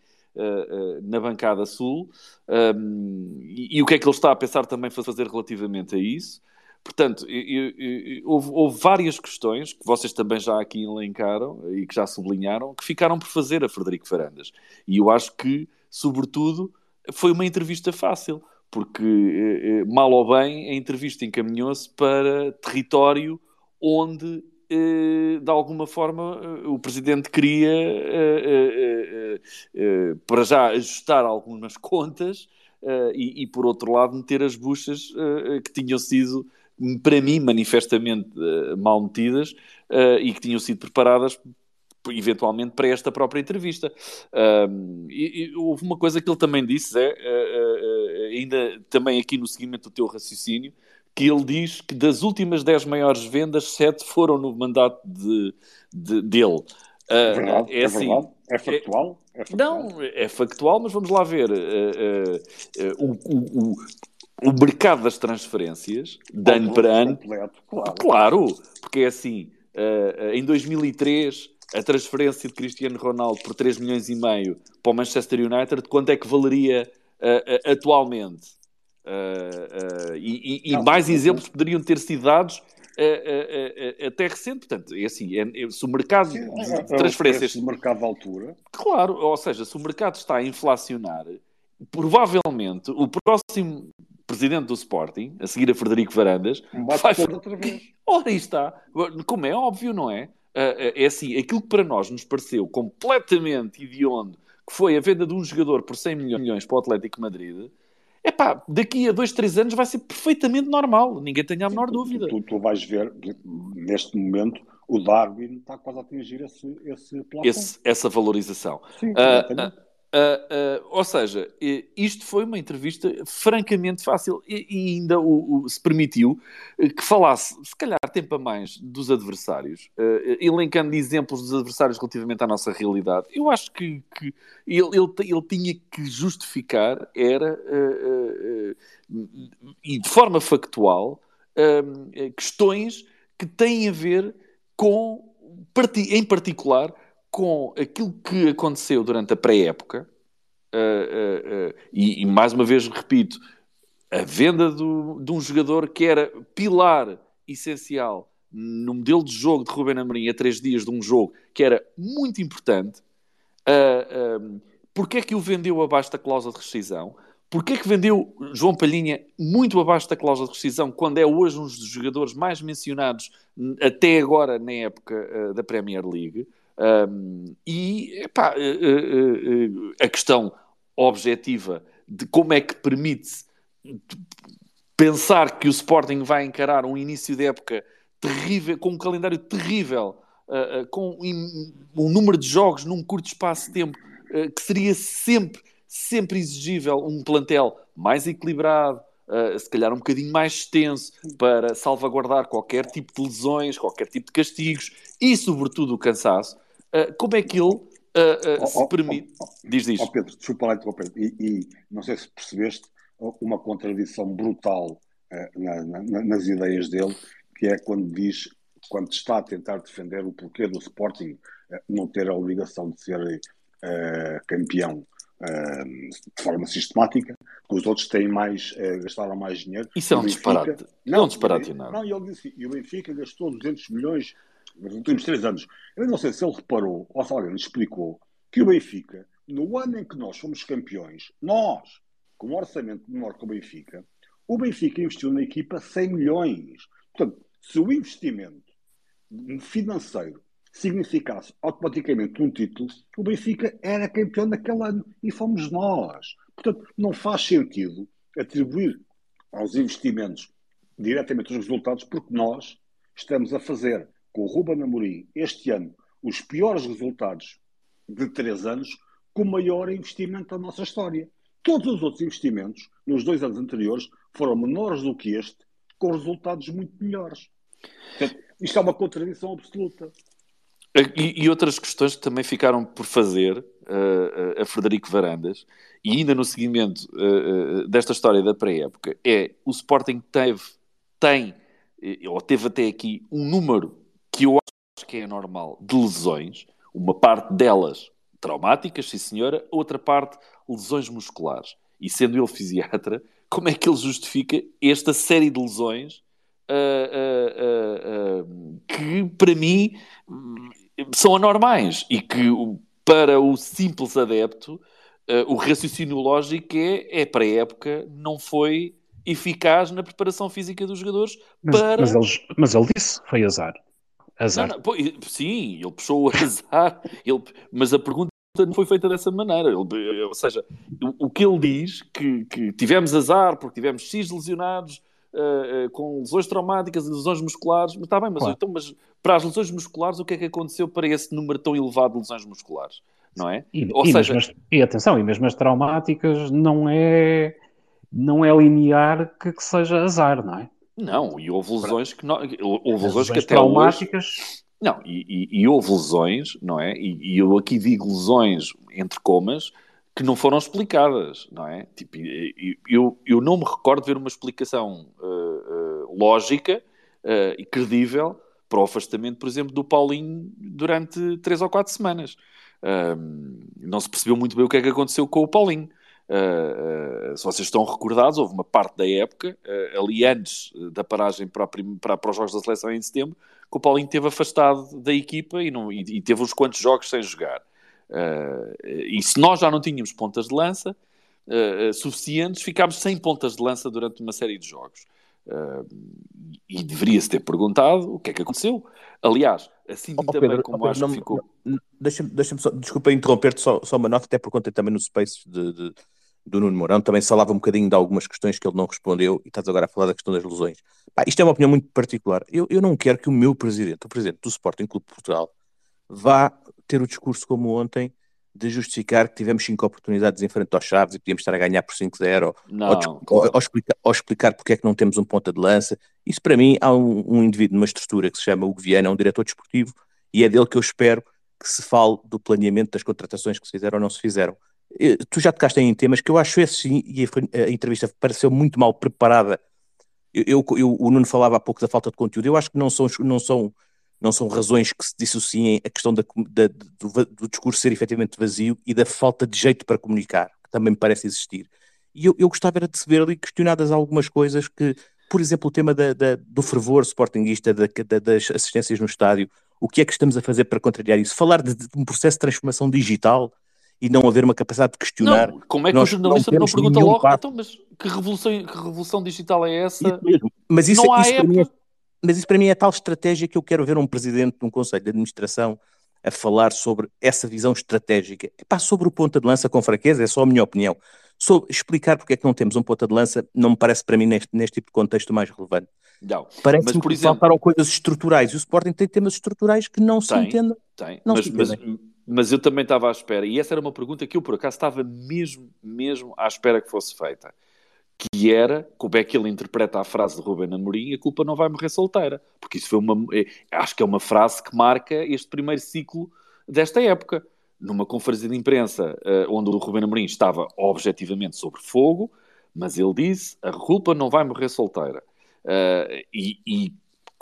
na bancada sul um, e, e, o que é que ele está a pensar também fazer relativamente a isso. Portanto, eu, eu, houve, houve, várias questões que vocês também já aqui elencaram e que já sublinharam que ficaram por fazer a Frederico Farandas. E eu acho que, sobretudo, foi uma entrevista fácil, porque, eh, mal ou bem, a entrevista encaminhou-se para território onde eh, de alguma forma, eh, o Presidente queria, eh, para já, ajustar algumas contas e, por outro lado, meter as buchas que tinham sido, para mim, manifestamente mal metidas e que tinham sido preparadas eventualmente para esta própria entrevista. e, e, houve uma coisa que ele também disse, é, ainda também aqui no seguimento do teu raciocínio, que ele diz que das últimas 10 maiores vendas, 7 foram no mandato de, de dele. É verdade, é, é, assim, verdade. É factual? É, factual? Não, é factual, mas vamos lá ver. Uh, uh, o, o, o, mercado das transferências, de ano para ano. Completo, claro. claro, porque é assim, em 2003, a transferência de Cristiano Ronaldo por 3 milhões e meio para o Manchester United, quanto é que valeria atualmente? Uh, uh, e, e, e mais exemplos poderiam ter sido dados uh, até recente. Portanto, é assim, é, é, se o mercado Sim, de é, transferências... É o mercado altura. Claro, ou seja, se o mercado está a inflacionar, provavelmente o próximo presidente do Sporting, a seguir a Frederico Varandas, vai... outra vez. Ora, aí está. Como é óbvio, não é? é assim, aquilo que para nós nos pareceu completamente idiondo, que foi a venda de um jogador por 100 milhões para o Atlético Madrid, é pá, daqui a dois, três anos vai ser perfeitamente normal, ninguém tenha a menor dúvida. Tu, tu, vais ver, neste momento, o Darwin está quase a atingir esse, esse Esse, essa valorização. Sim, uh, Uh, uh, ou seja, isto foi uma entrevista francamente fácil e, e ainda o, o, se permitiu eh, que falasse, se calhar, tempo a mais dos adversários, uh, elencando exemplos dos adversários relativamente à nossa realidade. Eu acho que, que ele, ele, ele, tinha que justificar, era, e de forma factual, questões que têm a ver com, em particular, com aquilo que aconteceu durante a pré-época, uh, uh, uh, e, e, mais uma vez repito, a venda do, de um jogador que era pilar essencial no modelo de jogo de Ruben Amorim a três dias de um jogo que era muito importante, uh, porque é que o vendeu abaixo da cláusula de rescisão? Porquê é que vendeu João Palhinha muito abaixo da cláusula de rescisão, quando é hoje um dos jogadores mais mencionados até agora na época da Premier League? Um, e epá, uh, uh, a questão objetiva de como é que permite pensar que o Sporting vai encarar um início de época terrível, com um calendário terrível, com um número de jogos num curto espaço de tempo, que seria sempre, sempre exigível um plantel mais equilibrado, se calhar um bocadinho mais extenso para salvaguardar qualquer tipo de lesões, qualquer tipo de castigos e, sobretudo, o cansaço. Uh, como é que ele uh, uh, se permite. Oh, oh, diz, diz. Oh Pedro, desculpa lá interromper. E, e não sei se percebeste uma contradição brutal na, na, nas ideias dele, que é quando diz, quando está a tentar defender o porquê do Sporting não ter a obrigação de ser campeão de forma sistemática, que os outros têm mais, gastaram mais dinheiro. Isso é um Benfica, disparate. Não, é um disparate, não. Não, ele disse, e o Benfica gastou 200 milhões nos últimos três anos. Eu não sei se ele reparou ou se alguém lhe explicou que o Benfica, no ano em que nós fomos campeões, nós, com um orçamento menor que o Benfica, o Benfica investiu na equipa 100 milhões. Portanto, se o investimento financeiro significasse automaticamente um título, o Benfica era campeão naquele ano e fomos nós. Portanto, não faz sentido atribuir aos investimentos diretamente os resultados, porque nós estamos a fazer com o Ruben Amorim este ano os piores resultados de três anos com o maior investimento da nossa história. Todos os outros investimentos, nos dois anos anteriores, foram menores do que este, com resultados muito melhores. Portanto, isto é uma contradição absoluta. E, e, outras questões que também ficaram por fazer uh, a Frederico Varandas, e ainda no seguimento uh, desta história da pré-época, é o Sporting teve, tem, ou teve até aqui, um número que eu acho que é normal, de lesões, uma parte delas traumáticas, sim senhora, outra parte lesões musculares. E sendo ele fisiatra, como é que ele justifica esta série de lesões uh, uh, uh, que, para mim, são anormais e que, para o simples adepto, o raciocínio lógico é, é para a época, não foi eficaz na preparação física dos jogadores mas, para... Mas ele, mas ele disse, foi azar. Azar. Não, não, pô, sim, ele puxou o azar, ele, mas a pergunta não foi feita dessa maneira. Ele, ou seja, o, o, que ele diz que, que tivemos azar porque tivemos X lesionados uh, uh, com lesões traumáticas e lesões musculares, mas está bem, mas, claro. então, mas para as lesões musculares, o que é que aconteceu para esse número tão elevado de lesões musculares? Não é? E, ou e seja, mesmo, e atenção, e mesmo as traumáticas não é, não é linear que, que seja azar, não é? Não, e houve lesões que não, houve lesões, que até traumáticas. Hoje, não, e, e, e, houve lesões, não é? E, e, eu aqui digo lesões entre comas que não foram explicadas, não é? Tipo, eu, eu não me recordo de ver uma explicação uh, uh, lógica uh, e credível para o afastamento, por exemplo, do Paulinho durante três ou quatro semanas. não se percebeu muito bem o que é que aconteceu com o Paulinho. Uh, uh, se vocês estão recordados, houve uma parte da época, uh, ali antes da paragem para, para, para, os Jogos da Seleção em setembro, que o Paulinho teve afastado da equipa e, não, e, e teve uns quantos jogos sem jogar. e se nós já não tínhamos pontas de lança suficientes, ficámos sem pontas de lança durante uma série de jogos. e deveria-se ter perguntado o que é que aconteceu. Aliás, assim oh, também Pedro, como oh, Pedro, acho não, que ficou. Deixa-me deixa só, desculpa interromper-te, só, só uma nota, até por conta também no Space de, de do Nuno Mourão, também falava um bocadinho de algumas questões que ele não respondeu e estás agora a falar da questão das lesões. Pá, isto é uma opinião muito particular. Eu, eu não quero que o meu presidente, o presidente do Sporting Clube de Portugal, vá ter o discurso como ontem de justificar que tivemos cinco oportunidades em frente aos Chaves e podíamos estar a ganhar por 5-0 ou, ou, ou, explicar, ou explicar porque é que não temos um ponta de lança. Isso para mim há um, um indivíduo numa estrutura que se chama Hugo Viana, um diretor desportivo, e é dele que eu espero que se fale do planeamento das contratações que se fizeram ou não se fizeram tu já tocaste em temas que eu acho esse sim, e a, a entrevista pareceu muito mal preparada. Eu, eu, eu, o Nuno falava há pouco da falta de conteúdo. Eu acho que não são, não são, não são razões que se dissociem a questão da, da, do, do, discurso ser efetivamente vazio e da falta de jeito para comunicar, que também me parece existir. E eu, eu gostava era de se ver ali questionadas algumas coisas que, por exemplo, o tema da, da, do fervor sportinguista, da, das assistências no estádio, o que é que estamos a fazer para contrariar isso? Falar de, de um processo de transformação digital, e não haver uma capacidade de questionar. Não, como é que o jornalista não, não pergunta logo, então, mas que revolução, que revolução digital é essa? Isso mesmo. Mas isso, não isso, para mim é, mas isso para mim é tal estratégia que eu quero ver um presidente de um conselho de administração a falar sobre essa visão estratégica. Epá, sobre o ponta de lança com franqueza, é só a minha opinião. Sobre explicar porque é que não temos um ponta de lança não me parece para mim neste, neste tipo de contexto mais relevante. Parece-me que exemplo... faltaram coisas estruturais e o Sporting tem temas estruturais que não se entendem. Tem, não mas, se entendem. Mas mas eu também estava à espera, e essa era uma pergunta que eu por acaso estava mesmo, mesmo à espera que fosse feita. Que era como é que ele interpreta a frase de Ruben Amorim: a culpa não vai morrer solteira. Porque isso foi uma. É, acho que é uma frase que marca este primeiro ciclo desta época. Numa conferência de imprensa uh, onde o Ruben Amorim estava objetivamente sobre fogo, mas ele disse: a culpa não vai morrer solteira. Uh, e, e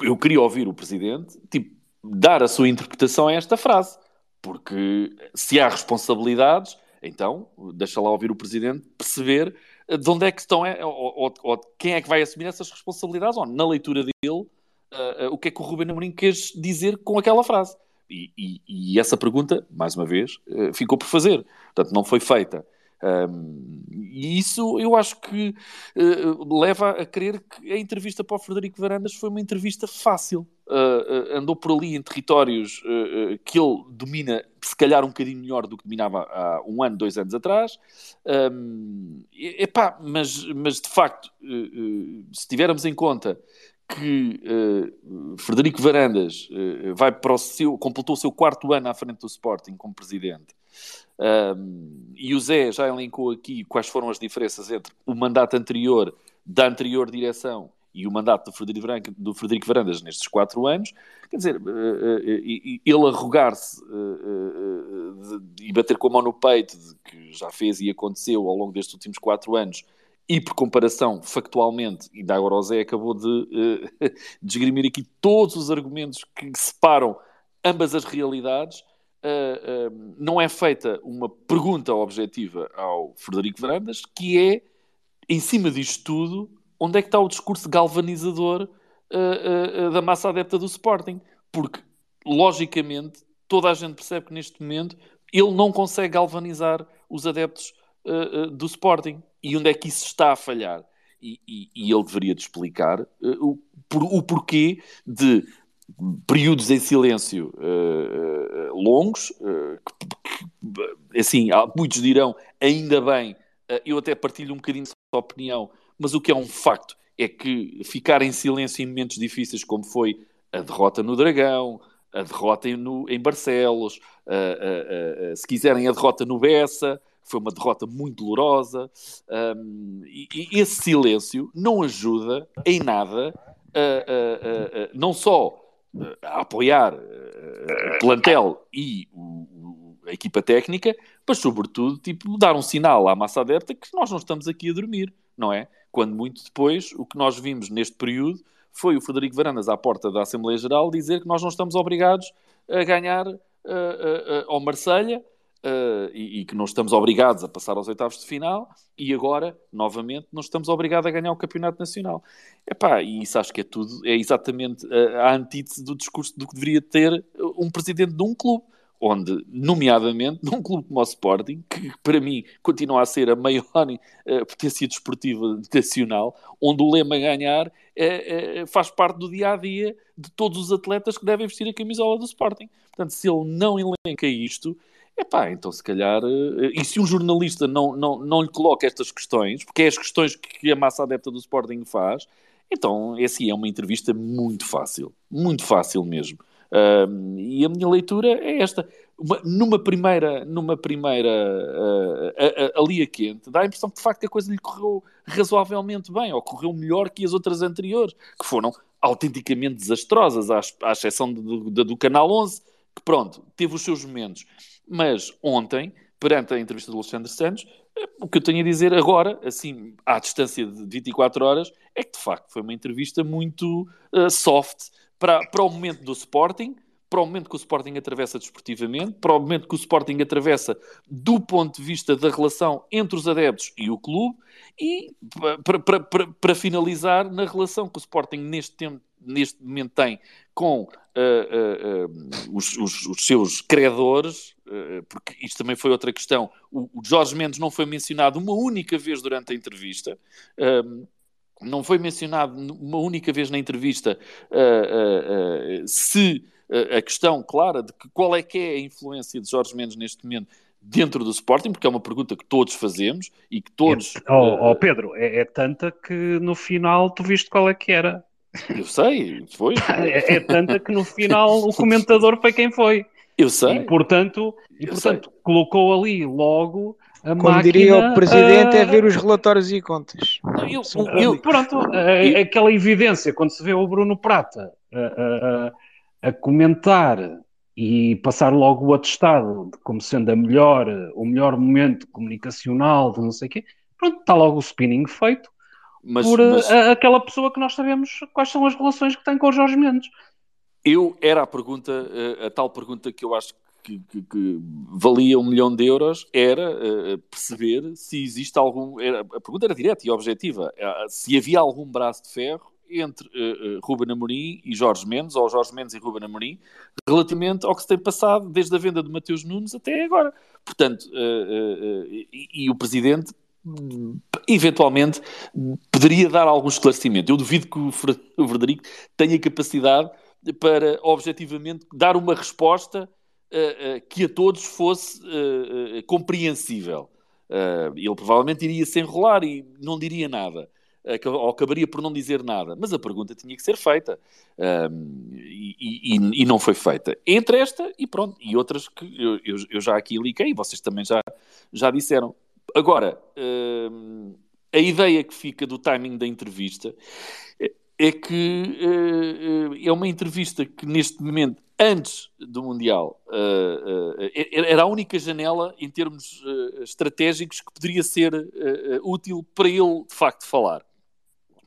eu queria ouvir o presidente tipo, dar a sua interpretação a esta frase. Porque se há responsabilidades, então deixa lá ouvir o Presidente perceber eh, de onde é que estão, eh, ou, ou, ou quem é que vai assumir essas responsabilidades, ou na leitura dele, uh, uh, o que é que o Ruben Amorim quis dizer com aquela frase. E, e, e essa pergunta, mais uma vez, uh, ficou por fazer. Portanto, não foi feita. Um, e isso eu acho que leva a crer que a entrevista para o Frederico Varandas foi uma entrevista fácil. Uh, uh, andou por ali em territórios que ele domina, se calhar, um bocadinho melhor do que dominava há um ano, dois anos atrás. Um, epá, mas, mas de facto, se tivermos em conta que uh, Frederico Varandas uh, vai para o seu, completou o seu quarto ano à frente do Sporting como presidente um, e o Zé já elencou aqui quais foram as diferenças entre o mandato anterior da anterior direção e o mandato do Frederico, do Frederico Varandas nestes quatro anos. Quer dizer, uh, uh, ele arrogar-se uh, e bater com a mão no peito de que já fez e aconteceu ao longo destes últimos quatro anos e por comparação, factualmente, ainda agora o Zé acabou de, uh, de esgrimir aqui todos os argumentos que separam ambas as realidades, uh, uh, não é feita uma pergunta objetiva ao Frederico Varandas, que é, em cima disto tudo, onde é que está o discurso galvanizador uh, da massa adepta do Sporting? Porque, logicamente, toda a gente percebe que neste momento ele não consegue galvanizar os adeptos do Sporting. E onde é que isso está a falhar? E, e, e ele deveria de explicar o, o porquê de períodos em silêncio uh, longos, uh, que, assim, muitos dirão, ainda bem, uh, eu até partilho um bocadinho de sua opinião, mas o que é um facto é que ficar em silêncio em momentos difíceis, como foi a derrota no Dragão, a derrota no, em Barcelos, se quiserem a derrota no Bessa, foi uma derrota muito dolorosa, um, e, e, esse silêncio não ajuda em nada, não só a apoiar uh, o plantel e o, a equipa técnica, mas sobretudo tipo, dar um sinal à massa adepta que nós não estamos aqui a dormir, não é? Quando muito depois o que nós vimos neste período foi o Frederico Varandas à porta da Assembleia Geral dizer que nós não estamos obrigados a ganhar uh, uh, ao Marselha Uh, e, e, que não estamos obrigados a passar aos oitavos de final e agora, novamente, não estamos obrigados a ganhar o campeonato nacional. Epá, e isso acho que é tudo, é exatamente a, a antítese do discurso do que deveria ter um presidente de um clube onde, nomeadamente, num clube como o Sporting, que para mim continua a ser a maior uh, potência desportiva nacional, onde o lema ganhar é, é, faz parte do dia a dia de todos os atletas que devem vestir a camisola do Sporting. Portanto, se ele não elenca isto, Epá, então se calhar. Uh, e se um jornalista não, não, não lhe coloca estas questões, porque é as questões que a massa adepta do Sporting faz, então essa é uma entrevista muito fácil. Muito fácil mesmo. E a minha leitura é esta. Uma, numa primeira, numa primeira uh, ali a quente, dá a impressão que de facto a coisa lhe correu razoavelmente bem, ou correu melhor que as outras anteriores, que foram autenticamente desastrosas, à, à exceção do, do, do Canal 11, que pronto, teve os seus momentos. Mas ontem, perante a entrevista do Alexandre Santos, o que eu tenho a dizer agora, assim, à distância de 24 horas, é que de facto foi uma entrevista muito uh, soft, para, para o momento do Sporting, para o momento que o Sporting atravessa desportivamente, para o momento que o Sporting atravessa do ponto de vista da relação entre os adeptos e o clube, e para, para, para, para finalizar, na relação que o Sporting neste, tempo, neste momento tem com uh, uh, os, os, os, seus credores, porque isto também foi outra questão. O, o, Jorge Mendes não foi mencionado uma única vez durante a entrevista não foi mencionado uma única vez na entrevista se a questão clara de que qual é que é a influência de Jorge Mendes neste momento dentro do Sporting, porque é uma pergunta que todos fazemos e que todos... É, oh, oh Pedro, é, é, tanta que no final tu viste qual é que era. Eu sei, foi. é, é tanta que no final o comentador foi quem foi. Eu sei. E portanto, e, portanto colocou ali logo a Como máquina, diria o Presidente, é ver os relatórios e contas. Eu, eu, pronto, aquela evidência, quando se vê o Bruno Prata a, a, a, comentar e passar logo o atestado de como sendo a melhor, o melhor momento comunicacional de não sei o quê, pronto, está logo o spinning feito mas, por mas... A, aquela pessoa que nós sabemos quais são as relações que tem com o Jorge Mendes. Eu era a pergunta, a, tal pergunta que eu acho que, que, que, valia um milhão de euros era uh, perceber se existe algum. Era, a pergunta era direta e objetiva: se havia algum braço de ferro entre uh, uh, Ruben Amorim e Jorge Mendes, ou Jorge Mendes e Ruben Amorim, relativamente ao que se tem passado desde a venda de Mateus Nunes até agora. Portanto, uh, e, e, o Presidente eventualmente poderia dar algum esclarecimento. Eu duvido que o Frederico tenha capacidade para objetivamente dar uma resposta uh, que a todos fosse uh, compreensível. ele provavelmente iria se enrolar e não diria nada. Ou acabaria por não dizer nada, mas a pergunta tinha que ser feita e, e, e, não foi feita. Entre esta e pronto, e outras que eu, eu, eu já aqui liquei, vocês também já, já disseram. Agora, a ideia que fica do timing da entrevista é que é uma entrevista que neste momento antes do Mundial, uh, uh, era a única janela em termos uh, estratégicos que poderia ser útil para ele, de facto, falar.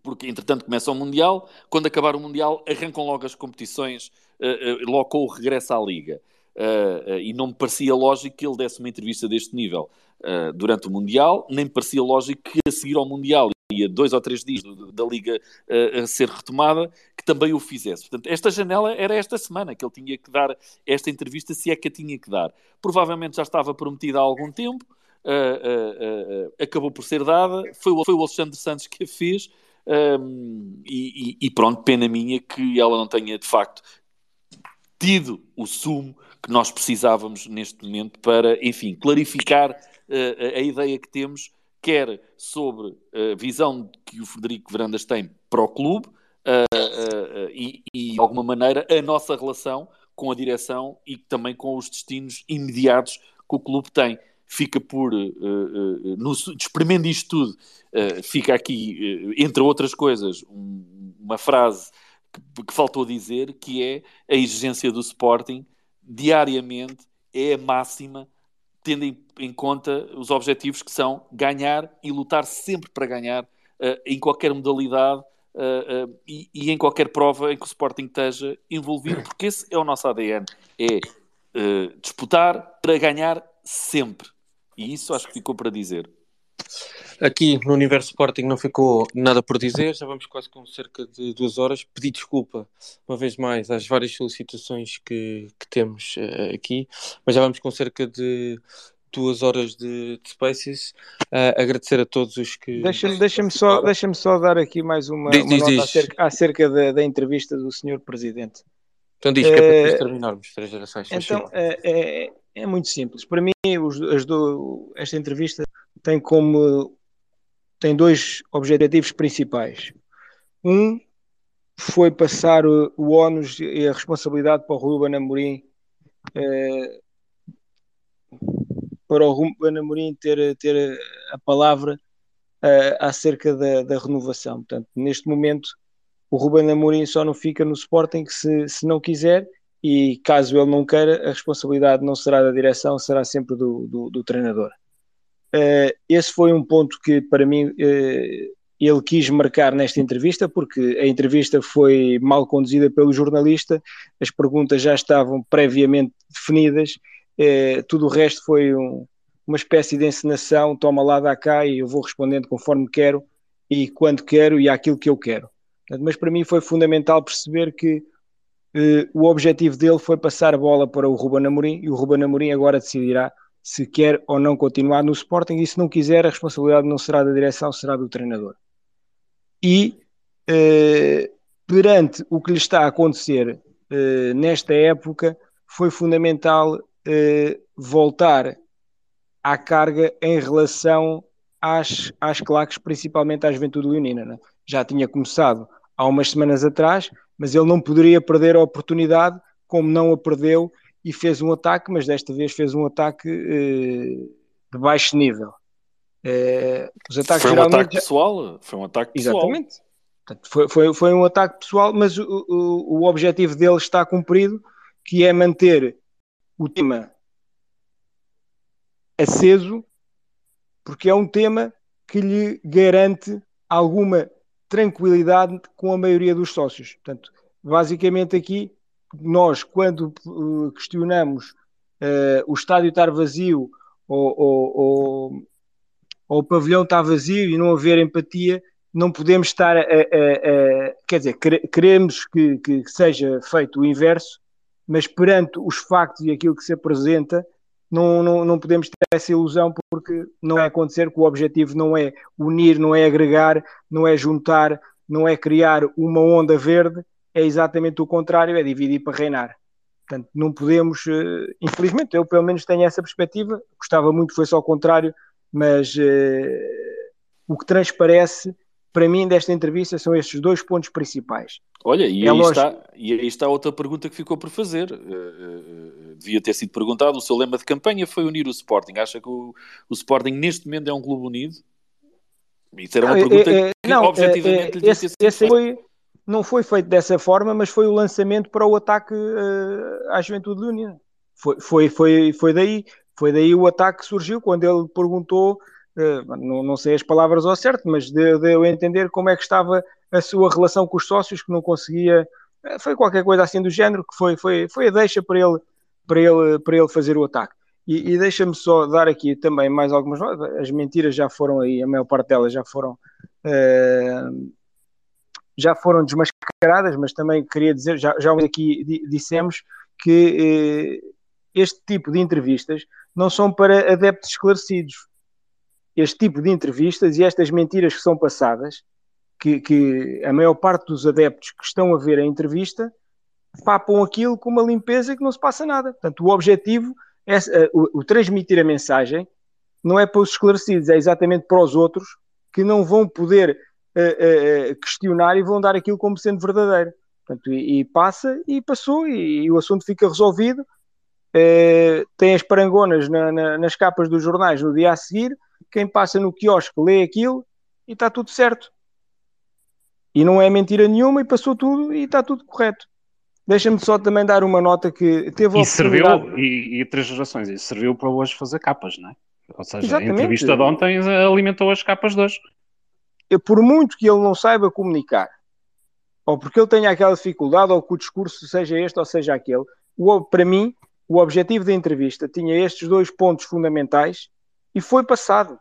Porque, entretanto, começa o Mundial, quando acabar o Mundial, arrancam logo as competições, logo com o regresso à Liga. e não me parecia lógico que ele desse uma entrevista deste nível durante o Mundial, nem parecia lógico que a seguir ao Mundial a dois ou três dias da Liga uh, ser retomada, que também o fizesse. Portanto, esta janela era esta semana que ele tinha que dar esta entrevista, se é que a tinha que dar. Provavelmente já estava prometida há algum tempo, uh, acabou por ser dada, foi, foi o Alexandre Santos que a fez, um, ehm, e, e, pronto, pena minha que ela não tenha de facto tido o sumo que nós precisávamos neste momento para, enfim, clarificar a ideia que temos quer sobre a visão que o Frederico Verandas tem para o clube uh, uh, uh, e, e, de alguma maneira, a nossa relação com a direção e também com os destinos imediatos que o clube tem. Fica por, no, despremendo isto tudo, fica aqui, entre outras coisas, um, uma frase que, que faltou dizer, que é a exigência do Sporting diariamente é a máxima tendo em, em, conta os objetivos que são ganhar e lutar sempre para ganhar uh, em qualquer modalidade uh, uh, e, e, em qualquer prova em que o Sporting esteja envolvido, porque esse é o nosso ADN, é disputar para ganhar sempre. E isso acho que ficou para dizer. Aqui no Universo Sporting não ficou nada por dizer, já vamos quase com cerca de duas horas. Pedi desculpa, uma vez mais, às várias solicitações que, que temos uh, aqui, mas já vamos com cerca de duas horas de, de Spaces. Uh, agradecer a todos os que. Deixa-me deixa só, deixa só dar aqui mais uma, diz, uma diz, nota. Acerca, acerca da, da, entrevista do Sr. Presidente. Então diz que é para depois terminarmos, três gerações. Então, é, muito simples. Para mim, os, do, esta entrevista tem como tem dois objetivos principais. Um foi passar o, o ónus e a responsabilidade para o Ruben Amorim eh, para o Ruben Amorim ter, ter a palavra uh, acerca da, da, renovação. Portanto, neste momento o Ruben Amorim só não fica no Sporting se, se não quiser e caso ele não queira, a responsabilidade não será da direção, será sempre do, do, do treinador. Uh, esse foi um ponto que, para mim, uh, ele quis marcar nesta entrevista, porque a entrevista foi mal conduzida pelo jornalista, as perguntas já estavam previamente definidas, uh, tudo o resto foi um, uma espécie de encenação: toma lá, dá cá, e eu vou respondendo conforme quero e quando quero e àquilo que eu quero. Mas para mim foi fundamental perceber que o objetivo dele foi passar a bola para o Ruben Amorim e o Ruben Amorim agora decidirá se quer ou não continuar no Sporting e se não quiser a responsabilidade não será da direção, será do treinador. E eh, perante o que lhe está a acontecer eh, nesta época, foi fundamental eh, voltar à carga em relação às, às claques, principalmente à Juventude Leonina. Né? Já tinha começado há umas semanas atrás, mas ele não poderia perder a oportunidade, como não a perdeu e fez um ataque, mas desta vez fez um ataque uh, de baixo nível. Uh, os ataques foi um ataque pessoal? Foi um ataque pessoal. Exatamente. Portanto, foi, foi, foi um ataque pessoal, mas o, o, o objetivo dele está cumprido, que é manter o tema aceso, porque é um tema que lhe garante alguma tranquilidade com a maioria dos sócios. Portanto, basicamente aqui nós, quando uh, questionamos uh, o estádio estar vazio ou, ou, ou, ou, o pavilhão estar vazio e não haver empatia, não podemos estar a, a, a quer dizer, queremos que, que, seja feito o inverso, mas perante os factos e aquilo que se apresenta, não, não, não podemos ter essa ilusão porque não é acontecer que o objetivo não é unir, não é agregar, não é juntar, não é criar uma onda verde, é exatamente o contrário, é dividir para reinar. Portanto, não podemos, uh, infelizmente, eu pelo menos tenho essa perspectiva, gostava muito que fosse ao contrário, mas uh, o que transparece para mim desta entrevista são estes dois pontos principais. Olha, e, é aí, está, e aí está outra pergunta que ficou por fazer. Uh, devia ter sido perguntado. O seu lema de campanha foi unir o Sporting. Acha que o, o Sporting neste momento é um clube unido? Isso era uma não, pergunta é, é, que não, objetivamente lhe esse, esse foi, não foi feito dessa forma, mas foi o lançamento para o ataque uh, à Juventude Leonina. Foi, foi, foi, foi daí. Foi daí o ataque que surgiu quando ele perguntou, uh, não, não sei as palavras ao certo, mas deu de entender como é que estava a sua relação com os sócios, que não conseguia. Uh, foi qualquer coisa assim do género, que foi, foi, foi a deixa para ele, para ele, para ele fazer o ataque. E, e deixa-me só dar aqui também mais algumas. As mentiras já foram aí, a maior parte delas já foram. Uh, já foram desmascaradas, mas também queria dizer, já, já aqui dissemos que eh, este tipo de entrevistas não são para adeptos esclarecidos. Este tipo de entrevistas e estas mentiras que são passadas, que, que a maior parte dos adeptos que estão a ver a entrevista papam aquilo com uma limpeza que não se passa nada. Portanto, o objetivo é uh, o, o transmitir a mensagem não é para os esclarecidos, é exatamente para os outros que não vão poder uh, questionar e vão dar aquilo como sendo verdadeiro. Portanto, e, e passa e passou e, e, o assunto fica resolvido. Uh, tem as parangonas na, na, nas capas dos jornais no dia a seguir. Quem passa no quiosque lê aquilo e está tudo certo. E não é mentira nenhuma e passou tudo e está tudo correto. Deixa-me só também dar uma nota que teve e serviu e, e três gerações, e serviu para hoje fazer capas, não é? Ou seja, Exatamente. a entrevista de ontem alimentou as capas de hoje por muito que ele não saiba comunicar, ou porque ele tenha aquela dificuldade, ou que o discurso seja este ou seja aquele, o, para mim, o o objetivo da entrevista tinha estes dois pontos fundamentais e foi passado.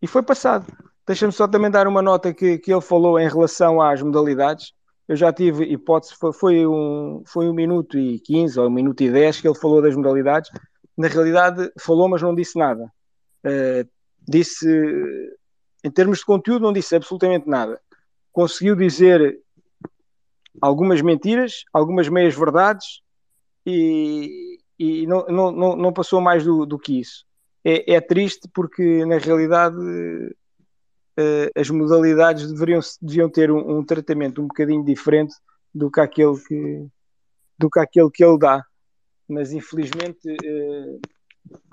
E foi passado. Deixa-me só também dar uma nota que, que ele falou em relação às modalidades. Eu já tive hipótese, foi, foi, um, foi um minuto e 15 ou um minuto e 10 que ele falou das modalidades. Na realidade, falou, mas não disse nada. Uh, disse, em termos de conteúdo, não disse absolutamente nada. Conseguiu dizer algumas mentiras, algumas meias verdades e, e não, não, não, passou mais do, do que isso. É, é, triste porque, na realidade, uh, as modalidades deveriam, deviam ter um, um, tratamento um bocadinho diferente do que aquele que, do que, aquele que ele dá. Mas, infelizmente, uh,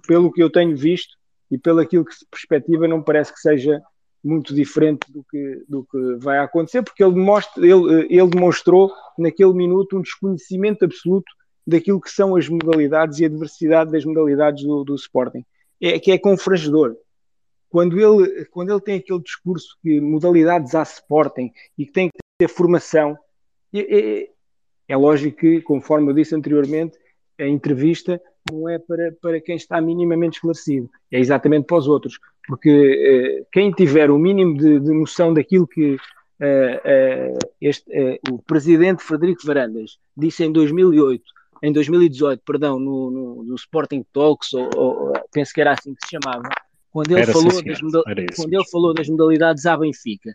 pelo que eu tenho visto e pelo aquilo que se perspectiva, não parece que seja muito diferente do que, do que vai acontecer, porque ele, demonstra, ele, ele demonstrou naquele minuto um desconhecimento absoluto daquilo que são as modalidades e a diversidade das modalidades do, do Sporting. É, que é confrangedor. Quando ele, quando ele tem aquele discurso que modalidades há Sporting e que tem que ter formação, é, é, é lógico que, conforme eu disse anteriormente, a entrevista não é para, para quem está minimamente esclarecido, é exatamente para os outros, porque eh, quem tiver o mínimo de, de noção daquilo que eh, eh, este, o presidente Frederico Varandas disse em 2008, em 2018, perdão, no, no, no Sporting Talks, ou, ou, penso que era assim que se chamava, quando ele, falou, assim, das, quando ele falou das modalidades à Benfica,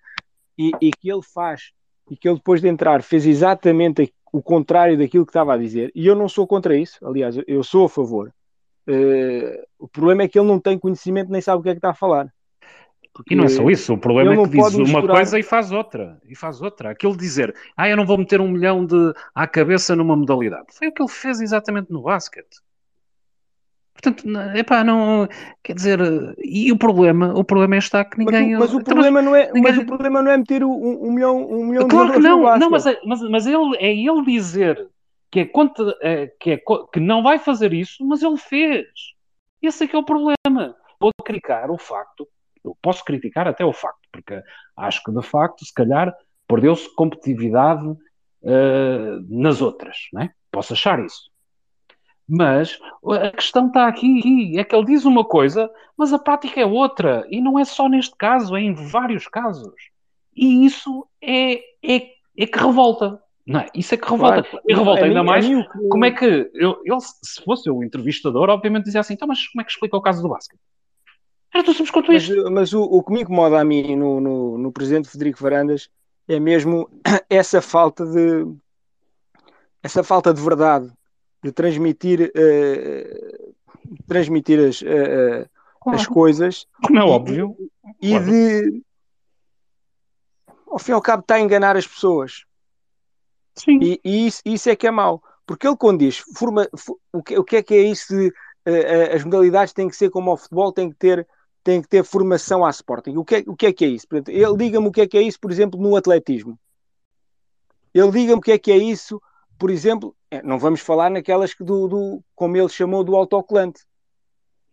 e, e que ele faz, e que ele depois de entrar fez exatamente o contrário daquilo que estava a dizer, e eu não sou contra isso, aliás, eu sou a favor. Uh, o problema é que ele não tem conhecimento nem sabe o que é que está a falar. Porque e não é só isso, o problema é que diz uma coisa e faz outra, e faz outra. Aquilo dizer, ah, eu não vou meter um milhão de, à cabeça numa modalidade. Foi o que ele fez exatamente no basquete. Portanto, epá, não, quer dizer, e o problema, o problema é está que ninguém... Mas, mas o, problema não é, ninguém... mas o problema não é meter um, um milhão, um milhão claro de que não, não, mas, é, mas, mas ele, é ele dizer que é, contra, é, que é que não vai fazer isso, mas ele fez. Esse é que é o problema. Pode criticar o facto, eu posso criticar até o facto, porque acho que de facto, se calhar, perdeu-se competitividade uh, nas outras, né? posso achar isso. Mas a questão está aqui, é que ele diz uma coisa, mas a prática é outra. E não é só neste caso, é em vários casos. E isso é, é, é que revolta. Não é? Isso é que revolta. Claro, e revolta ainda mim, mais. Como é que eu, ele, se fosse o entrevistador, obviamente dizia assim: então, mas como é que explica o caso do basquete? Era tão simples quanto isto. Mas, mas o, o, que me incomoda a mim no, no, no presidente Federico Varandas é mesmo essa falta de essa falta de verdade de transmitir, uh, transmitir as, uh, claro. as coisas. Como é óbvio. E, claro. de. Ao fim e ao cabo, está a enganar as pessoas. Sim. E, e isso, isso, é que é mau. Porque ele, quando diz forma, o, que, o que é que é isso de uh, as modalidades têm que ser como ao futebol, têm que ter, têm que ter formação à Sporting. O que é, o que, é, que é isso? Portanto, ele diga-me o que é que é isso, por exemplo, no atletismo. Ele diga-me o que é que é isso por exemplo, é, não vamos falar naquelas que do, do como ele chamou, do autocolante.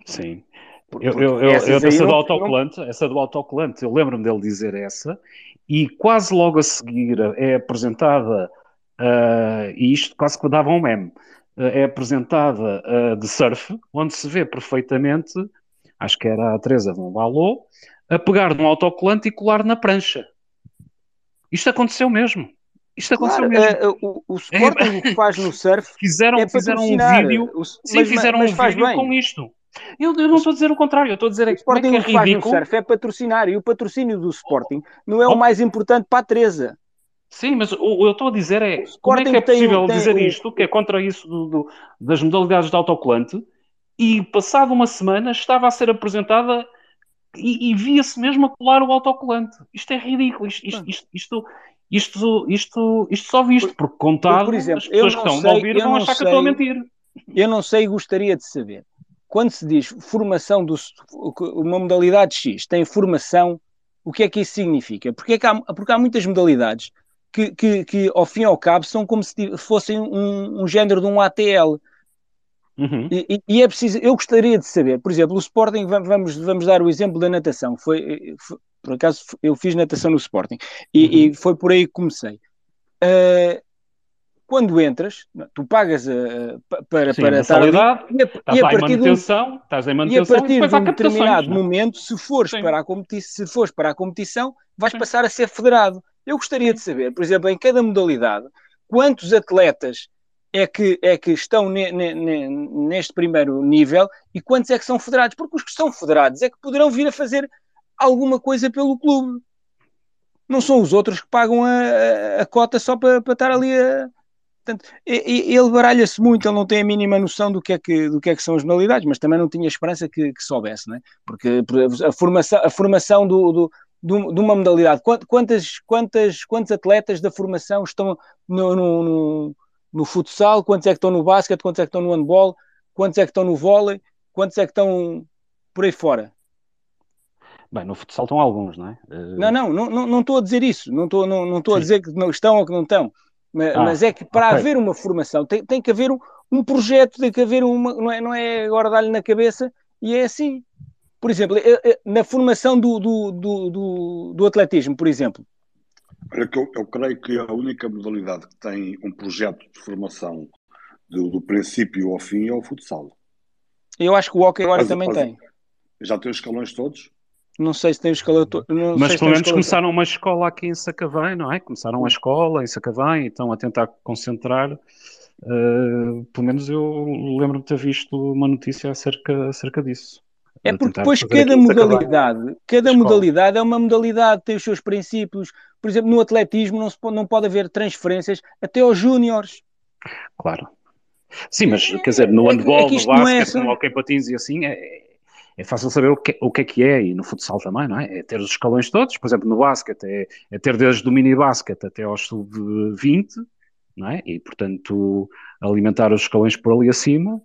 Sim. Porque, eu, eu, eu, essa, do autocolante, não... essa do autocolante, eu lembro-me dele dizer essa, e quase logo a seguir é apresentada, uh, e isto quase que dava um meme, uh, é apresentada uh, de surf, onde se vê perfeitamente, acho que era a Teresa von Balot, a pegar num autocolante e colar na prancha. Isto aconteceu mesmo. Isto aconteceu claro, mesmo. Uh, o, o Sporting é, o que faz no surf fizeram, é fizeram um vídeo, o, sim, mas, fizeram mas, mas um vídeo bem. com isto. Eu, eu, não estou a dizer o contrário, eu estou a dizer o Sporting é que é que faz no surf é patrocinar e o patrocínio do Sporting não é oh. o mais importante para a Teresa. Sim, mas o, eu estou a dizer é como é que é possível tem, dizer tem, isto, que é contra isso do, do, das modalidades de autocolante, e passado uma semana estava a ser apresentada e, e via-se mesmo a colar o autocolante. Isto é ridículo. Isto, isto, isto, isto, isto, isto, isto só visto, porque contado, por, exemplo, as pessoas que estão sei, a ouvir vão achar sei, que eu estou a mentir. Eu não sei e gostaria de saber. Quando se diz formação, do, uma modalidade X tem formação, o que é que isso significa? Porque, é que há, porque há muitas modalidades que, que, que, ao fim e ao cabo, são como se fossem um, um género de um ATL. Uhum. E, e, é preciso, eu gostaria de saber, por exemplo, o Sporting, vamos, vamos dar o exemplo da natação, foi, foi por acaso eu fiz natação no Sporting e, uhum. e foi por aí que comecei. Uh, quando entras, tu pagas uh, para, Sim, para a estar ali, e a, e a partir de um, estás em e a manutenção e, partir depois de um determinado não é? momento, se fores, Sim. para a competi se fores para a competição, vais Sim. passar a ser federado. Eu gostaria de saber, por exemplo, em cada modalidade, quantos atletas é que, é que estão ne- ne- ne- neste primeiro nível e quantos é que são federados? Porque os que são federados é que poderão vir a fazer alguma coisa pelo clube. Não são os outros que pagam a, a- cota só para, para estar ali a. Portanto, ele baralha-se muito, ele não tem a mínima noção do que é que, do que, é que são as modalidades, mas também não tinha esperança que, que soubesse, né? porque a formação, a formação do, do- de uma modalidade, quant- quantas, quantas, quantos atletas da formação estão no, no, no futsal, quantos é que estão no basquete, quantos é que estão no handball, quantos é que estão no vôlei, quantos é que estão por aí fora? Bem, no futsal estão alguns, não é? Eh, Não, não, não, não, estou a dizer isso, não estou, não, não estou a dizer que não estão ou que não estão, mas, Ah, mas é que para ok. haver uma formação tem, tem que haver um, um projeto, tem que haver uma, não é, não é agora dar-lhe na cabeça e é assim. Por exemplo, eh, eh, na formação do, do, do, do, do atletismo, por exemplo, Olha, que eu, eu creio que a única modalidade que tem um projeto de formação do, do princípio ao fim é o futsal. eu acho que o hockey agora Mas- também mas- tem. Já tem os escalões todos? Não sei se tem o escalator. não Mas pelo menos começaram uma escola aqui em Sacavém, não é? Começaram a escola em Sacavém e estão a tentar concentrar. eh, pelo menos eu lembro de ter visto uma notícia acerca, acerca disso. É porque depois cada modalidade, cada modalidade é uma modalidade, tem os seus princípios. Por exemplo, no atletismo não, se pode, não pode haver transferências até aos júniores. Claro. Sim, mas quer dizer, no É que- handball, é no é basquete, só- no hockey patins e assim, é, é fácil saber o que, o que é que é, e no futsal também, não é? É ter os escalões todos, por exemplo, no basquete, é, é ter desde o mini basquete até aos sub-20, não é? E, portanto, alimentar os escalões por ali acima.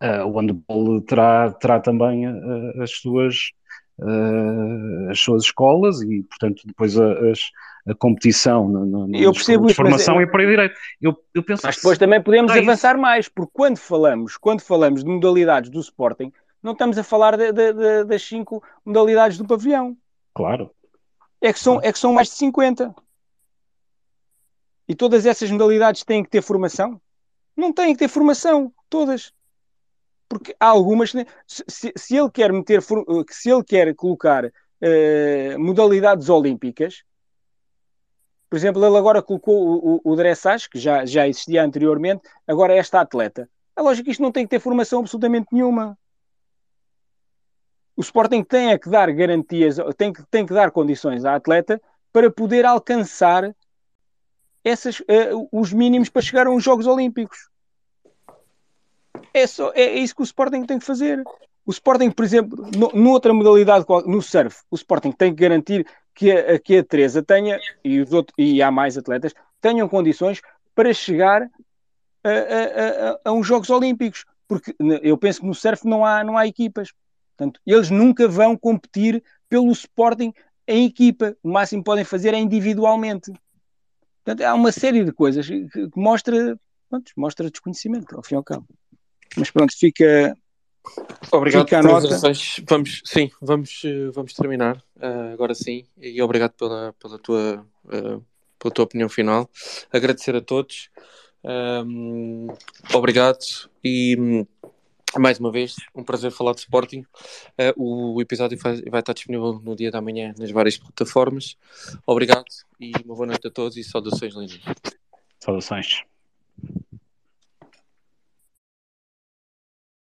Ah, o handball terá, terá também ah, as suas ah, as suas escolas e, portanto, depois a, as- a competição na, Eu percebo isso, formação é- é para aí direito. Eu, eu penso Mas depois também podemos isso. avançar mais, porque quando falamos, quando falamos de modalidades do Sporting, não estamos a falar de- de- de- das cinco modalidades do pavilhão. Claro. É que, são, é que são mais de 50. E todas essas modalidades têm que ter formação? Não têm que ter formação, todas. Porque há algumas. Se, se- ele quer meter, for- se ele quer colocar eh, modalidades olímpicas, por exemplo, ele agora colocou o, o, o dressage, que já, já existia anteriormente, agora é esta atleta. É lógico que isto não tem que ter formação absolutamente nenhuma. O Sporting tem é que dar garantias, tem que, tem que dar condições à atleta para poder alcançar essas, eh, os mínimos para chegar aos Jogos Olímpicos. É, só, é, é isso que o Sporting tem que fazer. O Sporting, por exemplo, no, noutra modalidade, no surf, o Sporting tem que garantir que a, que a Teresa tenha, e, os outros, e há mais atletas, tenham condições para chegar a, a, a, a uns Jogos Olímpicos. Porque eu penso que no surf não há, não há equipas. Portanto, eles nunca vão competir pelo Sporting em equipa. O máximo que podem fazer é individualmente. Portanto, há uma série de coisas que, que mostra, pronto, mostra desconhecimento, ao fim e ao cabo. Mas pronto, fica, Obrigado Fica a pelas nota. Vamos, sim, vamos, eh, vamos terminar eh, agora sim. E obrigado pela, pela, tua, eh, pela tua opinião final. Agradecer a todos. Ahm, obrigado. E hum, mais uma vez, um prazer falar de Sporting. Eh, o episódio vai, vai estar disponível no dia da manhã nas várias plataformas. Obrigado e uma boa noite a todos e saudações lindas. Saudações.